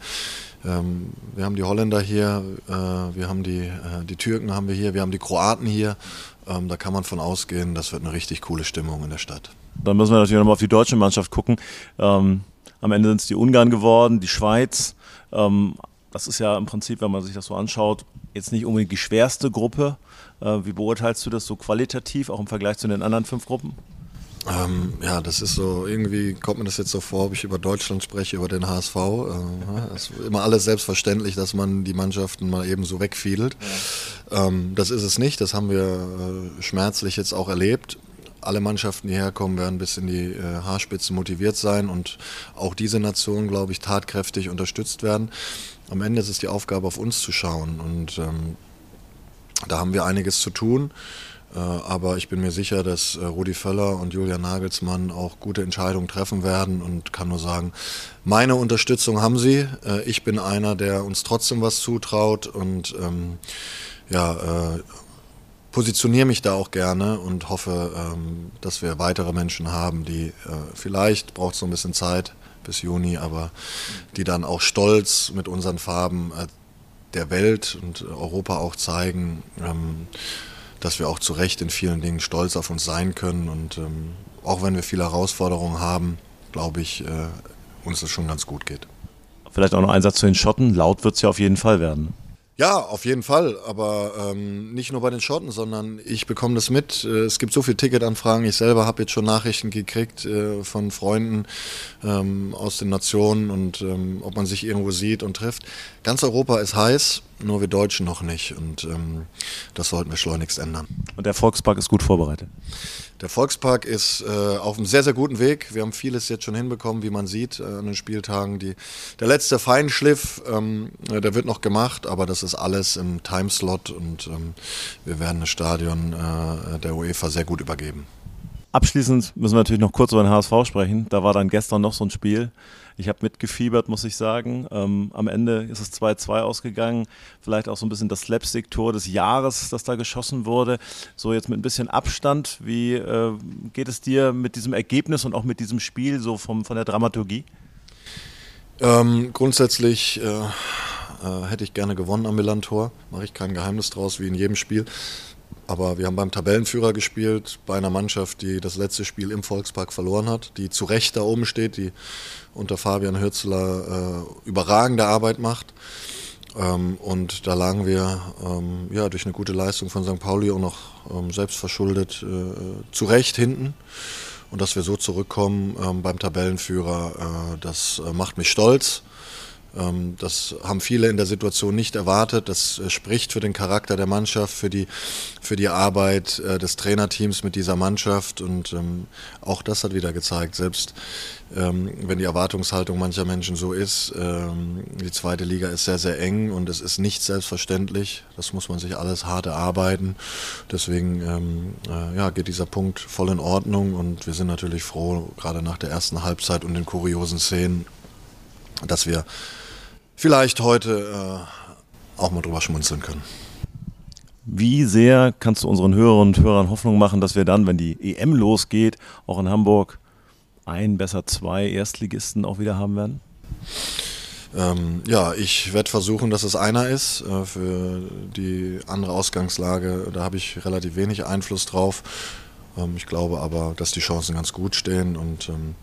Speaker 25: ähm, wir haben die Holländer hier, äh, wir haben die, äh, die Türken haben wir hier, wir haben die Kroaten hier. Ähm, da kann man von ausgehen, das wird eine richtig coole Stimmung in der Stadt.
Speaker 2: Dann müssen wir natürlich nochmal auf die deutsche Mannschaft gucken. Ähm, am Ende sind es die Ungarn geworden, die Schweiz. Ähm, das ist ja im Prinzip, wenn man sich das so anschaut, jetzt nicht unbedingt die schwerste Gruppe. Äh, wie beurteilst du das so qualitativ, auch im Vergleich zu den anderen fünf Gruppen?
Speaker 25: Ähm, ja, das ist so, irgendwie kommt mir das jetzt so vor, ob ich über Deutschland spreche, über den HSV. Äh, ist immer alles selbstverständlich, dass man die Mannschaften mal eben so wegfiedelt. Ähm, das ist es nicht, das haben wir äh, schmerzlich jetzt auch erlebt alle Mannschaften, die herkommen, werden bis in die äh, Haarspitze motiviert sein und auch diese Nation, glaube ich, tatkräftig unterstützt werden. Am Ende ist es die Aufgabe, auf uns zu schauen und ähm, da haben wir einiges zu tun. Äh, aber ich bin mir sicher, dass äh, Rudi Völler und Julian Nagelsmann auch gute Entscheidungen treffen werden und kann nur sagen, meine Unterstützung haben sie. Äh, ich bin einer, der uns trotzdem was zutraut und ähm, ja, äh, positioniere mich da auch gerne und hoffe, ähm, dass wir weitere Menschen haben, die äh, vielleicht, braucht es so ein bisschen Zeit bis Juni, aber die dann auch stolz mit unseren Farben äh, der Welt und Europa auch zeigen, ähm, dass wir auch zu Recht in vielen Dingen stolz auf uns sein können. Und ähm, auch wenn wir viele Herausforderungen haben, glaube ich, äh, uns es schon ganz gut geht.
Speaker 2: Vielleicht auch noch ein Satz zu den Schotten. Laut wird es ja auf jeden Fall werden.
Speaker 25: Ja, auf jeden Fall. Aber ähm, nicht nur bei den Schotten, sondern ich bekomme das mit. Äh, es gibt so viele Ticketanfragen. Ich selber habe jetzt schon Nachrichten gekriegt äh, von Freunden ähm, aus den Nationen und ähm, ob man sich irgendwo sieht und trifft. Ganz Europa ist heiß, nur wir Deutschen noch nicht. Und ähm, das sollten wir schleunigst ändern.
Speaker 2: Und der Volkspark ist gut vorbereitet.
Speaker 25: Der Volkspark ist äh, auf einem sehr, sehr guten Weg. Wir haben vieles jetzt schon hinbekommen, wie man sieht äh, an den Spieltagen. Die, der letzte Feinschliff, ähm, äh, der wird noch gemacht, aber das ist alles im Timeslot und ähm, wir werden das Stadion äh, der UEFA sehr gut übergeben.
Speaker 2: Abschließend müssen wir natürlich noch kurz über den HSV sprechen. Da war dann gestern noch so ein Spiel. Ich habe mitgefiebert, muss ich sagen. Ähm, am Ende ist es 2-2 ausgegangen. Vielleicht auch so ein bisschen das Slapstick-Tor des Jahres, das da geschossen wurde. So jetzt mit ein bisschen Abstand. Wie äh, geht es dir mit diesem Ergebnis und auch mit diesem Spiel, so vom, von der Dramaturgie?
Speaker 25: Ähm, grundsätzlich äh, äh, hätte ich gerne gewonnen am Milan-Tor. Mache ich kein Geheimnis draus, wie in jedem Spiel. Aber wir haben beim Tabellenführer gespielt, bei einer Mannschaft, die das letzte Spiel im Volkspark verloren hat, die zu Recht da oben steht, die unter Fabian Hürzler äh, überragende Arbeit macht. Ähm, und da lagen wir ähm, ja, durch eine gute Leistung von St. Pauli auch noch ähm, selbstverschuldet äh, zu Recht hinten. Und dass wir so zurückkommen ähm, beim Tabellenführer, äh, das äh, macht mich stolz. Ähm, das haben viele in der Situation nicht erwartet. Das äh, spricht für den Charakter der Mannschaft, für die, für die Arbeit äh, des Trainerteams mit dieser Mannschaft. Und ähm, auch das hat wieder gezeigt, selbst ähm, wenn die Erwartungshaltung mancher Menschen so ist, die zweite Liga ist sehr, sehr eng und es ist nicht selbstverständlich. Das muss man sich alles hart erarbeiten. Deswegen äh, ja, geht dieser Punkt voll in Ordnung und wir sind natürlich froh, gerade nach der ersten Halbzeit und den kuriosen Szenen, dass wir vielleicht heute äh, auch mal drüber schmunzeln können.
Speaker 26: Wie sehr kannst du unseren Hörerinnen und Hörern Hoffnung machen, dass wir dann, wenn die EM losgeht, auch in Hamburg ein, besser zwei Erstligisten auch wieder haben werden?
Speaker 25: Ähm, ja, ich werde versuchen, dass es einer ist. Äh, für die andere Ausgangslage, da habe ich relativ wenig Einfluss drauf. Ähm, ich glaube aber, dass die Chancen ganz gut stehen und ähm,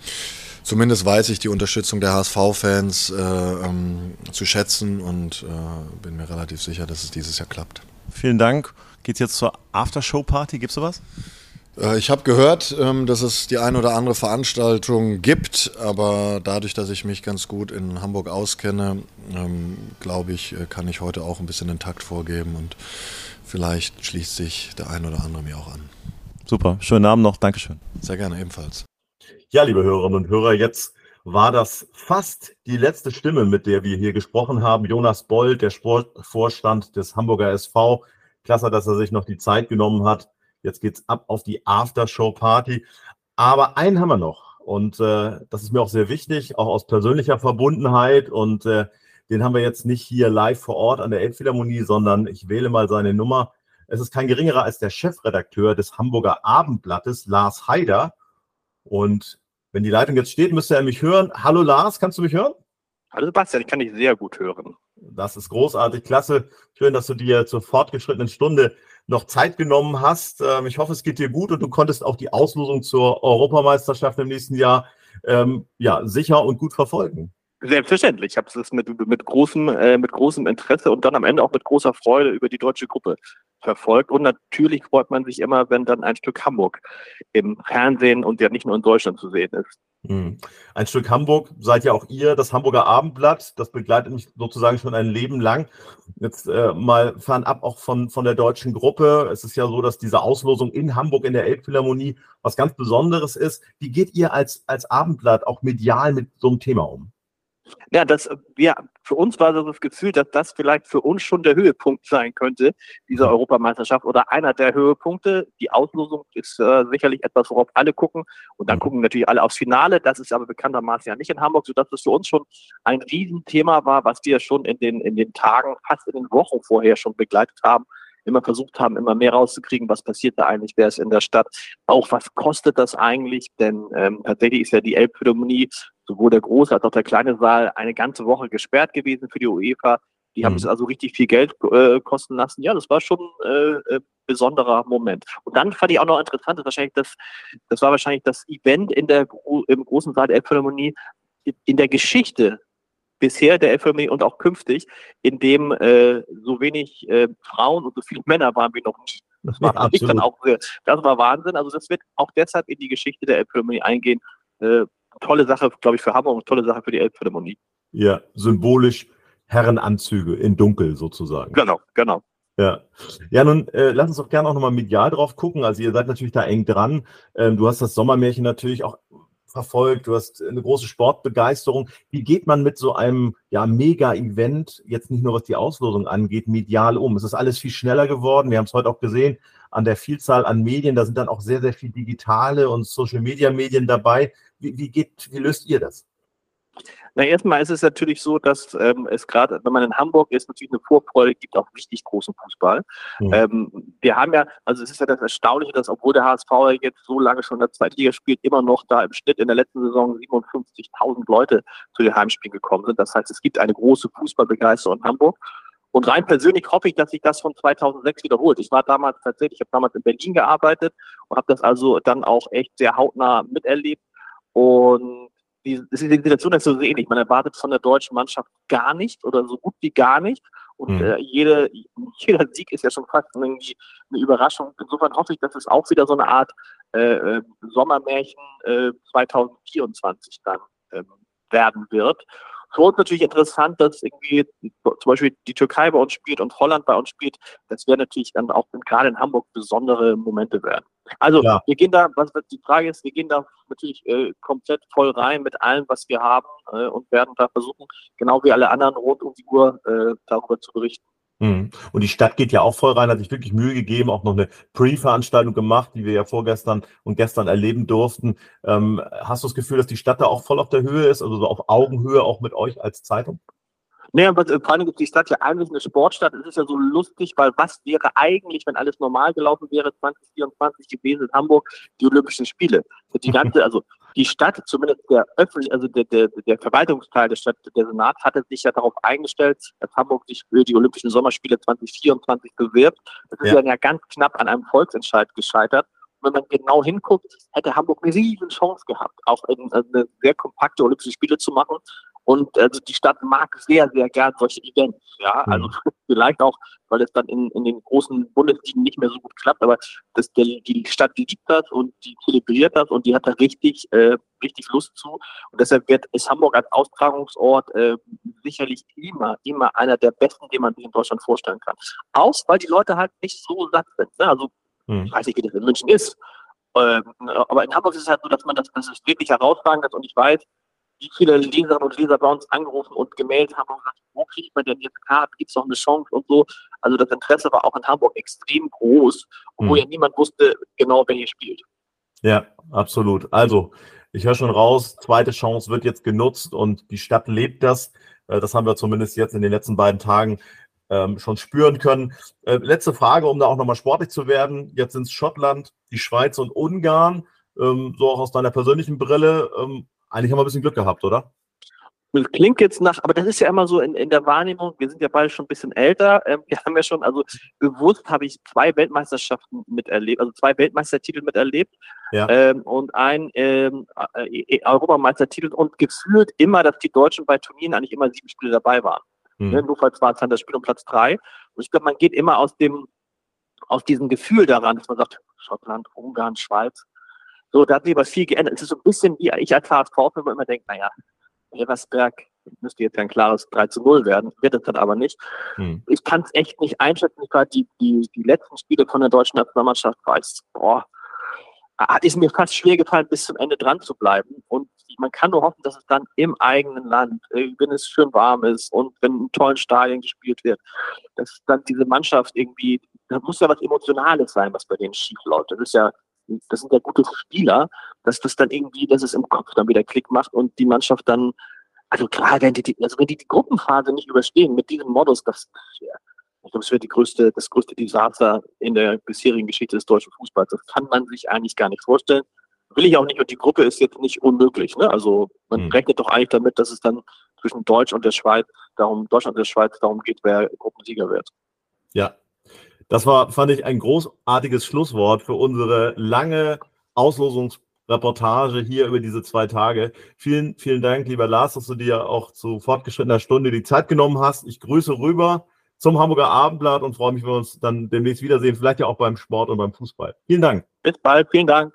Speaker 25: zumindest weiß ich die Unterstützung der HSV-Fans äh, ähm, zu schätzen und äh, bin mir relativ sicher, dass es dieses Jahr klappt.
Speaker 26: Vielen Dank. Geht's jetzt zur Aftershow-Party? Gibt's sowas?
Speaker 25: Äh, ich habe gehört, ähm, dass es die eine oder andere Veranstaltung gibt, aber dadurch, dass ich mich ganz gut in Hamburg auskenne, ähm, glaube ich, äh, kann ich heute auch ein bisschen den Takt vorgeben und vielleicht schließt sich der eine oder andere mir auch an.
Speaker 26: Super, schönen Abend noch, Dankeschön.
Speaker 25: Sehr gerne ebenfalls.
Speaker 10: Ja, liebe Hörerinnen und Hörer, jetzt war das fast die letzte Stimme, mit der wir hier gesprochen haben. Jonas Boll, der Sportvorstand des Hamburger SV. Klasse, dass er sich noch die Zeit genommen hat Jetzt geht's ab auf die Aftershow-Party. Aber einen haben wir noch. Und äh, das ist mir auch sehr wichtig, auch aus persönlicher Verbundenheit. Und äh, den haben wir jetzt nicht hier live vor Ort an der Elbphilharmonie, sondern ich wähle mal seine Nummer. Es ist kein geringerer als der Chefredakteur des Hamburger Abendblattes, Lars Haider. Und wenn die Leitung jetzt steht, müsste er mich hören. Hallo Lars, kannst du mich hören?
Speaker 27: Hallo Sebastian, ich kann dich sehr gut hören.
Speaker 10: Das ist großartig, klasse. Schön, dass du dir zur fortgeschrittenen Stunde noch Zeit genommen hast. Ähm, ich hoffe, es geht dir gut und du konntest auch die Auslosung zur Europameisterschaft im nächsten Jahr ähm, ja, sicher und gut verfolgen.
Speaker 27: Selbstverständlich. Ich habe es mit, mit, großem, äh, mit großem Interesse und dann am Ende auch mit großer Freude über die deutsche Gruppe verfolgt. Und natürlich freut man sich immer, wenn dann ein Stück Hamburg im Fernsehen und ja nicht nur in Deutschland zu sehen ist.
Speaker 10: Hm. Ein Stück Hamburg seid ja auch ihr, das Hamburger Abendblatt. Das begleitet mich sozusagen schon ein Leben lang. Jetzt äh, mal fernab auch von, von der deutschen Gruppe. Es ist ja so, dass diese Auslosung in Hamburg in der Elbphilharmonie was ganz Besonderes ist. Wie geht ihr als, als Abendblatt auch medial mit so einem Thema um?
Speaker 27: Ja, das, ja, für uns war so das Gefühl, dass das vielleicht für uns schon der Höhepunkt sein könnte, diese mhm. Europameisterschaft oder einer der Höhepunkte. Die Auslosung ist äh, sicherlich etwas, worauf alle gucken. Und dann mhm. gucken natürlich alle aufs Finale. Das ist aber bekanntermaßen ja nicht in Hamburg, sodass es für uns schon ein Riesenthema war, was wir schon in den, in den Tagen, fast in den Wochen vorher schon begleitet haben immer versucht haben, immer mehr rauszukriegen, was passiert da eigentlich, wer ist in der Stadt, auch was kostet das eigentlich, denn ähm, tatsächlich ist ja die Elbphilharmonie sowohl der große als auch der kleine Saal eine ganze Woche gesperrt gewesen für die UEFA. Die haben mhm. es also richtig viel Geld äh, kosten lassen. Ja, das war schon äh, äh, besonderer Moment. Und dann fand ich auch noch interessant, das, wahrscheinlich das, das war wahrscheinlich das Event in der, im großen Saal der Elbphilharmonie in der Geschichte bisher der Elbphilharmonie und auch künftig, in dem äh, so wenig äh, Frauen und so viele Männer waren wie noch nie. Das war ja, dann auch, das war Wahnsinn. Also das wird auch deshalb in die Geschichte der Elbphilharmonie eingehen, äh, tolle Sache, glaube ich, für Hamburg und tolle Sache für die Elbphilharmonie.
Speaker 10: Ja, symbolisch Herrenanzüge in Dunkel sozusagen.
Speaker 27: Genau, genau.
Speaker 10: Ja, ja nun äh, lass uns doch gerne auch nochmal medial drauf gucken. Also ihr seid natürlich da eng dran. Ähm, du hast das Sommermärchen natürlich auch verfolgt, du hast eine große Sportbegeisterung. Wie geht man mit so einem ja, Mega-Event, jetzt nicht nur was die Auslosung angeht, medial um? Es ist alles viel schneller geworden. Wir haben es heute auch gesehen an der Vielzahl an Medien. Da sind dann auch sehr, sehr viel digitale und Social-Media-Medien dabei. Wie, wie, geht, wie löst ihr das?
Speaker 27: Na, erstmal ist es natürlich so, dass ähm, es gerade, wenn man in Hamburg ist, natürlich eine Vorfreude gibt auf richtig großen Fußball. Mhm. Ähm, wir haben ja, also es ist ja das Erstaunliche, dass obwohl der HSV jetzt so lange schon in der zweiten Liga spielt, immer noch da im Schnitt in der letzten Saison 57.000 Leute zu den Heimspielen gekommen sind. Das heißt, es gibt eine große Fußballbegeisterung in Hamburg. Und rein persönlich hoffe ich, dass sich das von 2006 wiederholt. Ich war damals tatsächlich, ich habe damals in Berlin gearbeitet und habe das also dann auch echt sehr hautnah miterlebt. Und die, die Situation ist so ähnlich. Man erwartet von der deutschen Mannschaft gar nicht oder so gut wie gar nicht. Und mhm. äh, jede, jeder Sieg ist ja schon fast irgendwie eine Überraschung. Insofern hoffe ich, dass es auch wieder so eine Art äh, äh Sommermärchen äh, 2024 dann ähm, werden wird. Für uns natürlich interessant, dass irgendwie zum Beispiel die Türkei bei uns spielt und Holland bei uns spielt. Das wäre natürlich dann auch gerade in Hamburg besondere Momente werden. Also ja. wir gehen da, was die Frage ist, wir gehen da natürlich äh, komplett voll rein mit allem, was wir haben äh, und werden da versuchen, genau wie alle anderen rund um die Uhr äh, darüber zu berichten.
Speaker 10: Mhm. Und die Stadt geht ja auch voll rein, hat sich wirklich Mühe gegeben, auch noch eine Pre-Veranstaltung gemacht, die wir ja vorgestern und gestern erleben durften. Ähm, hast du das Gefühl, dass die Stadt da auch voll auf der Höhe ist, also so auf Augenhöhe auch mit euch als Zeitung?
Speaker 27: Naja, aber vor allem ist die Stadt ja eigentlich eine Sportstadt. Es ist ja so lustig, weil was wäre eigentlich, wenn alles normal gelaufen wäre, 2024 gewesen in Hamburg, die Olympischen Spiele? Die ganze, also die Stadt, zumindest der öffentliche, also der, der, der Verwaltungsteil der Stadt, der Senat, hatte sich ja darauf eingestellt, dass Hamburg sich für die Olympischen Sommerspiele 2024 bewirbt. Das ist ja. dann ja ganz knapp an einem Volksentscheid gescheitert. Und wenn man genau hinguckt, hätte Hamburg eine riesen Chance gehabt, auch eine sehr kompakte Olympische Spiele zu machen. Und also die Stadt mag sehr, sehr gern solche Events. Ja, mhm. also vielleicht auch, weil es dann in, in den großen Bundesligen nicht mehr so gut klappt, aber das, der, die Stadt liebt das und die zelebriert das und die hat da richtig, äh, richtig Lust zu. Und deshalb wird ist Hamburg als Austragungsort äh, sicherlich immer, immer einer der besten, den man sich in Deutschland vorstellen kann. Auch weil die Leute halt nicht so satt sind. Ne? Also mhm. ich weiß nicht, wie das in München ist. Ähm, aber in Hamburg ist es halt so, dass man das, das ist wirklich herausragend ist und ich weiß, wie viele Leserinnen und Leser bei uns angerufen und gemeldet haben und gesagt, wo kriegt man denn jetzt Karten, gibt es noch eine Chance und so. Also das Interesse war auch in Hamburg extrem groß, obwohl mhm. ja niemand wusste genau, wer hier spielt.
Speaker 10: Ja, absolut. Also, ich höre schon raus, zweite Chance wird jetzt genutzt und die Stadt lebt das. Äh, das haben wir zumindest jetzt in den letzten beiden Tagen ähm, schon spüren können. Äh, letzte Frage, um da auch nochmal sportlich zu werden. Jetzt sind es Schottland, die Schweiz und Ungarn. Ähm, so auch aus deiner persönlichen Brille. Eigentlich haben wir ein bisschen Glück gehabt, oder?
Speaker 27: Das klingt jetzt nach, aber das ist ja immer so in, in der Wahrnehmung, wir sind ja beide schon ein bisschen älter, ähm, wir haben ja schon, also bewusst habe ich zwei Weltmeisterschaften miterlebt, also zwei Weltmeistertitel miterlebt ja. ähm, und ein ähm, äh, Europameistertitel und gefühlt immer, dass die Deutschen bei Turnieren eigentlich immer sieben Spiele dabei waren. Mhm. Ne, nur falls war es dann das Spiel um Platz drei. Und ich glaube, man geht immer aus dem, aus diesem Gefühl daran, dass man sagt, Schottland, Ungarn, Schweiz, so, da hat sich aber viel geändert. Es ist so ein bisschen wie ich als HSV, wenn man immer denkt, naja, Elversberg müsste jetzt ein klares 3 zu 0 werden, wird es dann aber nicht. Hm. Ich kann es echt nicht einschätzen. Ich war die, die, die letzten Spiele von der deutschen Nationalmannschaft, war ich, boah, hat es mir fast schwer gefallen, bis zum Ende dran zu bleiben. Und man kann nur hoffen, dass es dann im eigenen Land, äh, wenn es schön warm ist und wenn in tollen Stadien gespielt wird, dass dann diese Mannschaft irgendwie, da muss ja was Emotionales sein, was bei denen schief läuft. Das ist ja das sind ja gute Spieler, dass das dann irgendwie, dass es im Kopf dann wieder Klick macht und die Mannschaft dann, also klar, wenn die, also wenn die die Gruppenphase nicht überstehen mit diesem Modus, das, ja, ich glaube, es wird die größte, das größte Desaster in der bisherigen Geschichte des deutschen Fußballs. Das kann man sich eigentlich gar nicht vorstellen. Will ich auch nicht. Und die Gruppe ist jetzt nicht unmöglich. Ne? Also man mhm. rechnet doch eigentlich damit, dass es dann zwischen Deutsch und der Schweiz, darum, Deutschland und der Schweiz darum geht, wer Gruppensieger wird.
Speaker 10: Ja, das war, fand ich, ein großartiges Schlusswort für unsere lange Auslosungsreportage hier über diese zwei Tage. Vielen, vielen Dank, lieber Lars, dass du dir auch zu fortgeschrittener Stunde die Zeit genommen hast. Ich grüße rüber zum Hamburger Abendblatt und freue mich, wenn wir uns dann demnächst wiedersehen, vielleicht ja auch beim Sport und beim Fußball. Vielen Dank.
Speaker 27: Bis bald, vielen Dank.